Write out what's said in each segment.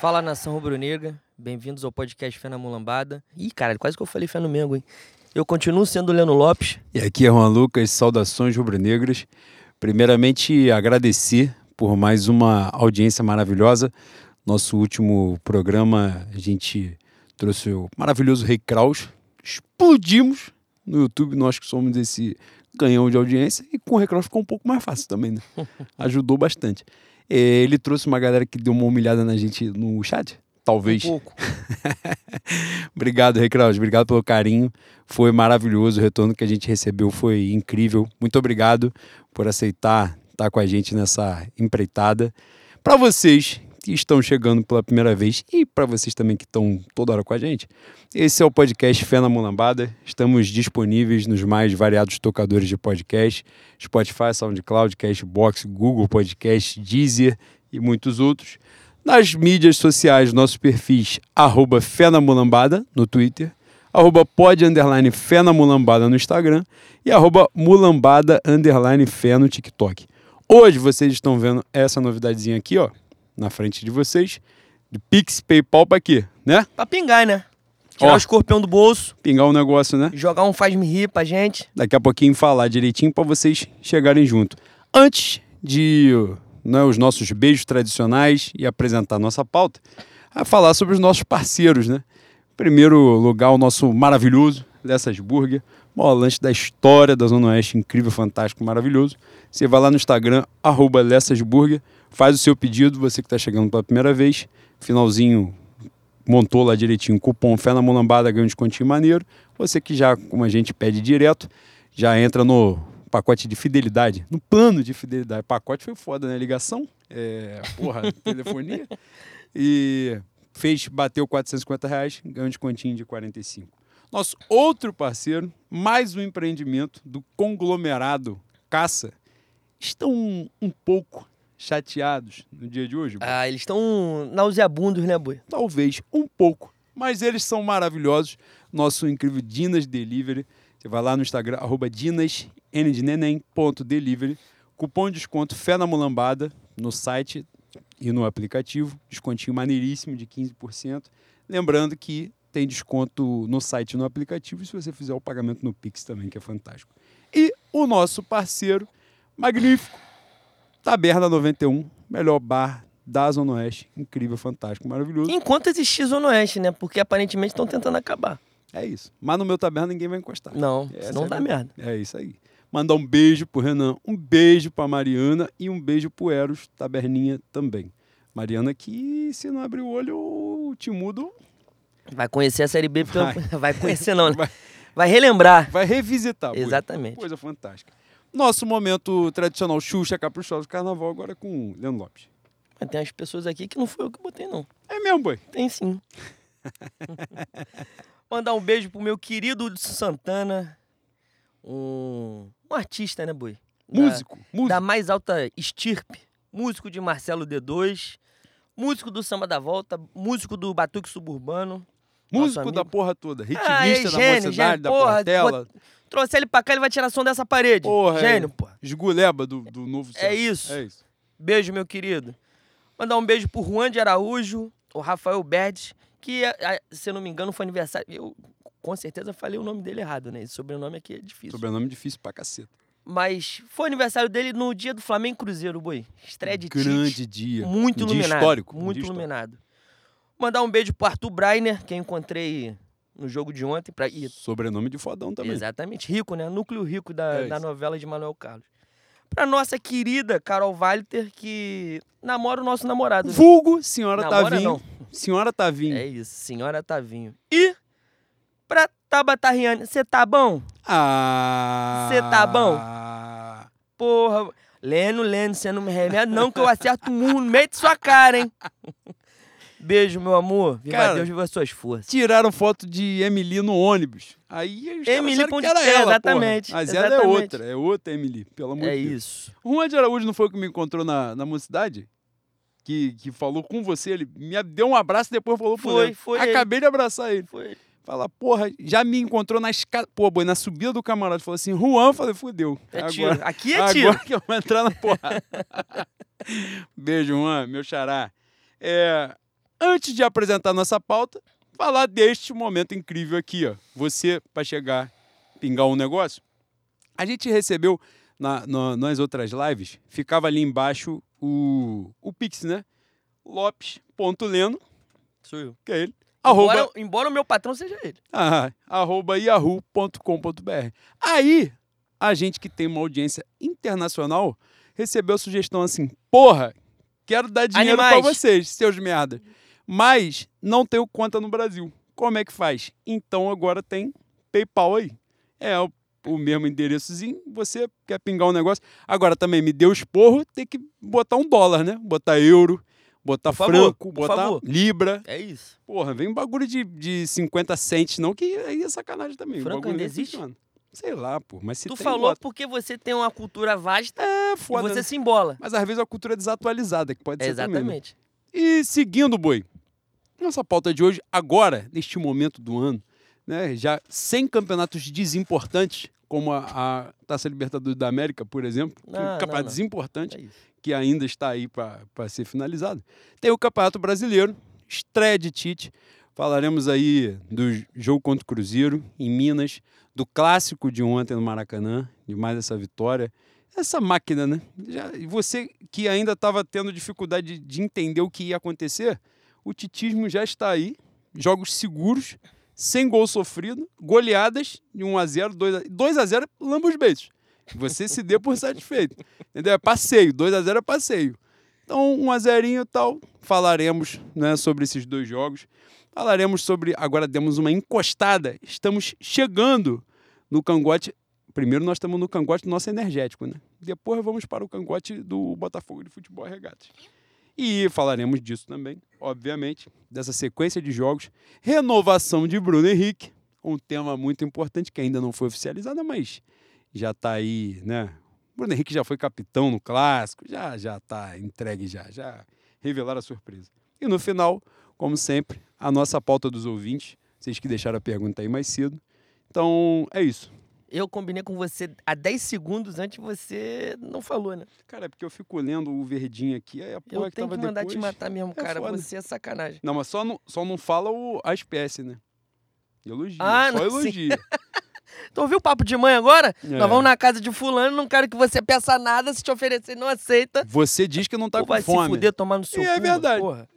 Fala nação rubro-negra, bem-vindos ao podcast Fé na Mulambada. Ih, cara, quase que eu falei Fé no Mengo, hein? Eu continuo sendo Leno Lopes. E aqui é Juan Lucas, saudações rubro-negras. Primeiramente, agradecer por mais uma audiência maravilhosa. Nosso último programa, a gente trouxe o maravilhoso Rei Kraus. Explodimos no YouTube, nós que somos esse canhão de audiência. E com o Rei Kraus ficou um pouco mais fácil também, né? Ajudou bastante. Ele trouxe uma galera que deu uma humilhada na gente no chat. Talvez. Um pouco. obrigado, Recraus. Obrigado pelo carinho. Foi maravilhoso. O retorno que a gente recebeu foi incrível. Muito obrigado por aceitar estar com a gente nessa empreitada. Para vocês que estão chegando pela primeira vez e para vocês também que estão toda hora com a gente, esse é o podcast Fé na Mulambada. Estamos disponíveis nos mais variados tocadores de podcast: Spotify, SoundCloud, Cashbox, Google Podcast, Deezer e muitos outros. Nas mídias sociais, nossos perfis, Fé na Mulambada no Twitter, arroba pod underline Fé na Mulambada no Instagram e arroba mulambada underline Fé no TikTok. Hoje vocês estão vendo essa novidadezinha aqui, ó, na frente de vocês, de Pix, Paypal pra quê, né? Pra pingar, né? Tirar Ó. o escorpião do bolso, Pingar o negócio, né? jogar um faz-me rir pra gente. Daqui a pouquinho falar direitinho para vocês chegarem junto. Antes de né, os nossos beijos tradicionais e apresentar nossa pauta, a falar sobre os nossos parceiros, né? Em primeiro lugar, o nosso maravilhoso Lessas Burger, maior lanche da história da Zona Oeste, incrível, fantástico, maravilhoso. Você vai lá no Instagram, arroba Lessas Burger, faz o seu pedido, você que está chegando pela primeira vez, finalzinho montou lá direitinho o cupom Fé na Mulambada, ganha um descontinho maneiro. Você que já, como a gente pede direto, já entra no pacote de fidelidade, no plano de fidelidade. Pacote foi foda, né? Ligação, é, porra, telefonia. E fez, bateu 450 reais, ganhou um descontinho de 45. Nosso outro parceiro, mais um empreendimento do conglomerado Caça, estão um, um pouco chateados no dia de hoje. Ah, eles estão nauseabundos, né, boi? Talvez um pouco, mas eles são maravilhosos. Nosso incrível Dinas Delivery. Você vai lá no Instagram, arroba Dinas, N de neném, ponto delivery. Cupom de desconto Fé na Mulambada no site e no aplicativo. Descontinho maneiríssimo de 15%. Lembrando que tem desconto no site e no aplicativo se você fizer o pagamento no Pix também, que é fantástico. E o nosso parceiro magnífico, Taberna 91, melhor bar da Zona Oeste. Incrível, fantástico, maravilhoso. Enquanto existir Zona Oeste, né? Porque aparentemente estão tentando acabar. É isso. Mas no meu taberna ninguém vai encostar. Não, Essa senão é dá merda. É isso aí. Mandar um beijo pro Renan, um beijo pra Mariana e um beijo pro Eros, taberninha também. Mariana que, se não abrir o olho, o Timudo Vai conhecer a Série B, pelo- Vai. vai conhecer não, né? vai, Vai relembrar. vai revisitar. Exatamente. Coisa fantástica. Nosso momento tradicional Xuxa Caprichosa do Carnaval agora com o Leandro Lopes. Mas tem umas pessoas aqui que não foi eu que botei, não. É mesmo, boi. Tem sim. Mandar um beijo pro meu querido Hudson Santana. Um, um artista, né, boi? Da- Músico, músico. Da mais alta estirpe. Músico de Marcelo D2. Músico do Samba da Volta. Músico do Batuque Suburbano. músico da porra toda. Ritmista Ah, é da gênio, mocidade, gênio. da Porra, Portela. Trouxe ele pra cá, ele vai tirar som dessa parede. Porra, é. Gênio, pô. Esguleba do, do novo É isso. É isso. Beijo, meu querido. Mandar um beijo pro Juan de Araújo, o Rafael Berdes, que, ah, se eu não me engano, foi aniversário. Eu com certeza falei o nome dele errado, né? Esse sobrenome aqui é difícil. Sobrenome difícil pra caceta. Mas foi aniversário dele no dia do Flamengo Cruzeiro, boi. Estreia de Tite. Grande dia. Muito Um dia iluminado. histórico. um Muito dia histórico. iluminado. Mandar um beijo pro Arthur Breiner, que eu encontrei no jogo de ontem. Pra... e- Sobrenome de fodão também. Exatamente, rico, né? Núcleo rico da, É da novela de Manuel Carlos. Pra nossa querida Carol Walter, que namora o nosso namorado. né? Vulgo, senhora Namora, Tavinho. não. Senhora Tavinho. É isso, senhora Tavinho. E pra Tabata Riane, você tá bom? Ah. Cê tá bom? Porra, Leno, Leno, você não me remete não que eu acerto um murro no meio de sua cara, hein? Beijo, meu amor. Viva Cara, Deus, viva as suas forças. Tiraram foto de Emily no ônibus. Aí caras Emily que era é, ela, exatamente, porra. Mas ela é exatamente. outra. É outra Emily, pelo amor É de Deus. isso. O Juan de Araújo não foi o que me encontrou na, na mocidade? Que, que falou com você, ele me deu um abraço e depois falou Foi, foi ele. Acabei de abraçar ele. Foi. Fala, porra, já me encontrou na escada. Pô, boi, na subida do camarote. Falou assim, Juan, falei, fudeu. É Agora- tiro. Aqui é tiro. Agora que eu vou entrar na porrada. Beijo, Juan, meu xará. É, antes de apresentar nossa pauta, falar deste momento incrível aqui, ó. Você para chegar, pingar um negócio. A gente recebeu na, na- nas outras lives, ficava ali embaixo o, o Pix, né? Lopes.leno, Sou eu. que é ele. Arroba, Embora, embora o meu patrão seja ele. ah, arroba yahoo.com.br. Aí, a gente que tem uma audiência internacional recebeu a sugestão assim: porra, quero dar dinheiro Animais. vocês, seus merda. Mas não tenho conta no Brasil. Como é que faz? Então agora tem PayPal aí. É o, o mesmo endereçozinho. Você quer pingar um negócio. Agora também me deu esporro, tem que botar um dólar, né? Botar euro, botar Por favor, franco, por botar favor. libra. É isso. Porra, vem um bagulho de, de 50 cents, não, que aí é sacanagem também. Franco ainda existe? funciona. Sei lá, pô. Mas se tu tem, falou bota. porque você tem uma cultura vasta É e foda. você né? se embola. Mas às vezes a cultura é desatualizada, que pode É, ser também, né? exatamente. E seguindo, Boi, nossa pauta de hoje, agora, neste momento do ano, né, já sem campeonatos desimportantes, como a, a Taça Libertadores da América, por exemplo, é Não, um não, campeonato não. desimportante, É que ainda está aí para ser finalizado. Tem o Campeonato Brasileiro, estreia de Tite. Falaremos aí do jogo contra o Cruzeiro, em Minas, do clássico de ontem no Maracanã, de mais essa vitória. Essa máquina, né? Já, você que ainda estava tendo dificuldade de, de entender o que ia acontecer, o titismo já está aí. Jogos seguros, sem gol sofrido, goleadas de 1x0, 2x0, 2x0 lamba os beijos. Você se dê por satisfeito. Entendeu? É passeio, 2x0 é passeio. Então, 1x0 e tal, falaremos né, sobre esses dois jogos. Falaremos sobre. Agora demos uma encostada. Estamos chegando no cangote. Primeiro nós estamos no cangote do nosso energético, né? Depois vamos para o cangote do Botafogo de Futebol Regatas. E falaremos disso também, obviamente, dessa sequência de jogos. Renovação de Bruno Henrique, um tema muito importante que ainda não foi oficializado, mas já está aí, né? Bruno Henrique já foi capitão no clássico, já já está entregue já, já revelaram a surpresa. E no final, como sempre, a nossa pauta dos ouvintes, vocês que deixaram a pergunta aí mais cedo. Então, é isso. Eu combinei com você há 10 segundos antes você não falou, né? Cara, é porque eu fico lendo o verdinho aqui, aí a porra Eu que tenho tava que mandar depois... te matar mesmo, é cara. foda. Você é sacanagem. Não, mas só não, só não fala o, a espécie, né? Elogia, Ah, só não, elogia. Tu ouviu o papo de mãe agora? É. Nós vamos na casa de fulano, não quero que você peça nada, se te oferecer não aceita. Você diz que não tá Pô, com vai fome. se fuder tomar no seu E é cu, verdade. Porra.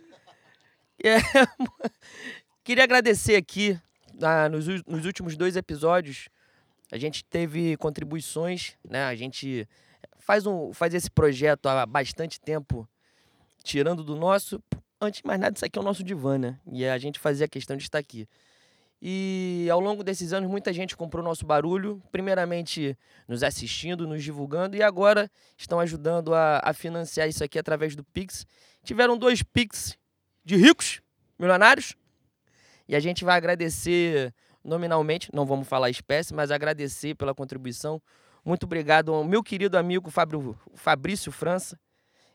É, Queria agradecer aqui, ah, nos, nos últimos dois episódios, a gente teve contribuições, né? A gente faz, um, faz esse projeto há bastante tempo, tirando do nosso. Antes de mais nada, isso aqui é o nosso divã, né? E a gente fazia questão de estar aqui. E ao longo desses anos, muita gente comprou nosso barulho, primeiramente nos assistindo, nos divulgando, e agora estão ajudando a, a financiar isso aqui através do Pix. Tiveram dois Pix de ricos, milionários, e a gente vai agradecer nominalmente, não vamos falar espécie, mas agradecer pela contribuição. Muito obrigado ao meu querido amigo Fabrício França,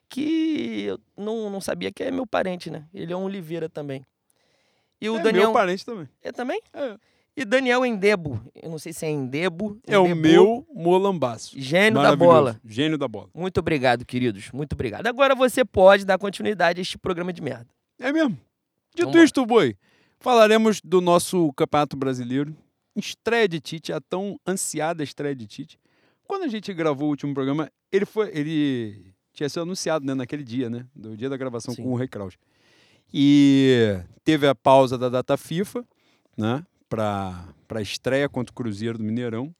que eu não, não sabia que é meu parente, né? Ele é um Oliveira também. E o é Daniel. meu parente também. É também? É, E Daniel Endebo. Eu não sei se é Endebo. é o meu molambaço. Gênio da bola. Gênio da bola. Muito obrigado, queridos. Muito obrigado. Agora você pode dar continuidade a este programa de merda. É mesmo. Dito Vambora. isto, boi, falaremos do nosso Campeonato Brasileiro. Estreia de Tite, a tão ansiada estreia de Tite. Quando a gente gravou o último programa, ele foi. Ele tinha sido anunciado né, naquele dia, né? Do dia da gravação Sim. com o Rei Kraus. E teve a pausa da data FIFA, né? Para a estreia contra o Cruzeiro do Mineirão.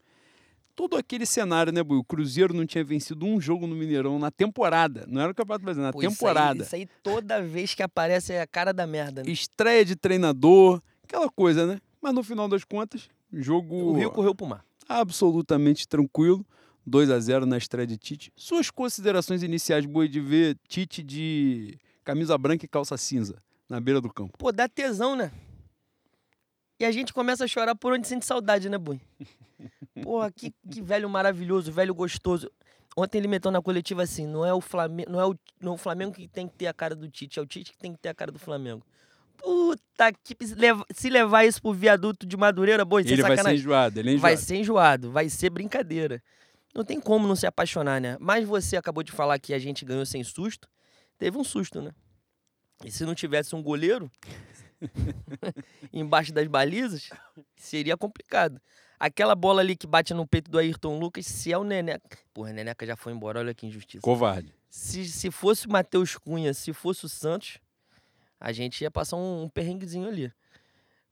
Todo aquele cenário, né, Bui? O Cruzeiro não tinha vencido um jogo no Mineirão na temporada. Não era o Campeonato Brasileiro, na Pô, isso aí- temporada. Isso aí, toda vez que aparece é a cara da merda. Né? estreia de treinador, aquela coisa, né? Mas no final das contas, jogo O Rio correu pro mar. absolutamente tranquilo. 2 a 0 na estreia de Tite. Suas considerações iniciais, Boi, de ver Tite de camisa branca e calça cinza na beira do campo. Pô, dá tesão, né? E a gente começa a chorar por onde sente saudade, né, Bui? Porra, que, que velho maravilhoso, velho gostoso. Ontem ele meteu na coletiva assim, não é o Flamengo, não é o, não é o Flamengo que tem que ter a cara do Tite, é o Tite que tem que ter a cara do Flamengo. Puta que se leva- se levar isso pro viaduto de Madureira, boi, sem ele vai ser enjoado, ele é enjoado. Vai ser enjoado, vai ser brincadeira. Não tem como não se apaixonar, né? Mas você acabou de falar que a gente ganhou sem susto. Teve um susto, né? E se não tivesse um goleiro embaixo das balizas, seria complicado. Aquela bola ali que bate no peito do Ayrton Lucas, se é o Neneca. Porra, Neneca já foi embora, olha que injustiça. Covarde. Se, se fosse o Matheus Cunha, se fosse o Santos, a gente ia passar um, um perrenguezinho ali.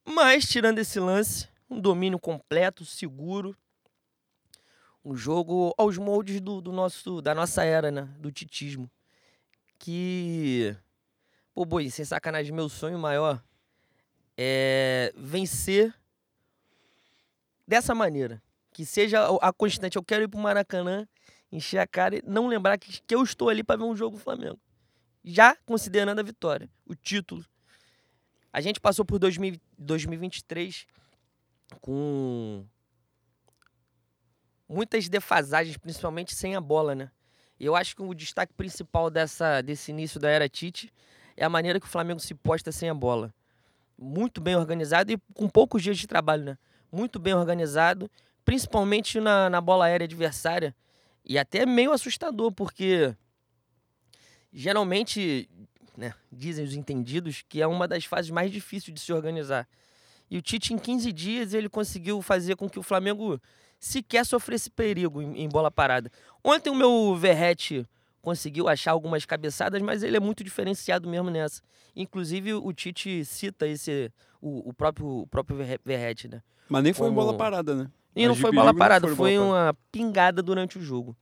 Mas, tirando esse lance, um domínio completo, seguro. Um jogo aos moldes do, do nosso, da nossa era, né? Do titismo. Que. Pô, boi, sem sacanagem, meu sonho maior é vencer dessa maneira. Que seja a constante. Eu quero ir pro Maracanã, encher a cara e não lembrar que, que eu estou ali para ver um jogo do Flamengo. Já considerando a vitória, o título. A gente passou por 2000, 2023 com muitas defasagens, principalmente sem a bola, né? Eu acho que o destaque principal dessa, desse início da era Tite é a maneira que o Flamengo se posta sem a bola. Muito bem organizado e com poucos dias de trabalho, né? Muito bem organizado, principalmente na, na bola aérea adversária. E até meio assustador, porque geralmente, né, dizem os entendidos, que é uma das fases mais difíceis de se organizar. E o Tite, em 15 dias, ele conseguiu fazer com que o Flamengo sequer sofresse perigo em, em bola parada. Ontem o meu Verrete conseguiu achar algumas cabeçadas, mas ele é muito diferenciado mesmo nessa. Inclusive, o Tite cita esse o, o próprio, o próprio Verrete, né? Mas nem foi Como... bola parada, né? E não foi bola parada, foi, foi uma pingada durante o jogo.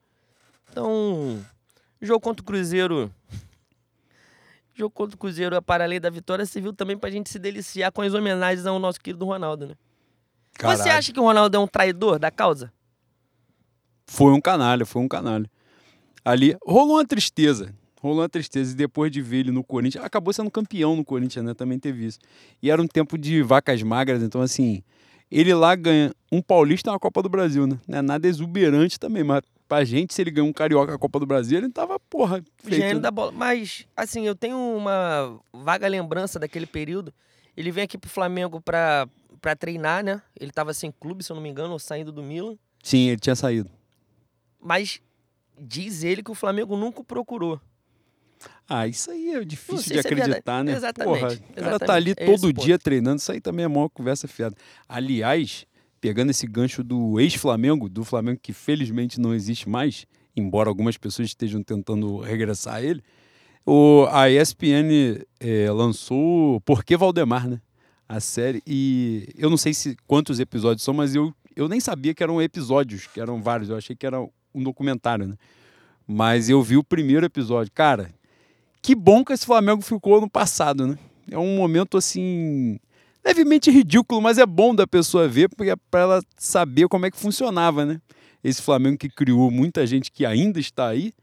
Então, jogo contra o Cruzeiro. jogo contra o Cruzeiro, para além da vitória, serviu também pra gente se deliciar com as homenagens ao nosso querido Ronaldo, né? Caralho. Você acha que o Ronaldo é um traidor da causa? Foi um canalha, foi um canalha. Ali rolou uma tristeza. Rolou uma tristeza. E depois de ver ele no Corinthians, acabou sendo campeão no Corinthians, né? Também teve isso. E era um tempo de vacas magras, então assim. Ele lá ganha um paulista na Copa do Brasil, né? Não é nada exuberante também, mas pra gente, se ele ganhou um carioca na Copa do Brasil, ele tava, porra, feito. Gênio da bola. Mas, assim, eu tenho uma vaga lembrança daquele período. Ele vem aqui pro Flamengo pra, pra treinar, né? Ele tava sem clube, se eu não me engano, ou saindo do Milan. Sim, ele tinha saído. Mas diz ele que o Flamengo nunca o procurou. Ah, isso aí é difícil de é acreditar, é né? Exatamente. Porra, exatamente. o cara tá ali é todo dia ponto. treinando, isso aí também é uma conversa fiada. Aliás, pegando esse gancho do ex-Flamengo, do Flamengo que felizmente não existe mais, embora algumas pessoas estejam tentando regressar a ele, o, a ESPN é, lançou Por que Valdemar, né? A série. E eu não sei se quantos episódios são, mas eu, eu nem sabia que eram episódios, que eram vários. Eu achei que era um documentário, né? Mas eu vi o primeiro episódio. Cara, que bom que esse Flamengo ficou no passado, né? É um momento assim levemente ridículo, mas é bom da pessoa ver porque é para ela saber como é que funcionava, né? Esse Flamengo que criou muita gente que ainda está aí,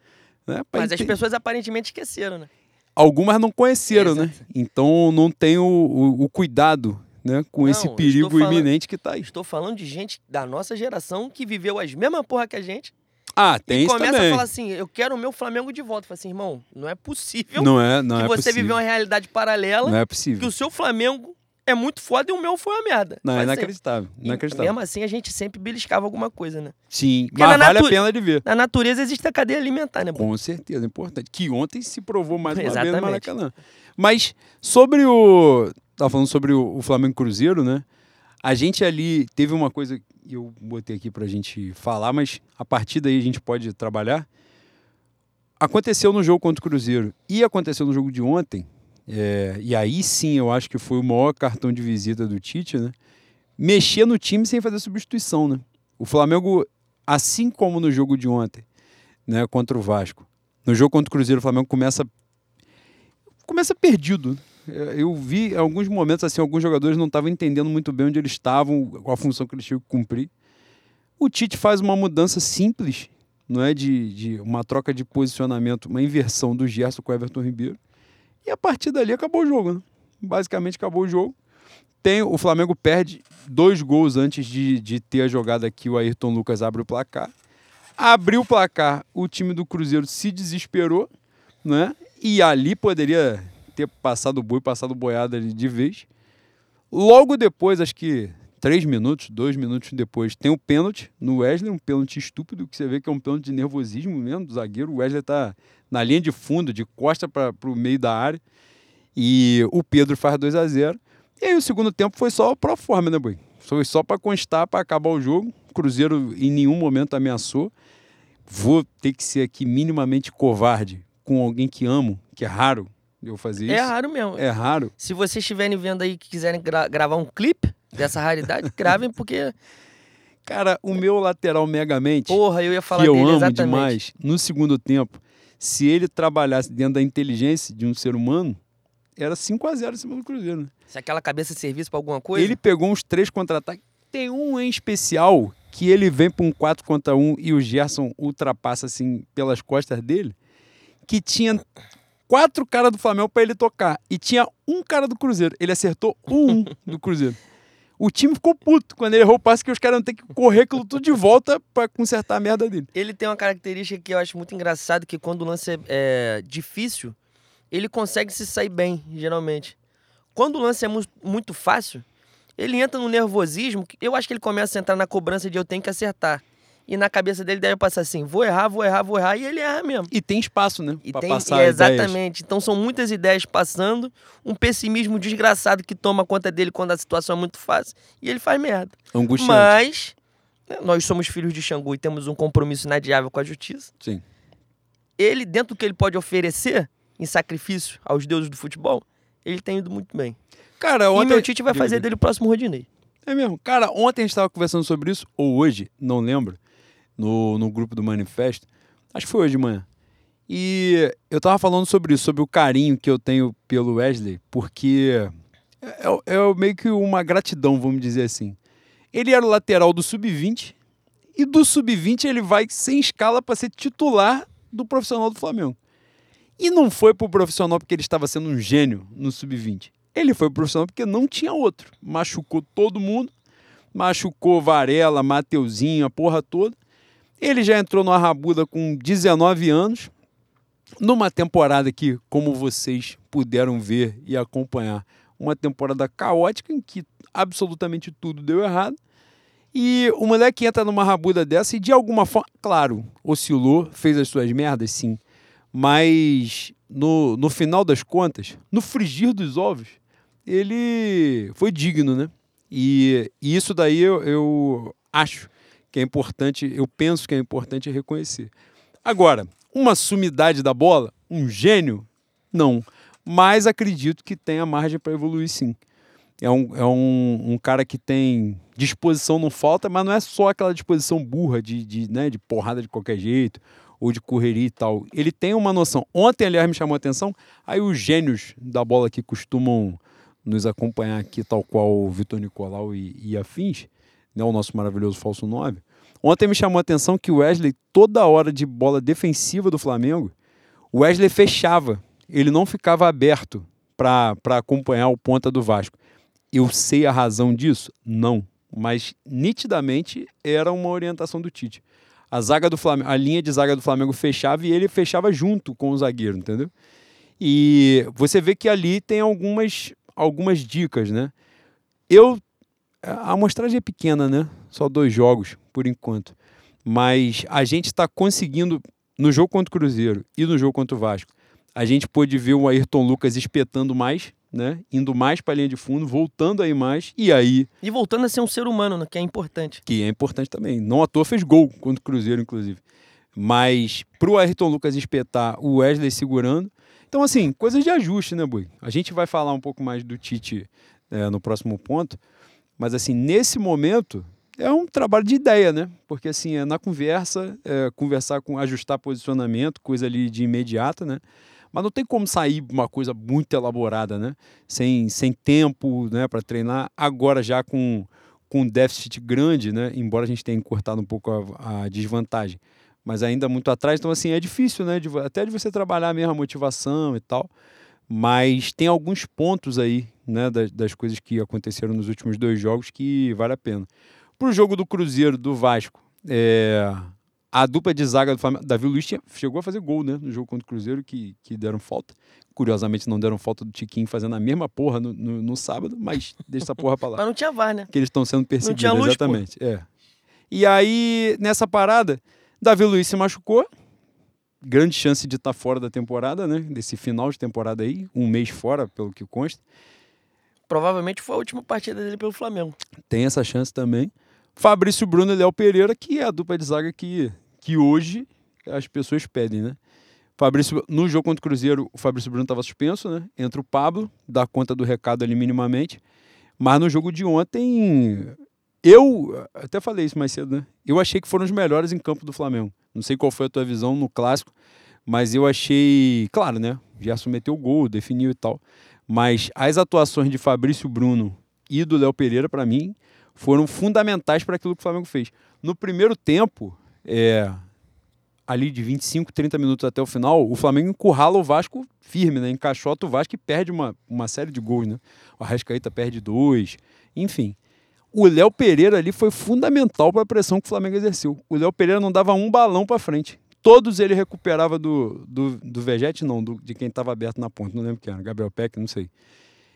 né? Mas as pessoas aparentemente esqueceram, né? Algumas não conheceram, né? Então não tem o, o, o cuidado né, com não, esse perigo falando, iminente que está aí. Estou falando de gente da nossa geração que viveu as mesmas porra que a gente ah, tem e isso começa também. a falar assim, eu quero o meu Flamengo de volta. Fala assim, irmão, não é possível não é, não que é você possível. viveu uma realidade paralela. Não é possível. Que o seu Flamengo é muito foda e o meu foi uma merda. Não, é inacreditável. inacreditável. mesmo assim, a gente sempre beliscava alguma coisa, né? Sim, Porque mas vale a pena de ver. Na natureza existe a cadeia alimentar, né? Com certeza, é importante. Que ontem se provou mais uma Exatamente. vez no Maracanã. Mas sobre o... Tava falando sobre o, o Flamengo Cruzeiro, né? A gente ali teve uma coisa eu botei aqui para a gente falar, mas a partir daí a gente pode trabalhar. Aconteceu no jogo contra o Cruzeiro e aconteceu no jogo de ontem, é, e aí sim eu acho que foi o maior cartão de visita do Tite, né? Mexer no time sem fazer substituição, né? O Flamengo, assim como no jogo de ontem, né, contra o Vasco, no jogo contra o Cruzeiro, o Flamengo começa começa perdido. É, eu vi alguns momentos assim, alguns jogadores não estavam entendendo muito bem onde eles estavam, qual a função que eles tinham que cumprir. O Tite faz uma mudança simples, não é de, de uma troca de posicionamento, uma inversão do Gerson com o Everton Ribeiro. E a partir dali acabou o jogo, né? Basicamente acabou o jogo. Tem, o Flamengo perde dois gols antes de, de ter a jogada que o Ayrton Lucas abre o placar. Abriu o placar, o time do Cruzeiro se desesperou, né? E ali poderia ter passado o boi, passado boiada de vez. Logo depois, acho que três minutos, dois minutos depois, tem o um pênalti no Wesley, um pênalti estúpido, que você vê que é um pênalti de nervosismo mesmo do zagueiro. O Wesley tá na linha de fundo, de costa para o meio da área. E o Pedro faz 2 a 0 E aí o segundo tempo foi só pro forma, né, Boi? Foi só para constar, para acabar o jogo. Cruzeiro em nenhum momento ameaçou. Vou ter que ser aqui minimamente covarde com alguém que amo, que é raro eu fazer isso. É raro mesmo. É raro. Se vocês estiverem vendo aí que quiserem gra gravar um clipe dessa raridade, gravem, porque. Cara, o meu lateral megamente. Porra, eu ia falar que eu dele, amo exatamente. demais. No segundo tempo, se ele trabalhasse dentro da inteligência de um ser humano, era 5 a 0 em cima do Cruzeiro. Né? Se aquela cabeça servisse pra alguma coisa. Ele pegou uns três contra-ataques. Tem um em especial que ele vem para um 4 contra 1 e o Gerson ultrapassa assim pelas costas dele, que tinha quatro caras do Flamengo para ele tocar e tinha um cara do Cruzeiro. Ele acertou um do Cruzeiro. O time ficou puto quando ele errou o passe que os caras vão ter que correr aquilo tudo de volta para consertar a merda dele. Ele tem uma característica que eu acho muito engraçado, que quando o lance é, é difícil, ele consegue se sair bem, geralmente. Quando o lance é mu muito fácil, ele entra no nervosismo, eu acho que ele começa a entrar na cobrança de eu tenho que acertar. E na cabeça dele deve passar assim, vou errar, vou errar, vou errar, e ele erra mesmo. E tem espaço, né? E pra tem, passar ideias. exatamente. Então são muitas ideias passando, um pessimismo desgraçado que toma conta dele quando a situação é muito fácil, e ele faz merda. Angustiante. Mas né, nós somos filhos de Xangu e temos um compromisso inadiável com a justiça. Sim. Ele, dentro do que ele pode oferecer em sacrifício aos deuses do futebol, ele tem ido muito bem. Cara, E ontem... meu Tite vai fazer dele o próximo Rodinei. É mesmo. Cara, ontem a gente estava conversando sobre isso, ou hoje, não lembro, no, no grupo do Manifesto. Acho que foi hoje de manhã. E eu tava falando sobre isso, sobre o carinho que eu tenho pelo Wesley, porque é, é- é meio que uma gratidão, vamos dizer assim. Ele era o lateral do Sub-20 e do Sub-20 ele vai sem escala para ser titular do profissional do Flamengo. E não foi pro profissional porque ele estava sendo um gênio no Sub-20. Ele foi pro profissional porque não tinha outro. Machucou todo mundo, machucou Varela, Mateuzinho, a porra toda. Ele já entrou no Arrabuda com 19 anos, numa temporada que, como vocês puderam ver e acompanhar, uma temporada caótica em que absolutamente tudo deu errado. E o moleque entra numa rabuda dessa e de alguma forma, claro, oscilou, fez as suas merdas, sim. Mas no, no final das contas, no frigir dos ovos, ele foi digno, né? E, e isso daí eu, eu acho que é importante, eu penso que é importante reconhecer. Agora, uma sumidade da bola, um gênio, não. Mas acredito que tenha margem para evoluir sim. É um, é um, um cara que tem disposição, não falta, mas não é só aquela disposição burra de, de, né, de porrada de qualquer jeito ou de correria e tal. Ele tem uma noção. Ontem, aliás, me chamou a atenção, aí os gênios da bola que costumam nos acompanhar aqui, tal qual o Vitor Nicolau e, e afins, né, o nosso maravilhoso falso 9. Ontem me chamou a atenção que o Wesley, toda hora de bola defensiva do Flamengo, o Wesley fechava. Ele não ficava aberto para acompanhar o ponta do Vasco. Eu sei a razão disso? Não. Mas nitidamente era uma orientação do Tite. A zaga do Flamengo, a linha de zaga do Flamengo fechava e ele fechava junto com o zagueiro, entendeu? E você vê que ali tem algumas, algumas dicas, né? Eu a amostragem é pequena, né? Só dois jogos por enquanto. Mas a gente está conseguindo no jogo contra o Cruzeiro e no jogo contra o Vasco. A gente pôde ver o Ayrton Lucas espetando mais, né? Indo mais para a linha de fundo, voltando aí mais e aí E voltando a ser um ser humano, né, que é importante. que é importante também. Não à toa fez gol contra o Cruzeiro, inclusive. Mas pro Ayrton Lucas espetar, o Wesley segurando. Então, assim, coisas de ajuste, né, Bui? A gente vai falar um pouco mais do Tite é, no próximo ponto. Mas, assim, nesse momento, é um trabalho de ideia, né? Porque, assim, é na conversa, é, conversar com, ajustar posicionamento, coisa ali de imediata, né? Mas não tem como sair uma coisa muito elaborada, né? Sem, sem tempo, né, para treinar. Agora já com com um déficit grande, né? Embora a gente tenha encurtado um pouco a, a desvantagem, mas ainda muito atrás. Então, assim, é difícil, né? de até de você trabalhar mesmo a motivação e tal. Mas tem alguns pontos aí, né? Das, das coisas que aconteceram nos últimos dois jogos que vale a pena. Pro jogo do Cruzeiro, do Vasco, é, a dupla de zaga do Flamengo, Davi Luiz tinha- chegou a fazer gol, né? No jogo contra o Cruzeiro, que, que deram falta. Curiosamente, não deram falta do Tiquinho fazendo a mesma porra no, no, no sábado, mas deixa essa porra pra lá Mas não tinha VAR, né? que eles estão sendo perseguidos, tinha luz, pô. exatamente. É. E aí, nessa parada, Davi Luiz se machucou grande chance de estar tá fora da temporada, né? Desse final de temporada aí, um mês fora, pelo que consta. Provavelmente foi a última partida dele pelo Flamengo. Tem essa chance também. Fabrício Bruno e Léo Pereira, que é a dupla de zaga que, que hoje as pessoas pedem, né? Fabrício, no jogo contra o Cruzeiro, o Fabrício Bruno estava suspenso, né? Entra o Pablo, dá conta do recado ali minimamente. Mas no jogo de ontem, eu até falei isso mais cedo, né? Eu achei que foram os melhores em campo do Flamengo. Não sei qual foi a tua visão no clássico, mas eu achei, claro, né? Gerson meteu o gol, definiu e tal. Mas as atuações de Fabrício Bruno e do Léo Pereira, para mim, foram fundamentais para aquilo que o Flamengo fez. No primeiro tempo, é, ali de 25, 30 minutos até o final, o Flamengo encurrala o Vasco firme, né? Encaixota o Vasco e perde uma, uma série de gols, né? O Arrascaíta perde dois, enfim. O Léo Pereira ali foi fundamental para a pressão que o Flamengo exerceu. O Léo Pereira não dava um balão para frente. Todos ele recuperava do, do, do Vegete, não, do, de quem estava aberto na ponta, não lembro quem era, Gabriel Peck, não sei.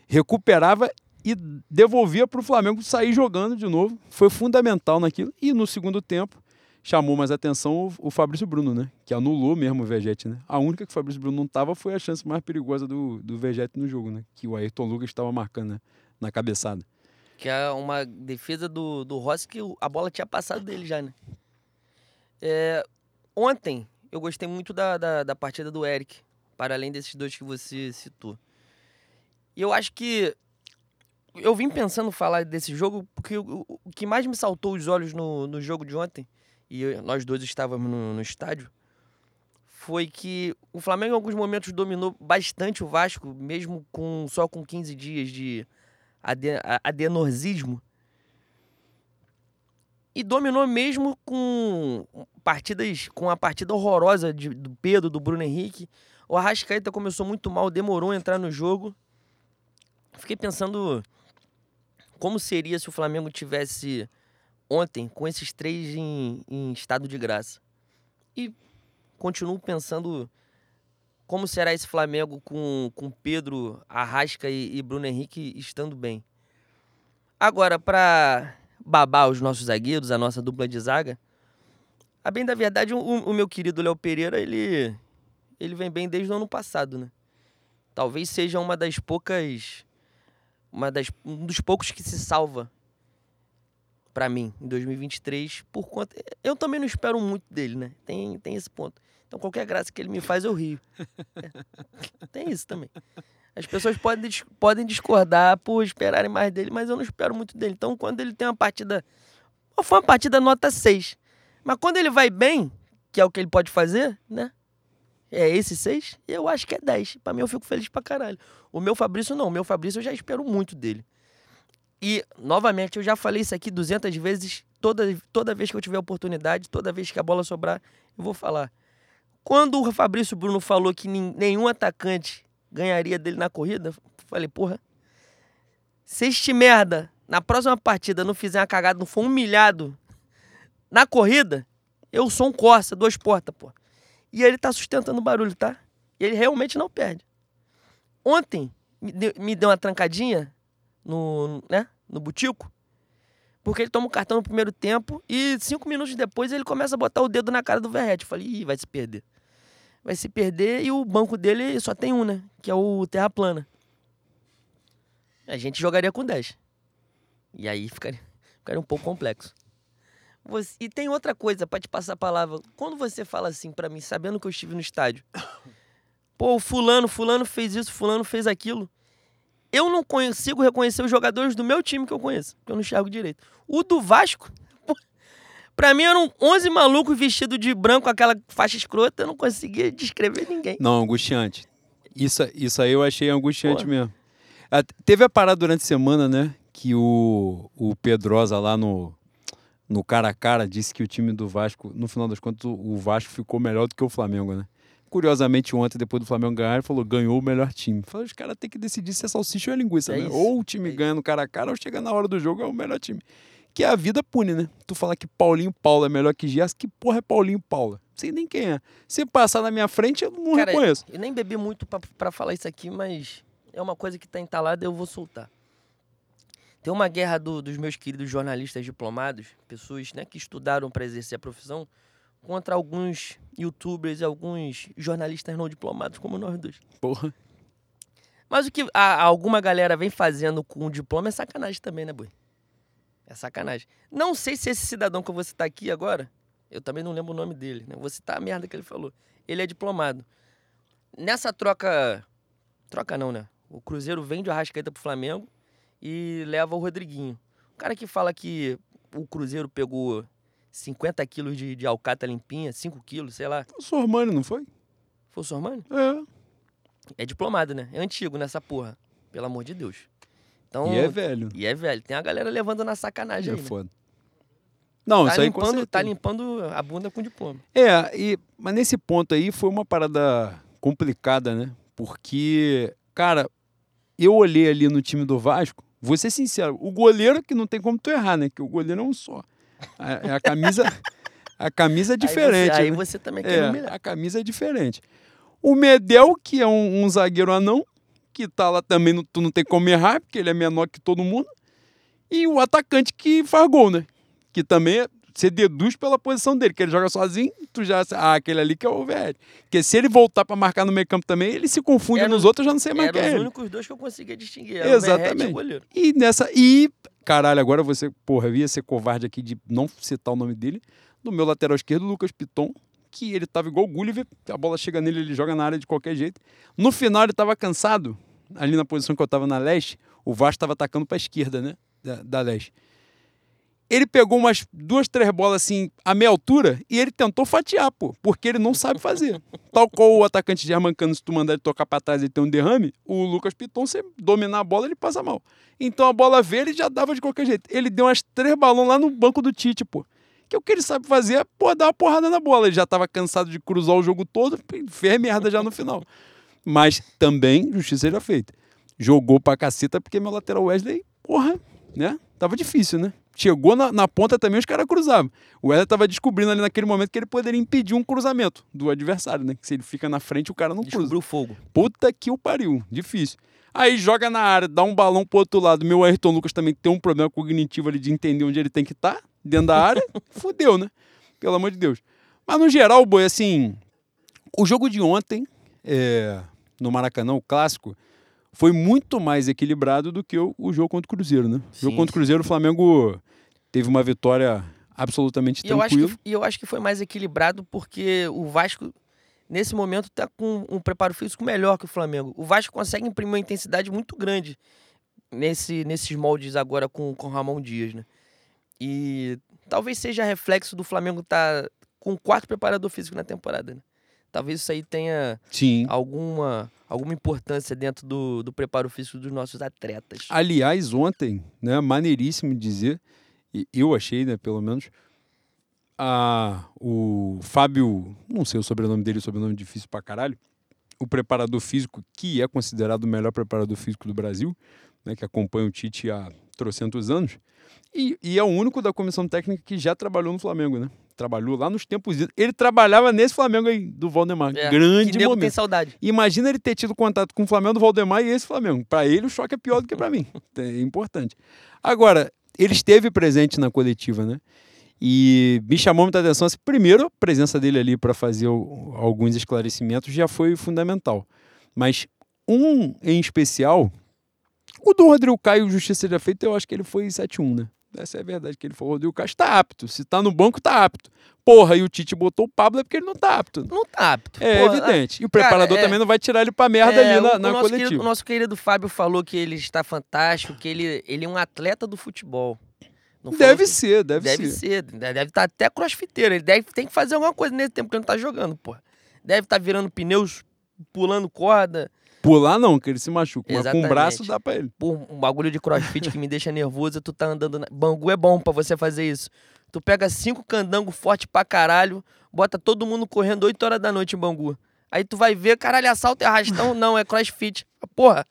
Recuperava e devolvia para o Flamengo sair jogando de novo. Foi fundamental naquilo. E no segundo tempo, chamou mais atenção o, o Fabrício Bruno, né? Que anulou mesmo o Vegete, né? A única que o Fabrício Bruno não estava foi a chance mais perigosa do, do Vegete no jogo, né? Que o Ayrton Lucas estava marcando né? na cabeçada. Que é uma defesa do, do Rossi que a bola tinha passado dele já, né? É, ontem eu gostei muito da, da, da, partida do Eric, para além desses dois que você citou. E eu acho que. Eu vim pensando falar desse jogo porque o, o que mais me saltou os olhos no, no jogo de ontem, e eu, nós dois estávamos no, no estádio, foi que o Flamengo em alguns momentos dominou bastante o Vasco, mesmo com só com 15 dias de adenorzismo. E dominou mesmo com partidas, com a partida horrorosa de, do Pedro, do Bruno Henrique. O Arrascaeta começou muito mal, demorou a entrar no jogo. Fiquei pensando como seria se o Flamengo tivesse ontem com esses três em, em estado de graça. E continuo pensando como será esse Flamengo com, com Pedro, Arrasca e, e Bruno Henrique estando bem? Agora, para babar os nossos zagueiros, a nossa dupla de zaga, a bem da verdade, o, o meu querido Léo Pereira, ele, ele vem bem desde o ano passado, né? Talvez seja uma das poucas. Uma das, um dos poucos que se salva para mim em 2023 por conta. Eu também não espero muito dele, né? Tem, tem esse ponto. Então qualquer graça que ele me faz, eu rio. É. Tem isso também. As pessoas podem, podem discordar por esperarem mais dele, mas eu não espero muito dele. Então quando ele tem uma partida. Foi uma partida nota 6. Mas quando ele vai bem, que é o que ele pode fazer, né? É esse 6, eu acho que é 10. Pra mim eu fico feliz pra caralho. O meu Fabrício não. O meu Fabrício eu já espero muito dele. E, novamente, eu já falei isso aqui 200 vezes. Toda, toda vez que eu tiver oportunidade, toda vez que a bola sobrar, eu vou falar. Quando o Fabrício Bruno falou que nenhum atacante ganharia dele na corrida, falei, porra, se este merda na próxima partida não fizer uma cagada, não for humilhado na corrida, eu sou um Corsa, duas portas, pô. E ele tá sustentando o barulho, tá? Ele realmente não perde. Ontem me deu, uma trancadinha no, né, no butico, porque ele toma um cartão no primeiro tempo e cinco minutos depois ele começa a botar o dedo na cara do Verrete. Falei, ih, vai se perder vai se perder e o banco dele só tem um, né? Que é o Terra Plana. A gente jogaria com 10. E aí ficaria, ficaria um pouco complexo. Você, e tem outra coisa para te passar a palavra. Quando você fala assim para mim, sabendo que eu estive no estádio, pô, fulano, fulano fez isso, fulano fez aquilo. Eu não consigo reconhecer os jogadores do meu time que eu conheço, que eu não enxergo direito. O do Vasco, Pra mim eram 11 malucos vestidos de branco aquela faixa escrota, eu não conseguia descrever ninguém. Não, angustiante. Isso, isso aí eu achei angustiante mesmo. Teve a parada durante a semana, né? Que o, o Pedrosa lá no, no cara a cara disse que o time do Vasco, no final das contas, o Vasco ficou melhor do que o Flamengo, né? Curiosamente, ontem, depois do Flamengo ganhar, ele falou: ganhou o melhor time. Falei, os caras têm que decidir se é salsicha ou é linguiça, é né? Isso. Ou o time é ganha no cara a cara, ou chega na hora do jogo, é o melhor time que a vida pune, né? Tu falar que Paulinho Paulo é melhor que Gias, que porra é Paulinho Paulo? Não sei nem quem é. Se passar na minha frente, eu não Cara, reconheço. Eu nem bebi muito para falar isso aqui, mas é uma coisa que tá entalada e eu vou soltar. Tem uma guerra do, dos meus queridos jornalistas diplomados, pessoas né, que estudaram para exercer a profissão, contra alguns youtubers e alguns jornalistas não diplomados como nós dois. Porra. Mas o que a- alguma galera vem fazendo com o diploma é sacanagem também, né, Boi? É sacanagem. Não sei se esse cidadão que eu vou citar aqui agora, eu também não lembro o nome dele, né? Vou citar a merda que ele falou. Ele é diplomado. Nessa troca. Troca não, né? O Cruzeiro vende o Arrascaeta pro Flamengo e leva o Rodriguinho. O cara que fala que o Cruzeiro pegou 50 quilos de, de alcata limpinha, 5 quilos, sei lá. O Sormani, não foi? Foi o Sormani? É. É diplomado, né? É antigo nessa porra. Pelo amor de Deus. Então, E é velho. e é velho. Tem a galera levando na sacanagem É aí, né? foda. Não, Tá isso aí com limpando, tá limpando a bunda com diploma. É, e, mas nesse ponto aí foi uma parada complicada, né? Porque, cara, eu olhei ali no time do Vasco, vou ser sincero, o goleiro que não tem como tu errar, né? Que o goleiro é um só. A, é a camisa, a camisa é diferente. Aí você, aí né? você também quer É, humilhar. a camisa é diferente. O Medel, que é um, um zagueiro anão, que tá lá também, não- tu não tem como errar, porque ele é menor que todo mundo. E o atacante que faz gol, né? Que também é- você deduz pela posição dele, que ele joga sozinho, tu já. Ah, aquele ali que é o velho. Porque se ele voltar pra marcar no meio campo também, ele se confunde Era nos os- outros, eu já não sei mais quem é os ele. únicos dois que eu conseguia distinguir. Era o e Exatamente. o goleiro. E nessa. E, caralho, agora você, porra, eu ia ser covarde aqui de não citar o nome dele. Do meu lateral esquerdo, Lucas Piton, que ele tava igual o Gulliver, a bola chega nele, ele joga na área de qualquer jeito. No final ele tava cansado, ali na posição que eu tava na leste, o Vasco tava atacando pra esquerda, né? Da, da leste. Ele pegou umas duas, três bolas assim, a meia altura, e ele tentou fatiar, pô, porque ele não sabe fazer. Tal qual o atacante germancano, se tu mandar ele tocar pra trás e ter um derrame, o Lucas Piton, você dominar a bola, ele passa mal. Então a bola veio, ele já dava de qualquer jeito. Ele deu umas três balões lá no banco do Tite, pô. Que o que ele sabe fazer é, pô, dar uma porrada na bola. Ele já tava cansado de cruzar o jogo todo, fez merda já no final. Mas também, justiça seja feita. Jogou pra caceta porque meu lateral Wesley, porra, né? Tava difícil, né? Chegou na, na ponta também, os caras cruzavam. O Wesley tava descobrindo ali naquele momento que ele poderia impedir um cruzamento do adversário, né? Que se ele fica na frente, o cara não cruza. Descobriu o fogo. Puta que o pariu, difícil. Aí joga na área, dá um balão pro outro lado. Meu Ayrton Lucas também tem um problema cognitivo ali de entender onde ele tem que estar, dentro da área. Fudeu, né? Pelo amor de Deus. Mas no geral, boi, assim, o jogo de ontem, é, no Maracanã, o clássico, foi muito mais equilibrado do que o, o jogo contra o Cruzeiro, né? O jogo Sim, contra o Cruzeiro, o Flamengo teve uma vitória absolutamente E eu, acho tranquila. que, e eu acho que foi mais equilibrado porque o Vasco, nesse momento, tá com um preparo físico melhor que o Flamengo. O Vasco consegue imprimir uma intensidade muito grande nesse, nesses moldes agora com o Ramon Dias, né? E talvez seja reflexo do Flamengo estar com o quarto preparador físico na temporada, né? Talvez isso aí tenha Sim. alguma, alguma importância dentro do, do preparo físico dos nossos atletas. Aliás, ontem, né, maneiríssimo dizer, eu achei, né, pelo menos, a, o Fábio, não sei o sobrenome dele, sobrenome difícil pra caralho, o preparador físico, que é considerado o melhor preparador físico do Brasil, né, que acompanha o Tite há trocentos anos, e, e é o único da comissão técnica que já trabalhou no Flamengo, né? Trabalhou lá nos tempos. Ele trabalhava nesse Flamengo aí, do Valdemar. É, Grande que momento. tem saudade. Imagina ele ter tido contato com o Flamengo do Valdemar e esse Flamengo. Para ele, o choque é pior do que para mim. É importante. Agora, ele esteve presente na coletiva, né? E me chamou muita atenção. Assim, primeiro, a presença dele ali para fazer alguns esclarecimentos já foi fundamental. Mas um em especial, o do Rodrigo Caio, justiça seja feita, eu acho que ele foi 7-1, né? Essa é a verdade, que ele falou, o Rodrigo Caio está apto. Se tá no banco, tá apto. Porra, e o Tite botou o Pablo é porque ele não tá apto. Não tá apto. É Pô, evidente. E o cara, preparador é- também não vai tirar ele pra merda É, ali na, o, na o coletiva. Querido, o nosso querido Fábio falou que ele está fantástico, que ele, ele é um atleta do futebol. Deve que- ser, deve, Deve ser. ser. Deve estar até crossfiteiro. Ele deve tem que fazer alguma coisa nesse tempo que ele não tá jogando, porra. Deve estar virando pneus, pulando corda. Pular não, que ele se machuca. Mas com o Exatamente. braço dá pra ele. Pô, um bagulho de crossfit que me deixa nervoso. Tu tá andando. Na... Bangu é bom pra você fazer isso. Tu pega cinco candango forte pra caralho, bota todo mundo correndo 8 horas da noite em Bangu. Aí tu vai ver, caralho, assalto e arrastão. não, é crossfit. Porra.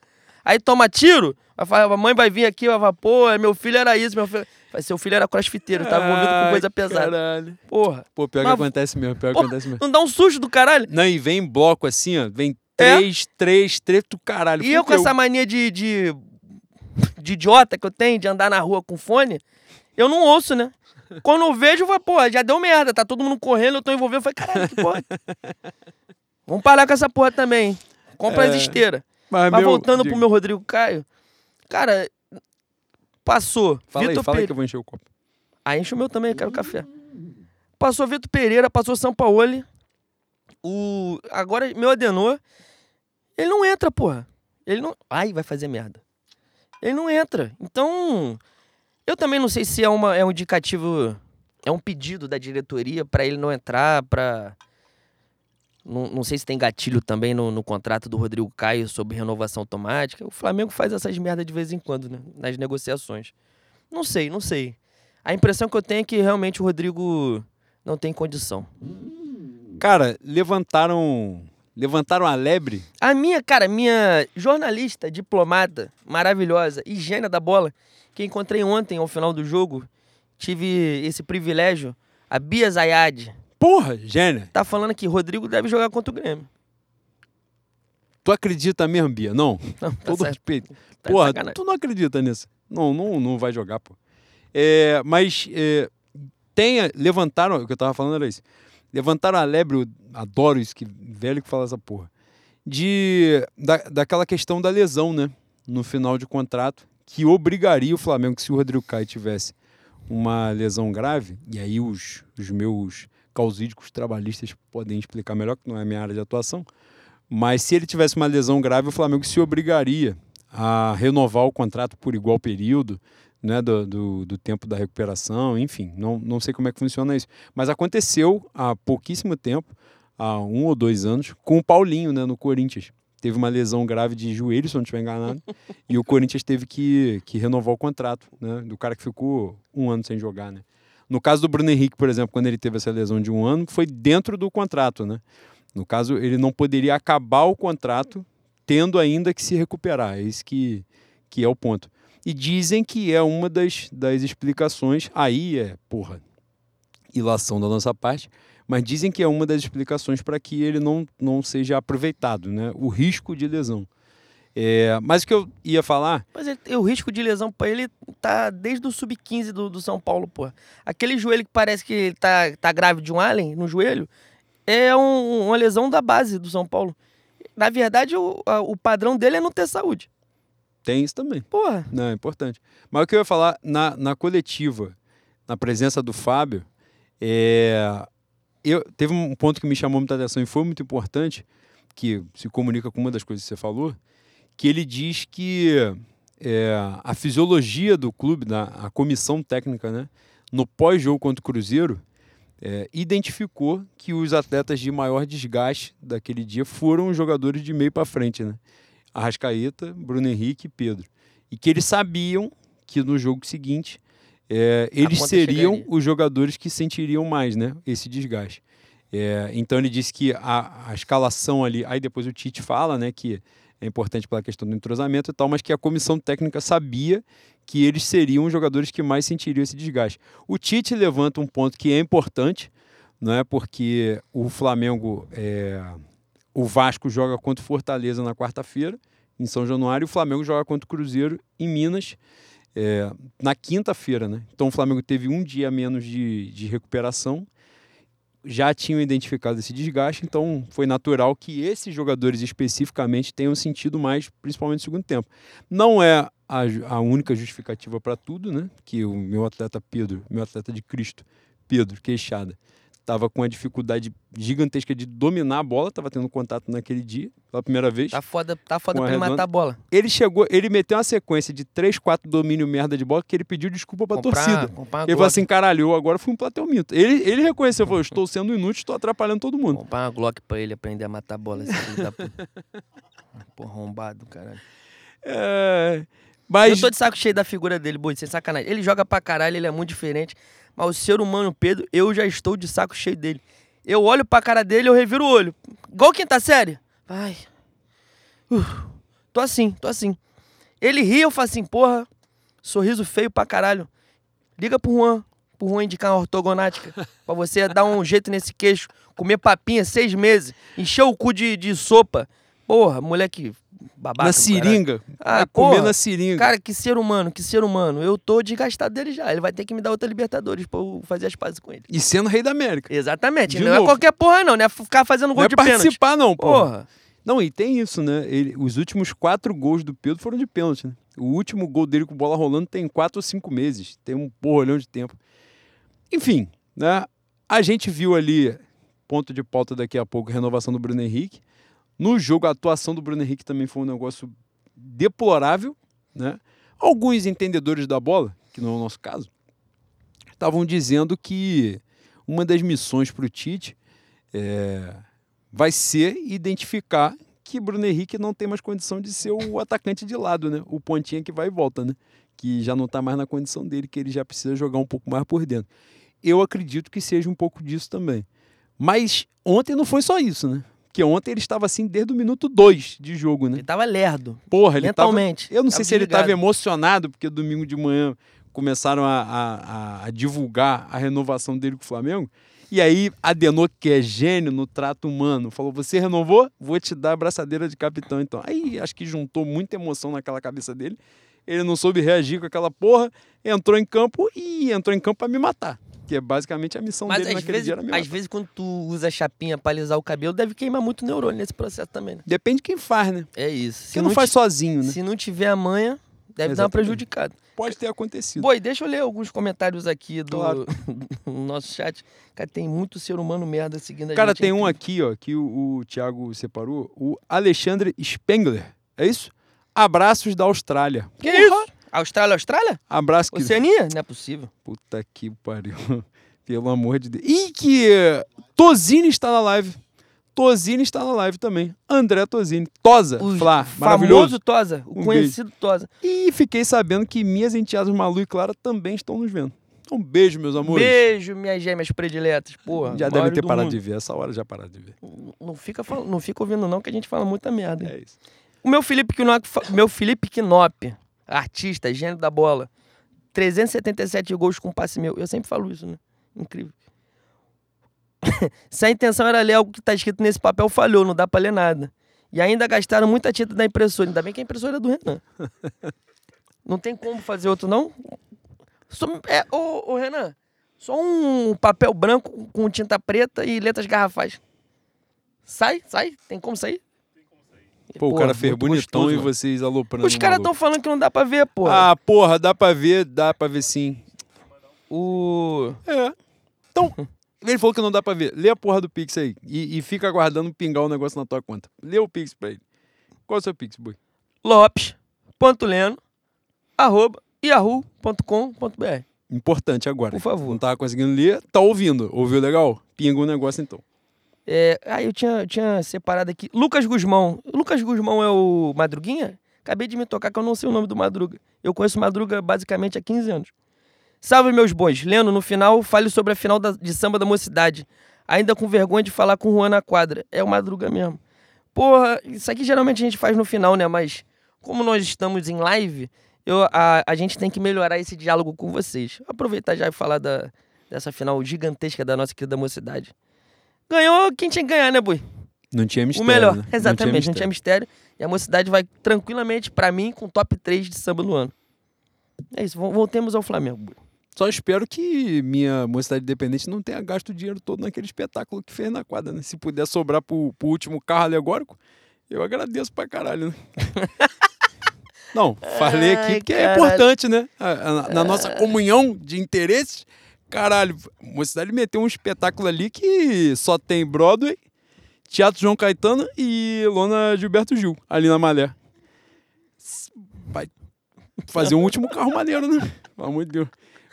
Aí toma tiro, vai falar, a mãe vai vir aqui, vai falar, pô, meu filho era isso, meu filho. Vai, seu filho era crossfiteiro, tava envolvido com coisa pesada. Caralho. Porra. Pô, pior que Mas- acontece mesmo, pior que Porra, acontece mesmo. Não dá um susto do caralho? Não, e vem em bloco assim, ó. Vem É? Três, três, três do caralho. E eu com essa mania de, de, de idiota que eu tenho, de andar na rua com fone, eu não ouço, né? Quando eu vejo, eu falo, pô, já deu merda, tá todo mundo correndo, eu tô envolvido. Eu falei, caralho, que porra. Vamos parar com essa porra também. hein? Compra as É, esteiras. Mas, Mas meu, voltando diga. pro meu Rodrigo Caio, cara, passou. Fala aí, Vitor fala aí Pereira. que eu vou encher o copo. Aí enche o meu também, eu quero café. Passou Vitor Pereira, passou São Paulo. O. Agora, meu Adenor. Ele não entra, porra. Ele não. Ai, vai fazer merda. Ele não entra. Então. Eu também não sei se é, uma, é um indicativo. É um pedido da diretoria pra ele não entrar, pra. Não, não sei se tem gatilho também no, no contrato do Rodrigo Caio sobre renovação automática. O Flamengo faz essas merdas de vez em quando, né? Nas negociações. Não sei, não sei. A impressão que eu tenho é que realmente o Rodrigo não tem condição. Cara, levantaram. Levantaram a lebre. A minha, cara, minha jornalista, diplomata, maravilhosa e gênia da bola, que encontrei ontem ao final do jogo, tive esse privilégio, a Bia Zayad, Porra, gênia. tá falando que Rodrigo deve jogar contra o Grêmio. Tu acredita mesmo, Bia? Não. Não, tá Todo certo. respeito. Tá Porra, tu não acredita nisso. Não, não, não vai jogar, pô. É, mas é, tenha, levantaram, o que eu tava falando era isso. Levantaram a lebre, eu adoro isso, que velho que fala essa porra. De, da, daquela questão da lesão, né? No final de contrato, que obrigaria o Flamengo, que se o Rodrigo Caio tivesse uma lesão grave, e aí os, os meus causídicos trabalhistas podem explicar melhor, que não é minha área de atuação, mas se ele tivesse uma lesão grave, o Flamengo se obrigaria a renovar o contrato por igual período, né, do, do, do tempo da recuperação, enfim, não, não sei como é que funciona isso. Mas aconteceu há pouquíssimo tempo, há um ou dois anos, com o Paulinho, né, no Corinthians. Teve uma lesão grave de joelho, se eu não estiver enganado, e o Corinthians teve que, que renovar o contrato, né, do cara que ficou um ano sem jogar, né. No caso do Bruno Henrique, por exemplo, quando ele teve essa lesão de um ano, foi dentro do contrato, né. No caso, ele não poderia acabar o contrato tendo ainda que se recuperar. É isso que, que é o ponto. E dizem que é uma das, das explicações. Aí é, porra, ilação da nossa parte. Mas dizem que é uma das explicações para que ele não, não seja aproveitado, né? O risco de lesão. É, mas o que eu ia falar, Mas ele- o risco de lesão pra ele tá desde o sub-15 do, do São Paulo, pô. Aquele joelho que parece que tá, tá grave de um alien no joelho é um- uma lesão da base do São Paulo. Na verdade, o, a- o padrão dele é não ter saúde. Tem isso também. Porra. Não, é importante. Mas o que eu ia falar, na, na coletiva, na presença do Fábio, é, eu, teve um ponto que me chamou muita atenção e foi muito importante, que se comunica com uma das coisas que você falou, que ele diz que é, a fisiologia do clube, da, a comissão técnica, né, no pós-jogo contra o Cruzeiro, é, identificou que os atletas de maior desgaste daquele dia foram os jogadores de meio para frente, né? Arrascaeta, Bruno Henrique e Pedro. E que eles sabiam que no jogo seguinte é, eles seriam chegaria. os jogadores que sentiriam mais né, esse desgaste. É, então ele disse que a, a escalação ali, aí depois o Tite fala né, que é importante pela questão do entrosamento e tal, mas que a comissão técnica sabia que eles seriam os jogadores que mais sentiriam esse desgaste. O Tite levanta um ponto que é importante, não é porque o Flamengo, é, o Vasco joga contra o Fortaleza na quarta-feira em São Januário e o Flamengo joga contra o Cruzeiro em Minas é, na quinta-feira, né? Então o Flamengo teve um dia menos de, de recuperação, já tinham identificado esse desgaste, então foi natural que esses jogadores especificamente tenham sentido mais, principalmente no segundo tempo. Não é a, a única justificativa para tudo, né? Que o meu atleta Pedro, meu atleta de Cristo, Pedro Queixada, estava com a dificuldade gigantesca de dominar a bola, estava tendo contato naquele dia, pela primeira vez. Tá foda, tá foda pra ele matar a bola. Ele chegou, ele meteu uma sequência de 3, 4 domínio merda de bola que ele pediu desculpa pra torcida. comprar uma Ele falou assim, caralho, eu agora fui um platel minto. Ele, ele reconheceu, falou, estou sendo inútil, estou atrapalhando todo mundo. Comprar uma Glock pra ele aprender a matar a bola. Esse filho da puta. Porra, arrombado, caralho. É, mas Eu tô de saco cheio da figura dele, boi, sem sacanagem. Ele joga pra caralho, ele é muito diferente. Mas o ser humano Pedro, eu já estou de saco cheio dele. Eu olho pra cara dele, eu reviro o olho. Igual quinta série. Ai. Uh, tô assim, tô assim. Ele ri, eu falo assim, porra, sorriso feio pra caralho. Liga pro Juan, pro Juan indicar uma ortogonática. pra você dar um jeito nesse queixo. Comer papinha seis meses. Encher o cu de, de sopa. Porra, moleque babaca. na seringa. Ah, comer porra. na seringa. Cara, que ser humano, que ser humano. Eu tô desgastado dele já. Ele vai ter que me dar outra Libertadores pra eu fazer as pazes com ele. E sendo rei da América. Exatamente. De não é novo. qualquer porra, não. Não é ficar fazendo Não gol é de pênalti. participar, não, pô. Porra. Não, e tem isso, né? Ele- os últimos quatro gols do Pedro foram de pênalti, né? O último gol dele com bola rolando tem quatro ou cinco meses. Tem um porrolhão de tempo. Enfim, né? A gente viu ali, ponto de pauta daqui a pouco, renovação do Bruno Henrique. No jogo, a atuação do Bruno Henrique também foi um negócio deplorável, né? Alguns entendedores da bola, que não é o nosso caso, estavam dizendo que uma das missões para o Tite é, vai ser identificar que Bruno Henrique não tem mais condição de ser o atacante de lado, né? O pontinha que vai e volta, né? Que já não está mais na condição dele, que ele já precisa jogar um pouco mais por dentro. Eu acredito que seja um pouco disso também. Mas ontem não foi só isso, né? Porque ontem ele estava assim desde o minuto 2 de jogo, né? Ele tava lerdo. Porra, ele tava, mentalmente. eu não sei Tava se ele estava emocionado, porque domingo de manhã começaram a, a- a- a divulgar a renovação dele com o Flamengo. E aí, Adenor, que é gênio no trato humano, falou: Você renovou? Vou te dar a braçadeira de capitão, então. Aí acho que juntou muita emoção naquela cabeça dele. Ele não soube reagir com aquela porra, entrou em campo e entrou em campo para me matar. Que é basicamente a missão Mas dele às naquele vezes, dia era me às vezes, quando tu usa chapinha pra alisar o cabelo, deve queimar muito neurônio nesse processo também, né? Depende de quem faz, né? É isso. Se Quem não, faz sozinho, né? Se não tiver a manha, deve dar uma Exatamente. prejudicada. Pode ter acontecido. Boi, deixa eu ler alguns comentários aqui do, Claro. do nosso chat. Cara, tem muito ser humano merda seguindo a Cara, gente. tem é um aqui, ó, que o, o Thiago separou. O Alexandre Spengler. É isso? Abraços da Austrália. Que Porra! isso? Austrália, Austrália? Abraço que. Oceania? Não é possível. Puta que pariu. Pelo amor de Deus. E que Tozini está na live. Tozini está na live também. André Tozini. Tosa, O Flá, famoso maravilhoso. Tosa, o Um conhecido Tosa. E fiquei sabendo que minhas enteadas Malu e Clara também estão nos vendo. Um beijo, meus amores. Beijo, minhas gêmeas prediletas. Porra, Já devem ter do parado mundo. de ver. Essa hora já pararam de ver. Não fica, não fica ouvindo não, que a gente fala muita merda. hein? É isso. O meu Felipe Knop, meu Felipe Knop, artista, gênio da bola. 377 gols com passe meu. Eu sempre falo isso, né? Incrível. Se a intenção era ler algo que tá escrito nesse papel, falhou, não dá pra ler nada. E ainda gastaram muita tinta da impressora. Ainda bem que a impressora é do Renan. Não tem como fazer outro, não? Só, é, ô, ô, Renan, só um papel branco com tinta preta e letras garrafais. Sai, sai? Tem como sair? Pô, o cara fez bonitão gostoso, e mano. vocês aloprando. Os caras estão falando que não dá pra ver, pô. Ah, porra, dá pra ver, dá pra ver sim. O. É. Então, ele falou que não dá pra ver. Lê a porra do Pix aí. E, e fica aguardando pingar o negócio na tua conta. Lê o Pix pra ele. Qual é o seu Pix, boi? Lopes.leno arroba yahoo.com.br. Importante agora. Por favor. Não tava conseguindo ler, tá ouvindo. Ouviu legal? Pinga o negócio então. É, aí eu tinha, tinha separado aqui. Lucas Guzmão. Lucas Guzmão é o Madruguinha? Acabei de me tocar que eu não sei o nome do Madruga. Eu conheço Madruga basicamente há 15 anos. Salve meus bons. Lendo, no final, fale sobre a final da- de samba da mocidade. Ainda com vergonha de falar com o Juan na quadra. É o Madruga mesmo. Porra, isso aqui geralmente a gente faz no final, né? Mas como nós estamos em live, eu, a, a gente tem que melhorar esse diálogo com vocês. Aproveitar já e falar da, dessa final gigantesca da nossa querida mocidade. Ganhou quem tinha que ganhar, né, Bui? Não tinha mistério. o melhor, né? exatamente, não tinha, mistério. mistério. E a mocidade vai tranquilamente, pra mim, com top 3 de samba no ano. É isso, vol- voltemos ao Flamengo. Bui. Só espero que minha mocidade independente não tenha gasto o dinheiro todo naquele espetáculo que fez na quadra, né? Se puder sobrar pro, pro último carro alegórico, eu agradeço pra caralho, né? Não, falei aqui Ai, porque é caralho. importante, né? A- a- Na nossa comunhão de interesses, caralho, a mocidade meteu um espetáculo ali que só tem Broadway, Teatro João Caetano e Lona Gilberto Gil, ali na Malé. Vai fazer um último carro maneiro, né? Pelo amor de Deus.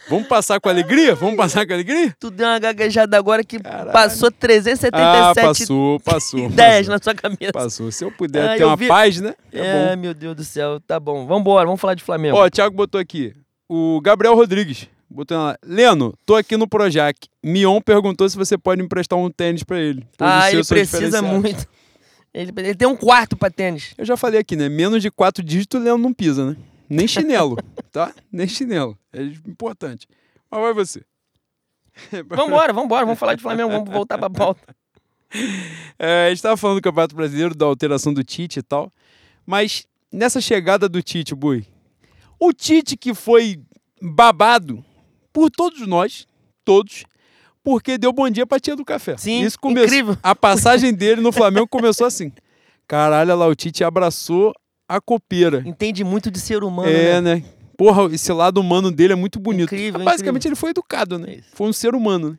Vamos passar com alegria? Vamos passar com alegria? Tu deu uma gaguejada agora que Caralho. passou Ah, 377 passou, passou. ideias passou. na sua cabeça. Passou. Se eu puder Ah, ter eu uma vi- paz, né? É, É, bom. meu Deus do céu. Tá bom. Vambora, vamos falar de Flamengo. Ó, o Thiago botou aqui. O Gabriel Rodrigues. Botou lá. Leno, tô aqui no Projac. Mion perguntou se você pode emprestar um tênis pra ele. Ah, ele precisa muito. Ele, ele tem um quarto pra tênis. Eu já falei aqui, né? Menos de quatro dígitos o Leno não pisa, né? Nem chinelo, tá? Nem chinelo. É importante. Mas vai você. Vambora, vambora, vamos falar de Flamengo, vamos voltar pra pauta. É, a gente tava falando do Campeonato Brasileiro, da alteração do Tite e tal. Mas nessa chegada do Tite, Bui, o Tite que foi babado por todos nós, todos, porque deu bom dia pra tia do café. Sim, Isso começou, incrível. A passagem dele no Flamengo começou assim. Caralho, lá o Tite abraçou a copeira. Entende muito de ser humano, é, né? né? Porra, esse lado humano dele é muito bonito. Incrível, Basicamente incrível. ele foi educado, né? Isso. Foi um ser humano. Né?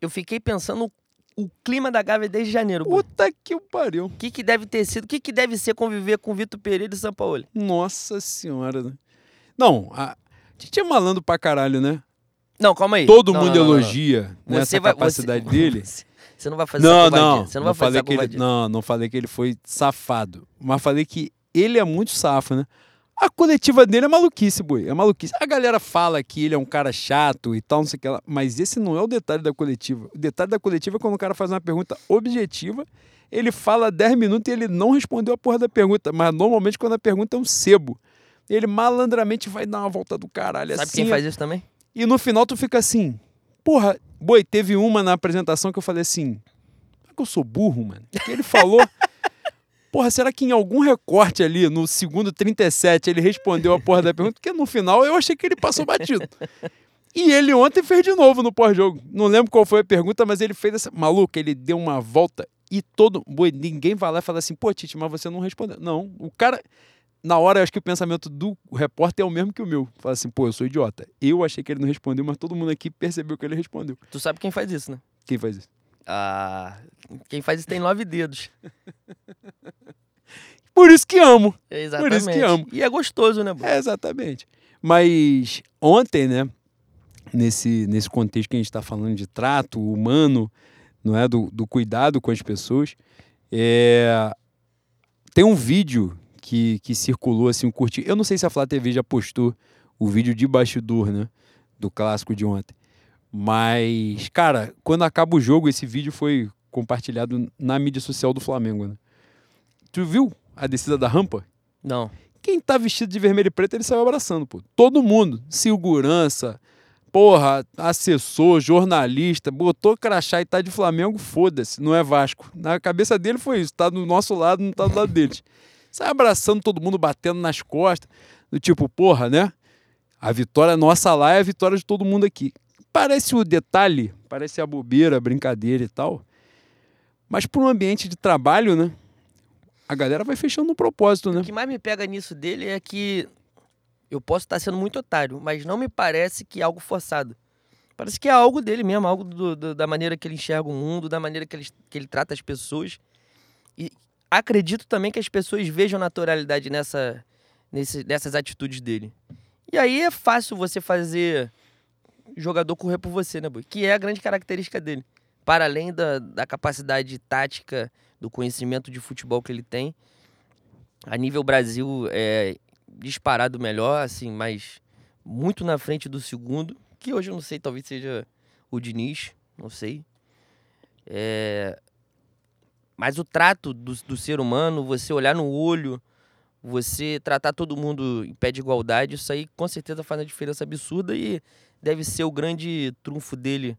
Eu fiquei pensando o clima da Gávea desde janeiro. Puta que o pariu. O que, que deve ter sido? O que, que deve ser conviver com Vitor Pereira e São Paulo? Nossa senhora, né? Não, a Tite é malandro pra caralho, né? Não, calma aí. Todo Não, mundo não, não, elogia né, Você essa vai- capacidade você- dele. Você não vai fazer Não, não. Você não vai fazer falei ele, não, não falei que ele foi safado. Mas falei que ele é muito safo, né? A coletiva dele é maluquice, boi. É maluquice. A galera fala que ele é um cara chato e tal, não sei o que lá. Mas esse não é o detalhe da coletiva. O detalhe da coletiva é quando o cara faz uma pergunta objetiva, ele fala 10 minutos e ele não respondeu a porra da pergunta. Mas normalmente quando a pergunta é um sebo. Ele malandramente vai dar uma volta do caralho Sabe assim. quem faz isso também? E no final tu fica assim, porra, boi, teve uma na apresentação que eu falei assim, será que eu sou burro, mano? Que ele falou, porra, será que em algum recorte ali, no segundo 37, ele respondeu a porra da pergunta? Porque no final eu achei que ele passou batido. E ele ontem fez de novo no pós-jogo. Não lembro qual foi a pergunta, mas ele fez essa. Maluco, ele deu uma volta e todo. Boi, ninguém vai lá e fala assim, pô, Tite, mas você não respondeu. Não, o cara. Na hora, eu acho que o pensamento do repórter é o mesmo que o meu. Fala assim, pô, eu sou idiota. Eu achei que ele não respondeu, mas todo mundo aqui percebeu que ele respondeu. Tu sabe quem faz isso, né? Quem faz isso? Ah, quem faz isso tem nove dedos. Por isso que amo. Exatamente. isso que amo. E é gostoso, né? É, exatamente. Mas ontem, né, nesse, nesse contexto que a gente está falando de trato humano, não é, do, do cuidado com as pessoas, é, tem um vídeo que, que circulou, assim, um. Eu não sei se a Flá TV já postou o vídeo de bastidor, né, do clássico de ontem. Mas, cara, quando acaba o jogo, esse vídeo foi compartilhado na mídia social do Flamengo, né? Tu viu a descida da rampa? Não. Quem tá vestido de vermelho e preto, ele saiu abraçando, pô. Todo mundo. Segurança, porra, assessor, jornalista, botou crachá e tá de Flamengo, foda-se, não é Vasco. Na cabeça dele foi isso, tá do nosso lado, não tá do lado deles. Sai abraçando todo mundo, batendo nas costas, do tipo, porra, né? A vitória nossa lá é a vitória de todo mundo aqui. Parece o detalhe, parece a bobeira, a brincadeira e tal. Mas para um ambiente de trabalho, né? A galera vai fechando um propósito, né? O que mais me pega nisso dele é que eu posso estar sendo muito otário, mas não me parece que é algo forçado. Parece que é algo dele mesmo, algo do- do- da maneira que ele enxerga o mundo, da maneira que ele, que ele trata as pessoas. E acredito também que as pessoas vejam naturalidade nessa, nesse- nessas atitudes dele. E aí é fácil você fazer jogador correr por você, né, Boi? Que é a grande característica dele. Para além da, da capacidade tática, do conhecimento de futebol que ele tem, a nível Brasil é disparado melhor, assim, mas muito na frente do segundo, que hoje eu não sei, talvez seja o Diniz, não sei. É, Mas o trato do, do ser humano, você olhar no olho, você tratar todo mundo em pé de igualdade, isso aí com certeza faz uma diferença absurda e deve ser o grande trunfo dele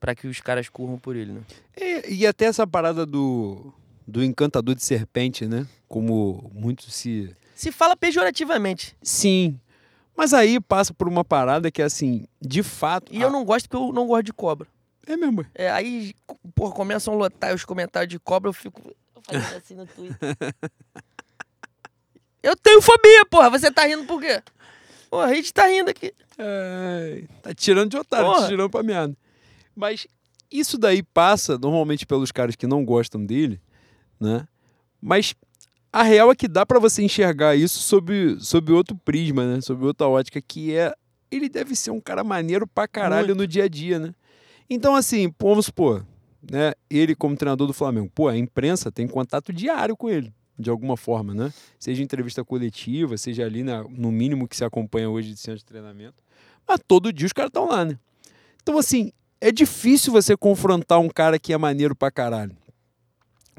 para que os caras corram por ele, né? E, e até essa parada do, do encantador de serpente, né? Como muito se. Se fala pejorativamente. Sim. Mas aí passa por uma parada que é assim, de fato. E eu não gosto porque eu não gosto de cobra. É mesmo. É, aí, porra, começam a lotar os comentários de cobra, eu fico fazendo assim no Twitter. Eu tenho fobia, porra. Você tá rindo por quê? Porra, a gente tá rindo aqui. É, tá tirando de otário, Porra. tá tirando pra merda. Mas isso daí passa normalmente pelos caras que não gostam dele, né? Mas a real é que dá pra você enxergar isso sob, sob outro prisma, né? Sob outra ótica, que é ele deve ser um cara maneiro pra caralho Muito. no dia a dia, né? Então, assim, vamos supor, né? Ele como treinador do Flamengo, pô, a imprensa tem contato diário com ele, de alguma forma, né? Seja entrevista coletiva, seja ali na- no mínimo que se acompanha hoje de centro de treinamento. Mas todo dia os caras estão lá, né? Então, assim, é difícil você confrontar um cara que é maneiro pra caralho.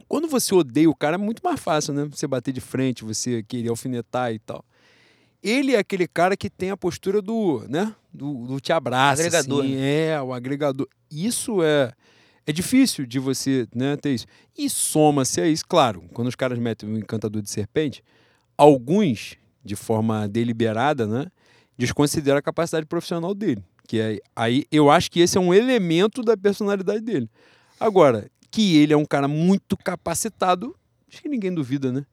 Quando você odeia o cara, é muito mais fácil, né? Você bater de frente, você querer alfinetar e tal. Ele é aquele cara que tem a postura do, né? Do, do te abraça. Agregador, assim, É, o agregador. Isso é, É difícil de você né, ter isso. E soma-se a isso, claro, quando os caras metem um encantador de serpente, alguns, de forma deliberada, né, desconsideram a capacidade profissional dele. Que é, aí eu acho que esse é um elemento da personalidade dele. Agora, que ele é um cara muito capacitado, acho que ninguém duvida, né?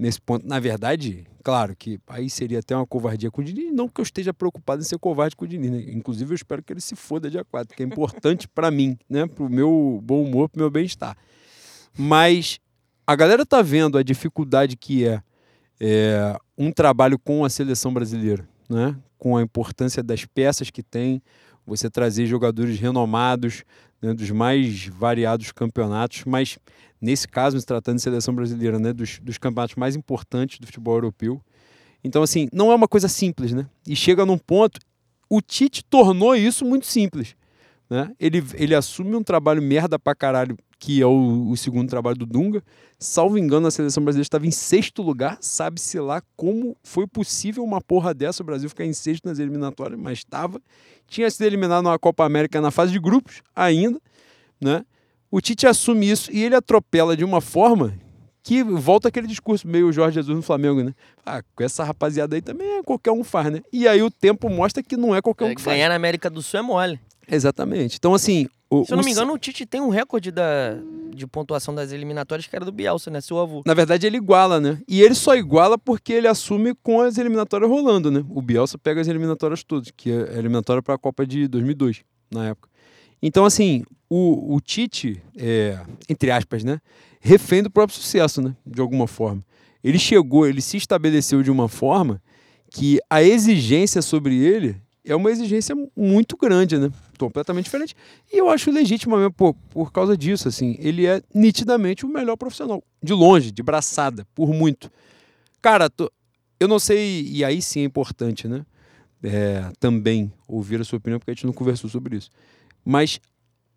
Nesse ponto, na verdade, claro que aí seria até uma covardia com o Diniz, não que eu esteja preocupado em ser covarde com o Diniz, né? Inclusive, eu espero que ele se foda dia 4, que é importante para mim, né? Pro meu bom humor, pro meu bem-estar. Mas a galera tá vendo a dificuldade que é, é um trabalho com a seleção brasileira, né? Com a importância das peças que tem, você trazer jogadores renomados, né, dos mais variados campeonatos, mas nesse caso, se tratando de seleção brasileira, né, dos, dos campeonatos mais importantes do futebol europeu. Então, assim, não é uma coisa simples, né? E chega num ponto, o Tite tornou isso muito simples. Né? Ele, ele assume um trabalho merda pra caralho, que é o, o segundo trabalho do Dunga. Salvo engano, a seleção brasileira estava em sexto lugar. Sabe-se lá como foi possível uma porra dessa, o Brasil ficar em sexto nas eliminatórias, mas estava. Tinha sido eliminado na Copa América na fase de grupos ainda, né? O Tite assume isso e ele atropela de uma forma que volta aquele discurso meio Jorge Jesus no Flamengo, né? Ah, com essa rapaziada aí também é qualquer um faz, né? E aí o tempo mostra que não é qualquer um É, que faz. ganhar na América do Sul é mole. Exatamente. Então, assim. O, Se eu não o me engano, o Tite tem um recorde da, de pontuação das eliminatórias que era do Bielsa, né? Seu avô. Na verdade, ele iguala, né? E ele só iguala porque ele assume com as eliminatórias rolando, né? O Bielsa pega as eliminatórias todas, que é a eliminatória para a Copa de 2002, na época. Então, assim, o, o Tite, é, entre aspas, né? Refém do próprio sucesso, né? De alguma forma. Ele chegou, ele se estabeleceu de uma forma que a exigência sobre ele é uma exigência muito grande, né? Completamente diferente. E eu acho legítima mesmo por, por causa disso, assim. Ele é nitidamente o melhor profissional. De longe, de braçada, por muito. Cara, tô- eu não sei, e aí sim é importante, né? É, também ouvir a sua opinião, porque a gente não conversou sobre isso. Mas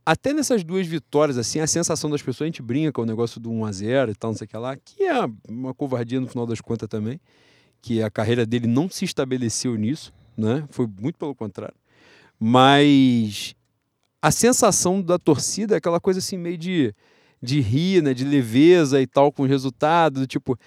até nessas duas vitórias, assim, a sensação das pessoas, a gente brinca com o negócio do 1x0 e tal, não sei o que lá, que é uma covardia no final das contas também, que a carreira dele não se estabeleceu nisso, né? Foi muito pelo contrário. Mas a sensação da torcida é aquela coisa assim meio de, de rir, né? De leveza e tal com o resultado, do tipo,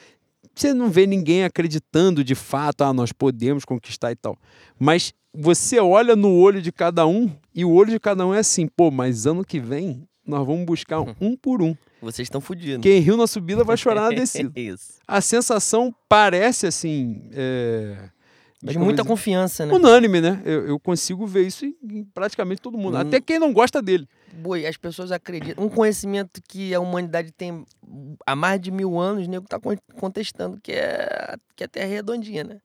você não vê ninguém acreditando de fato, ah, nós podemos conquistar e tal. Mas você olha no olho de cada um e o olho de cada um é assim, pô, mas ano que vem nós vamos buscar um, por um. Vocês estão fodidos. Quem riu na subida vai chorar na descida. A sensação parece assim. É... Mas muita confiança, né? Unânime, né? Eu, eu consigo ver isso em, praticamente todo mundo. Hum. Até quem não gosta dele. Boi, as pessoas acreditam. Um conhecimento que a humanidade tem há mais de mil anos, o nego tá con- contestando que é que a Terra é redondinha, né?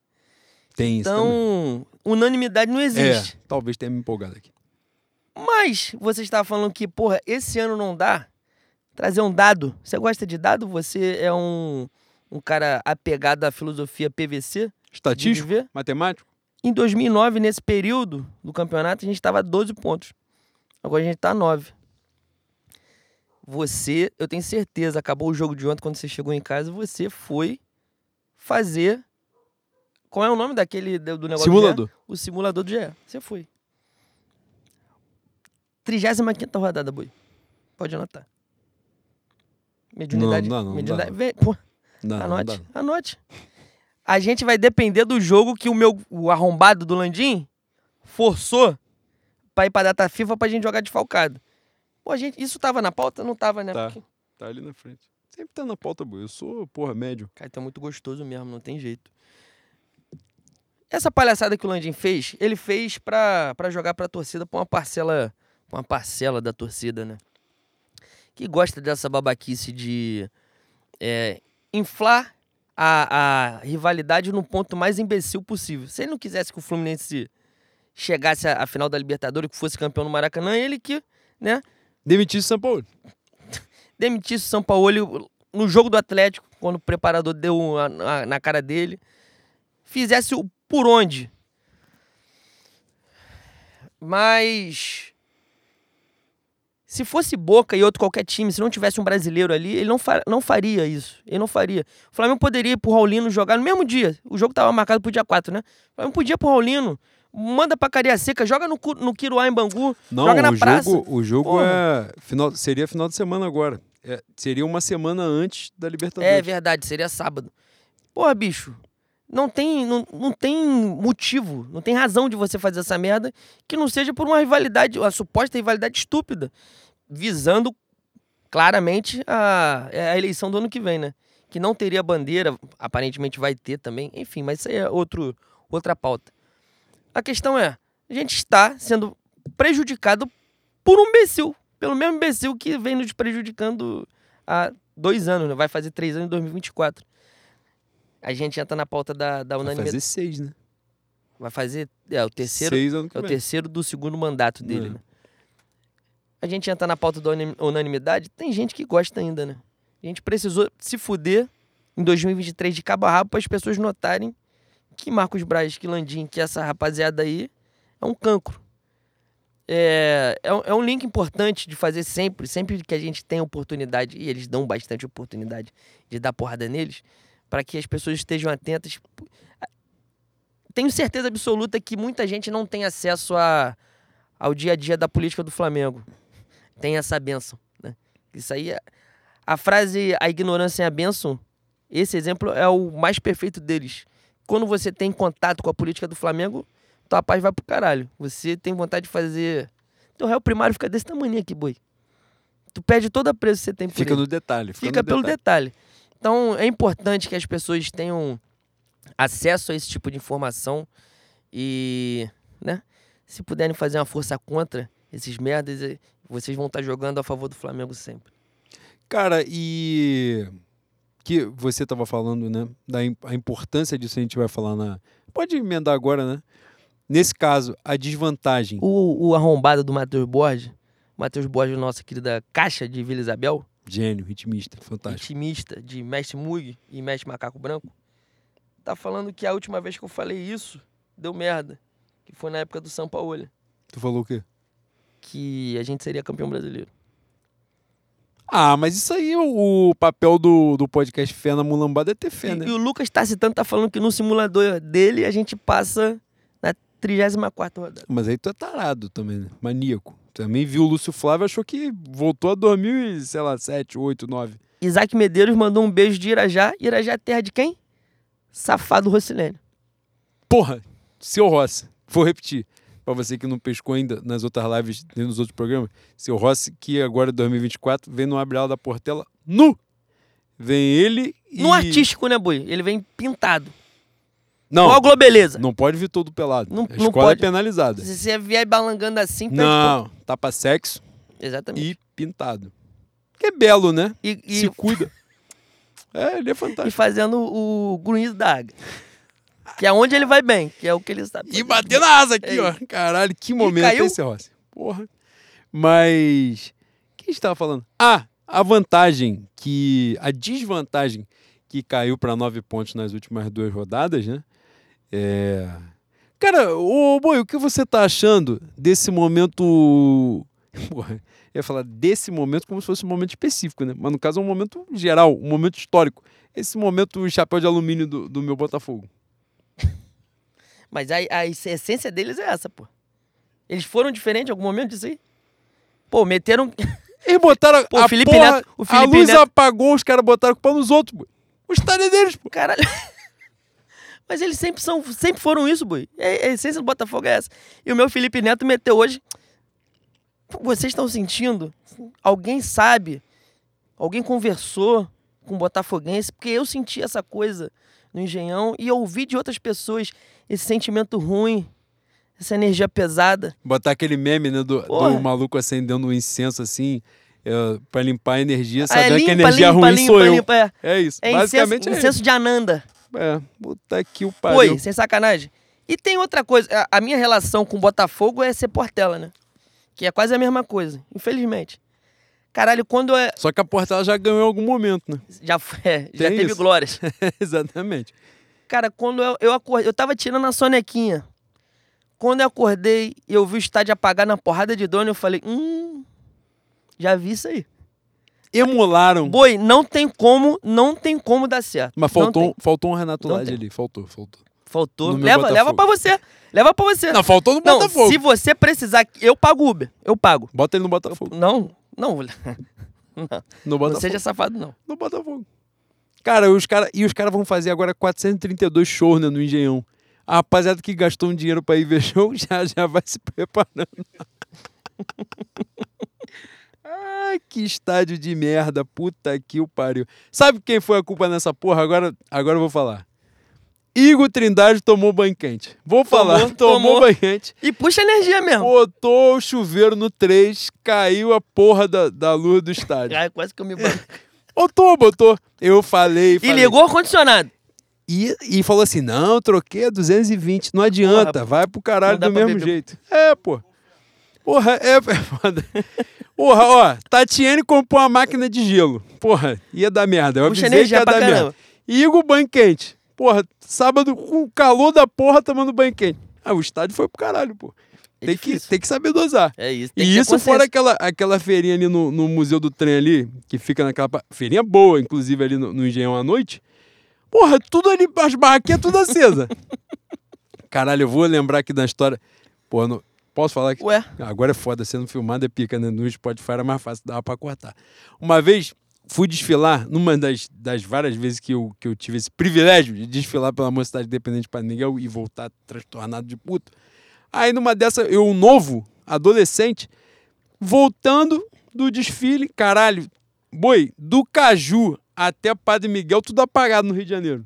Tem isso. Então, unanimidade não existe. É, talvez tenha me empolgado aqui. Mas você estava falando que, porra, esse ano não dá. Trazer um dado. Você gosta de dado? Você é um, um cara apegado à filosofia PVC? Estatístico? viver? Matemático? Em 2009, nesse período do campeonato, a gente estava a 12 pontos. Agora a gente está a 9. Você, eu tenho certeza, acabou o jogo de ontem, quando você chegou em casa, você foi fazer. Qual é o nome daquele do do negócio? do Simulador. GE? O simulador do GE. Você foi. 35 rodada, boi. Pode anotar. Mediunidade. Não, não não, mediunidade. dá. Vem, pô, Não, não Anote, dá. anote. A gente vai depender do jogo que o meu o arrombado do Landim forçou pra ir pra data FIFA pra gente jogar desfalcado. Pô, gente, isso tava na pauta? Não tava, né? Tá. Porque- Tá ali na frente. Sempre tá na pauta boa. Eu sou, porra, médio. Cara, tá muito gostoso mesmo, não tem jeito. Essa palhaçada que o Landim fez, ele fez pra, pra jogar pra torcida, pra uma parcela, pra uma parcela da torcida, né? Que gosta dessa babaquice de é, inflar a, a rivalidade no ponto mais imbecil possível. Se ele não quisesse que o Fluminense chegasse à, à final da Libertadores, que fosse campeão no Maracanã, ele que, né, Demitir São Paulo. demitisse o São Paulo no jogo do Atlético, quando o preparador deu a- a- na cara dele, fizesse o por onde. Mas se fosse Boca e outro qualquer time, se não tivesse um brasileiro ali, ele não, fa- não faria isso. Ele não faria. O Flamengo poderia ir pro Raulino jogar no mesmo dia. O jogo tava marcado pro dia 4, né? O Flamengo podia ir pro Raulino, Manda pra Cariacica, joga no, no Quiruá em Bangu, Não, joga na o praça. jogo, o jogo Porra. é final, seria final de semana agora. É, seria uma semana antes da Libertadores. É verdade, seria sábado. Porra, bicho, não tem, não, não tem motivo, não tem razão de você fazer essa merda que não seja por uma rivalidade, uma suposta rivalidade estúpida, visando claramente a, é a eleição do ano que vem, né? Que não teria bandeira, aparentemente vai ter também, enfim, mas isso aí é outro, outra pauta. A questão é, a gente está sendo prejudicado por um imbecil, pelo mesmo imbecil que vem nos prejudicando há dois anos, né? vai fazer três anos em 2024. A gente entra na pauta da, da Vai unanimidade. fazer seis, né? Vai fazer. É, o terceiro, Seis ano que é o terceiro do segundo mandato dele, É. né? A gente entra na pauta da unanimidade, tem gente que gosta ainda, né? A gente precisou se fuder em 2023 de cabo a rabo para as pessoas notarem que Marcos Braz, que Landim, que essa rapaziada aí é um cancro. É, é, um- é um link importante de fazer sempre, sempre que a gente tem oportunidade, e eles dão bastante oportunidade de dar porrada neles, para que as pessoas estejam atentas. Tenho certeza absoluta que muita gente não tem acesso a, ao dia a dia da política do Flamengo. Tem essa benção. Né? Isso aí, é- a frase a ignorância é a benção, esse exemplo é o mais perfeito deles. Quando você tem contato com a política do Flamengo, tua paz vai pro caralho. Você tem vontade de fazer. Teu réu primário fica desse tamanho aqui, boi. Tu perde toda a presa que você tem por Fica ele no detalhe. Fica, fica no pelo detalhe. detalhe. Então é importante que as pessoas tenham acesso a esse tipo de informação e, né, se puderem fazer uma força contra esses merdas, eh, vocês vão estar jogando a favor do Flamengo sempre. Cara, e que você estava falando, né, da a importância disso a gente vai falar na. Pode emendar agora, né? Nesse caso, a desvantagem. O, o arrombado do Matheus Borges, Matheus Borges, nossa querida caixa de Vila Isabel, Gênio, ritmista, fantástico. ritmista de Mestre Mug e Mestre Macaco Branco, tá falando que a última vez que eu falei isso deu merda, que foi na época do São Paulo. Tu falou o quê? que a gente seria campeão brasileiro. Ah, mas isso aí, o, papel do, do podcast Fé na Mulambada é ter fé, E, né? e o Lucas Tacitano tá falando que no simulador dele a gente passa na 34 rodada. Mas aí tu é tarado também, né? Maníaco. Também viu o Lúcio Flávio achou que voltou a 2000 e, sei lá, 7, 8, 9. Isaac Medeiros mandou um beijo de Irajá. Irajá é terra de quem? Safado Rossilene. Porra, seu Rossi. Vou repetir. Pra você que não pescou ainda nas outras lives e nos outros programas. Seu Rossi, que agora em 2024 vem no Abre Ala da Portela nu. Vem ele e... No artístico, né, boi? Ele vem pintado. Não, Igual Globeleza. não pode vir todo pelado. Não- a não escola pode. é penalizada. Se você vier balangando assim, perde Não, tapa sexo ponto. Exatamente. e pintado. Que é belo, né? E, e, Se cuida. É, ele é e fantástico. fazendo o grunhido da águia. Que é onde ele vai bem, que é o que ele sabe. E bater na asa aqui, É ó. Caralho, que momento caiu. esse Rossi. Porra. Mas. O que a gente tava falando? Ah, a vantagem que. A desvantagem que caiu para nove pontos nas últimas duas rodadas, né? É. Cara, ô Boi, o que você tá achando desse momento. Porra, eu ia falar desse momento como se fosse um momento específico, né? Mas no caso é um momento geral, um momento histórico. Esse momento chapéu de alumínio do, do meu Botafogo. Mas a, a essência deles é essa, pô. Eles foram diferentes em algum momento disso aí? Pô, meteram. Eles botaram Pô, a o Felipe porra, Neto- o a Felipe luz Neto- apagou, os caras botaram a culpa nos outros, pô. O estádio é deles, pô. Caralho. Mas eles sempre, são, sempre foram isso, boi. É- A essência do Botafogo é essa. E o meu Felipe Neto meteu hoje. Vocês estão sentindo? Alguém sabe? Alguém conversou com o Botafoguense? Porque eu senti essa coisa no Engenhão e ouvi de outras pessoas esse sentimento ruim, essa energia pesada. Botar aquele meme, né, do, do maluco acendendo um incenso assim, é, pra limpar a energia, Ah, é sabendo que a limpa, energia limpa, ruim limpa, sou eu. limpa, é. É isso. É Basicamente incenso, é incenso de Ananda. É, botar aqui o pariu. Foi, sem sacanagem. E tem outra coisa, a, a minha relação com o Botafogo é ser Portela, né? Que é quase a mesma coisa, infelizmente. Caralho, quando é, Só que a Portela já ganhou em algum momento, né? já, foi- é, já teve isso. glórias. Exatamente. Cara, quando eu, eu acordei, eu tava tirando a sonequinha. Quando eu acordei e eu vi o estádio apagar na porrada de dono, eu falei, hum, já vi isso aí. Emularam. Boi, não tem como, não tem como dar certo. Mas Não faltou, faltou um Renato Não tem. ali. Faltou, faltou. Faltou. Leva, leva pra você. Leva pra você. Não, faltou no Não, Botafogo. se você precisar, eu pago Uber. Eu pago. Bota ele no Botafogo. Não, não. Não, No não Botafogo. seja safado, não. No Botafogo. Cara, os cara, e os caras vão fazer agora 432 shows né, no Engenhão. A rapaziada que gastou um dinheiro pra ir ver show já, já vai se preparando. Ai, que estádio de merda. Puta que o pariu. Sabe quem foi a culpa nessa porra? Agora, agora eu vou falar. Igor Trindade tomou banho quente. Vou falar. Tomou, tomou. banho quente. E puxa energia mesmo. Botou o chuveiro no 3, caiu a porra da, da luz do estádio. Ai, quase que eu me. Botou, botou. Eu falei. E falei. ligou o ar-condicionado. E, e falou assim: não, troquei a 220. Não adianta, Porra, vai pro caralho do mesmo beber. jeito. É, pô. Porra, é, é foda. Porra, ó, Tatiane comprou uma máquina de gelo. Porra, ia dar merda. Eu Puxa avisei que ia dar merda. caramba. E Igor banho quente. Porra, sábado com o calor da porra tomando banho quente. Ah, o estádio foi pro caralho, pô. É Tem que, tem que saber dosar. É isso. tem E isso fora aquela, aquela feirinha ali no, no Museu do Trem ali, que fica naquela... Feirinha boa, inclusive, ali no, no Engenhão à noite. Porra, tudo ali, as barraquinhas tudo acesa. Caralho, eu vou lembrar aqui da história... Porra, não, posso falar aqui? Ué, Agora é foda, sendo filmado é pica, né? No Spotify era mais fácil, dava pra cortar. Uma vez, fui desfilar, numa das, das várias vezes que eu, que eu tive esse privilégio de desfilar pela Mocidade Independente para Miguel e voltar transtornado de puto. Aí numa dessa, eu, novo, adolescente, voltando do desfile, caralho, boi, do Caju até Padre Miguel, tudo apagado no Rio de Janeiro.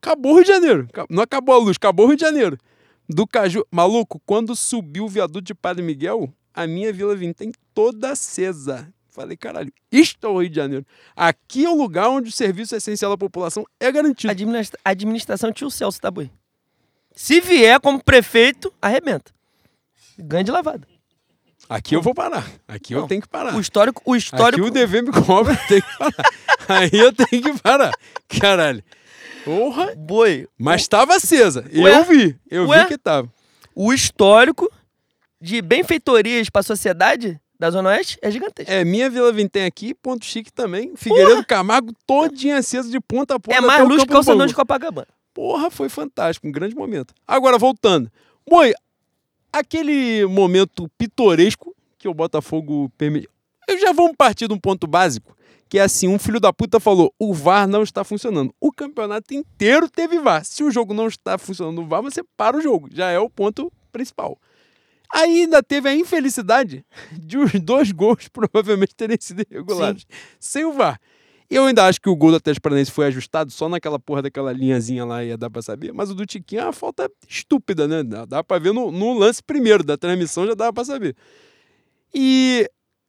Acabou o Rio de Janeiro. Não acabou a luz, acabou o Rio de Janeiro. Do Caju. Maluco, quando subiu o viaduto de Padre Miguel, a minha Vila Vintém toda acesa. Falei, caralho, isto é o Rio de Janeiro. Aqui é o lugar onde o serviço essencial da população é garantido. administra- administração tio Celso, boi? Se vier como prefeito, arrebenta. Ganha de lavada. Aqui eu vou parar. Aqui eu Não. tenho que parar. O histórico, o histórico. Aqui o dever me cobra, eu tenho que parar. Aí eu tenho que parar. Caralho. Porra. Boi, Mas estava acesa. Ué? Eu vi. Eu Ué? vi que tava. o histórico de benfeitorias pra sociedade da Zona Oeste é gigantesco. É, minha Vila Vintém aqui, Ponto Chique também. Figueiredo Camargo, todinha acesa de ponta a ponta. É mais o luz que calçadão Bangu. de Copacabana. Porra, foi fantástico, um grande momento. Agora, voltando. Boi, aquele momento pitoresco que o Botafogo permitiu. Eu já vamos partir de um ponto básico, que é assim, um filho da puta falou, o VAR não está funcionando. O campeonato inteiro teve VAR. Se o jogo não está funcionando no VAR, você para o jogo. Já é o ponto principal. Aí ainda teve a infelicidade de os dois gols provavelmente terem sido irregulares. Sem o VAR. Eu ainda acho que o gol do Atlético Paranaense foi ajustado só naquela porra daquela linhazinha lá, ia dar pra saber. Mas o do Tiquinho é uma falta estúpida, né? Dá, dá pra ver no, no lance primeiro da transmissão, já dava pra saber. E,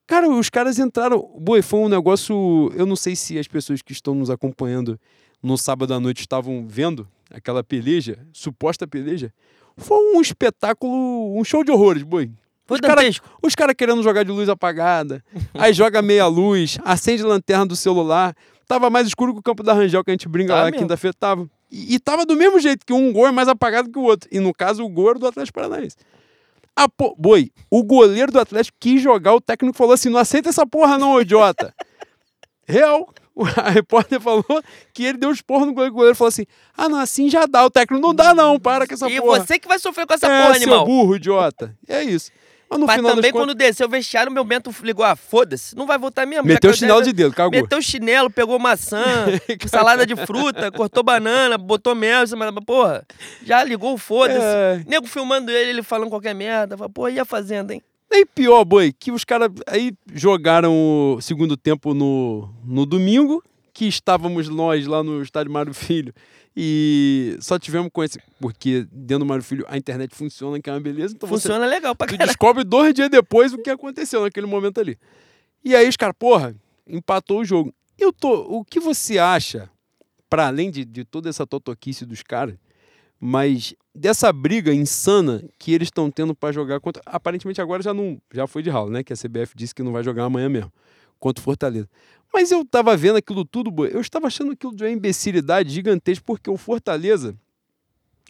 cara, os caras entraram. Boi, foi um negócio. Eu não sei se as pessoas que estão nos acompanhando no sábado à noite estavam vendo aquela peleja, suposta peleja. Foi um espetáculo, um show de horrores, boi. Os cara- caras querendo jogar de luz apagada, aí joga meia luz, acende lanterna do celular. Tava mais escuro que o campo da Rangel que a gente brinca Tá lá quinta-feira. Tava. E, e tava do mesmo jeito, que um gol é mais apagado que o outro. E no caso, o gol era do Atlético Paranaense. Ah, pô, boi, o goleiro do Atlético quis jogar, o técnico falou assim: não aceita essa porra, não, idiota. Real. A repórter falou que ele deu os porros no goleiro. O goleiro falou assim: ah, não, assim já dá. O técnico não dá, não, para com essa E porra. você que vai sofrer com essa é, porra, animal. burro, idiota. É isso. Mas Mas também das contas, quando desceu o vestiário, meu Bento ligou, ah, foda-se, não vai voltar mesmo. meteu o chinelo de dedo, cagou. Meteu o chinelo, pegou maçã, salada de fruta, cortou banana, botou mel, mas, porra, já ligou foda-se. É. Nego filmando ele, ele falando qualquer merda. Fala, Porra, e a fazenda, hein? Nem pior, boi, que os caras aí jogaram o segundo tempo no, no domingo, que estávamos nós lá no estádio Mário Filho. E só tivemos com esse. Porque dentro do Mário Filho a internet funciona, que é uma beleza. Então você Funciona legal pra caralho. descobre dois dias depois o que aconteceu naquele momento ali. E aí os caras, porra, empatou o jogo. Eu tô. O que você acha, para além de, de toda essa totoquice dos caras, mas dessa briga insana que eles estão tendo para jogar contra. Aparentemente agora já não. Já foi de ralo, né? Que a CBF disse que não vai jogar amanhã mesmo. Contra o Fortaleza. Mas eu tava vendo aquilo tudo, eu estava achando aquilo de uma imbecilidade gigantesca, porque o Fortaleza.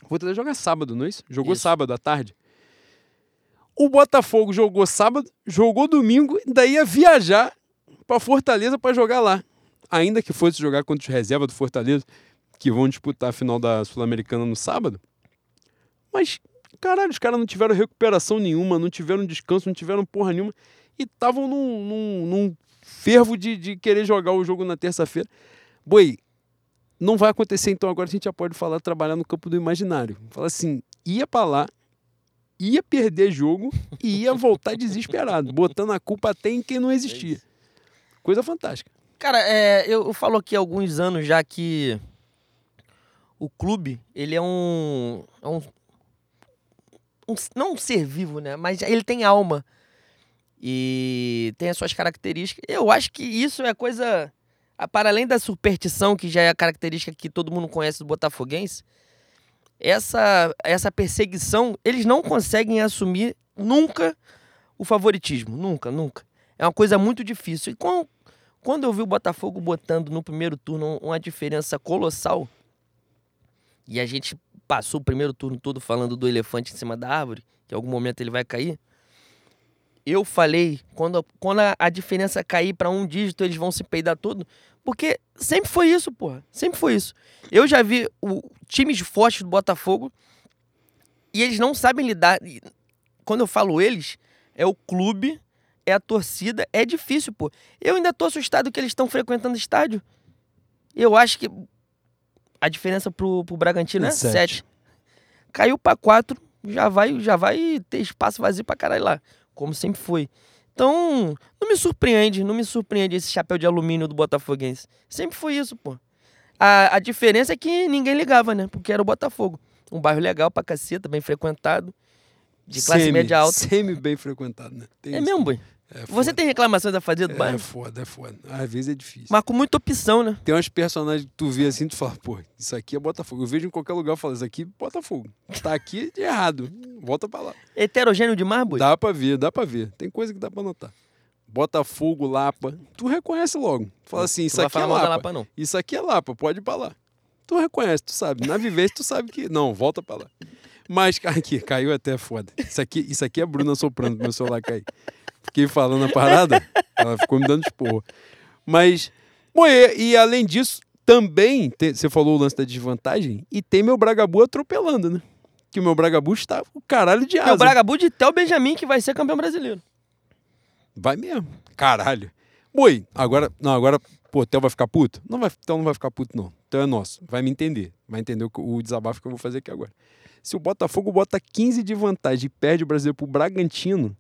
O Fortaleza joga sábado, não é isso? Jogou Isso. sábado à tarde. O Botafogo jogou sábado, jogou domingo, daí ia viajar para Fortaleza para jogar lá. Ainda que fosse jogar contra os reservas do Fortaleza, que vão disputar a final da Sul-Americana no sábado. Mas, caralho, os caras não tiveram recuperação nenhuma, não tiveram descanso, não tiveram porra nenhuma. E estavam num, num, num fervo de, de querer jogar o jogo na terça-feira. Boi, não vai acontecer, então agora a gente já pode falar trabalhar no campo do imaginário. Fala assim, ia pra lá, ia perder jogo e ia voltar desesperado, botando a culpa até em quem não existia. Coisa fantástica. Cara, é, eu, eu falo aqui há alguns anos já que o clube, ele é um, é um, um- Não um ser vivo, né? Mas ele tem alma. E tem as suas características. Eu acho que isso é coisa. Para além da superstição, que já é a característica que todo mundo conhece do Botafoguense, essa, essa perseguição, eles não conseguem assumir nunca o favoritismo. Nunca, nunca. É uma coisa muito difícil. E com, quando eu vi o Botafogo botando no primeiro turno uma diferença colossal, e a gente passou o primeiro turno todo falando do elefante em cima da árvore, que em algum momento ele vai cair. Eu falei, quando, quando a, a diferença cair para um dígito, eles vão se peidar todo. Porque sempre foi isso, porra. Sempre foi isso. Eu já vi o, times fortes do Botafogo e eles não sabem lidar. e Quando eu falo eles, é o clube, é a torcida, é difícil, pô. Eu ainda tô assustado que eles estão frequentando estádio. Eu acho que a diferença pro, pro Bragantino é É sete. 7. Caiu pra 4, já vai, já vai ter espaço vazio pra caralho lá, como sempre foi. Então, não me surpreende, não me surpreende esse chapéu de alumínio do Botafoguense. Sempre foi isso, pô. A, a diferença é que ninguém ligava, né? Porque era o Botafogo. Um bairro legal pra caceta, bem frequentado, de classe Semi- média alta. Semi bem frequentado, né? Tem É isso mesmo, boi? É Você tem reclamações a fazer do É bairro? foda, é foda. Às vezes é difícil. Mas com muita opção, né? Tem umas personagens que tu vê assim, tu fala, pô, isso aqui é Botafogo. Eu vejo em qualquer lugar e falo, isso aqui é Botafogo. Tá aqui de errado. Volta pra lá. Heterogêneo demais, boi? Dá pra ver, dá pra ver. Tem coisa que dá pra notar. Botafogo, Lapa. Tu reconhece logo. Tu fala assim, Tu isso aqui é da Lapa. Lapa, não. Isso aqui é Lapa, pode ir pra lá. Tu reconhece, tu sabe. Na vivência, tu sabe que. Não, volta pra lá. Mas, aqui, caiu até foda. Isso aqui, isso aqui é Bruna soprando pro meu celular cair. Fiquei falando a parada, ela ficou me dando esporro. Mas, bom, e, e além disso, também, tem- você falou o lance da desvantagem, e tem meu Bragabu atropelando, né? Que o meu Bragabu está o caralho de É asa. o Bragabu de Theo Benjamin que vai ser campeão brasileiro. Vai mesmo. Caralho. Boi, agora. Não, agora. Pô, Theo vai ficar puto? Não vai, Theo não vai ficar puto, não. Theo é nosso. Vai me entender. Vai entender o, o desabafo que eu vou fazer aqui agora. Se o Botafogo bota 15 de vantagem e perde o Brasileiro pro Bragantino,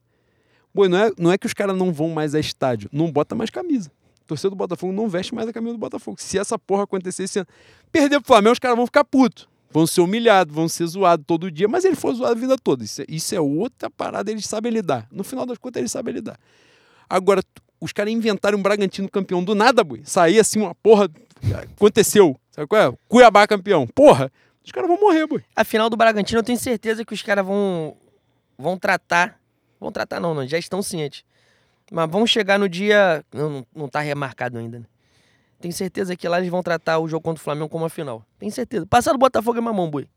boi, não é, não é que os caras não vão mais a estádio. Não bota mais camisa. A torcida do Botafogo não veste mais a camisa do Botafogo. Se essa porra acontecer esse ano, perder pro Flamengo, os caras vão ficar putos. Vão ser humilhados, vão ser zoados todo dia, mas ele foi zoado a vida toda. Isso é, isso é outra parada, eles sabem lidar. No final das contas, eles sabem lidar. Agora, os caras inventaram um Bragantino campeão do nada, boi. Sair assim uma porra. Aconteceu. Sabe qual é? Cuiabá campeão. Porra, os caras vão morrer, boi. A final do Bragantino, eu tenho certeza que os caras vão, vão tratar. Vão tratar, não, não, já estão cientes. Mas vão chegar no dia. Não, não, tá remarcado ainda, né? Tenho certeza que lá eles vão tratar o jogo contra o Flamengo como uma final. Tenho certeza. Passar do Botafogo é mamão, boi.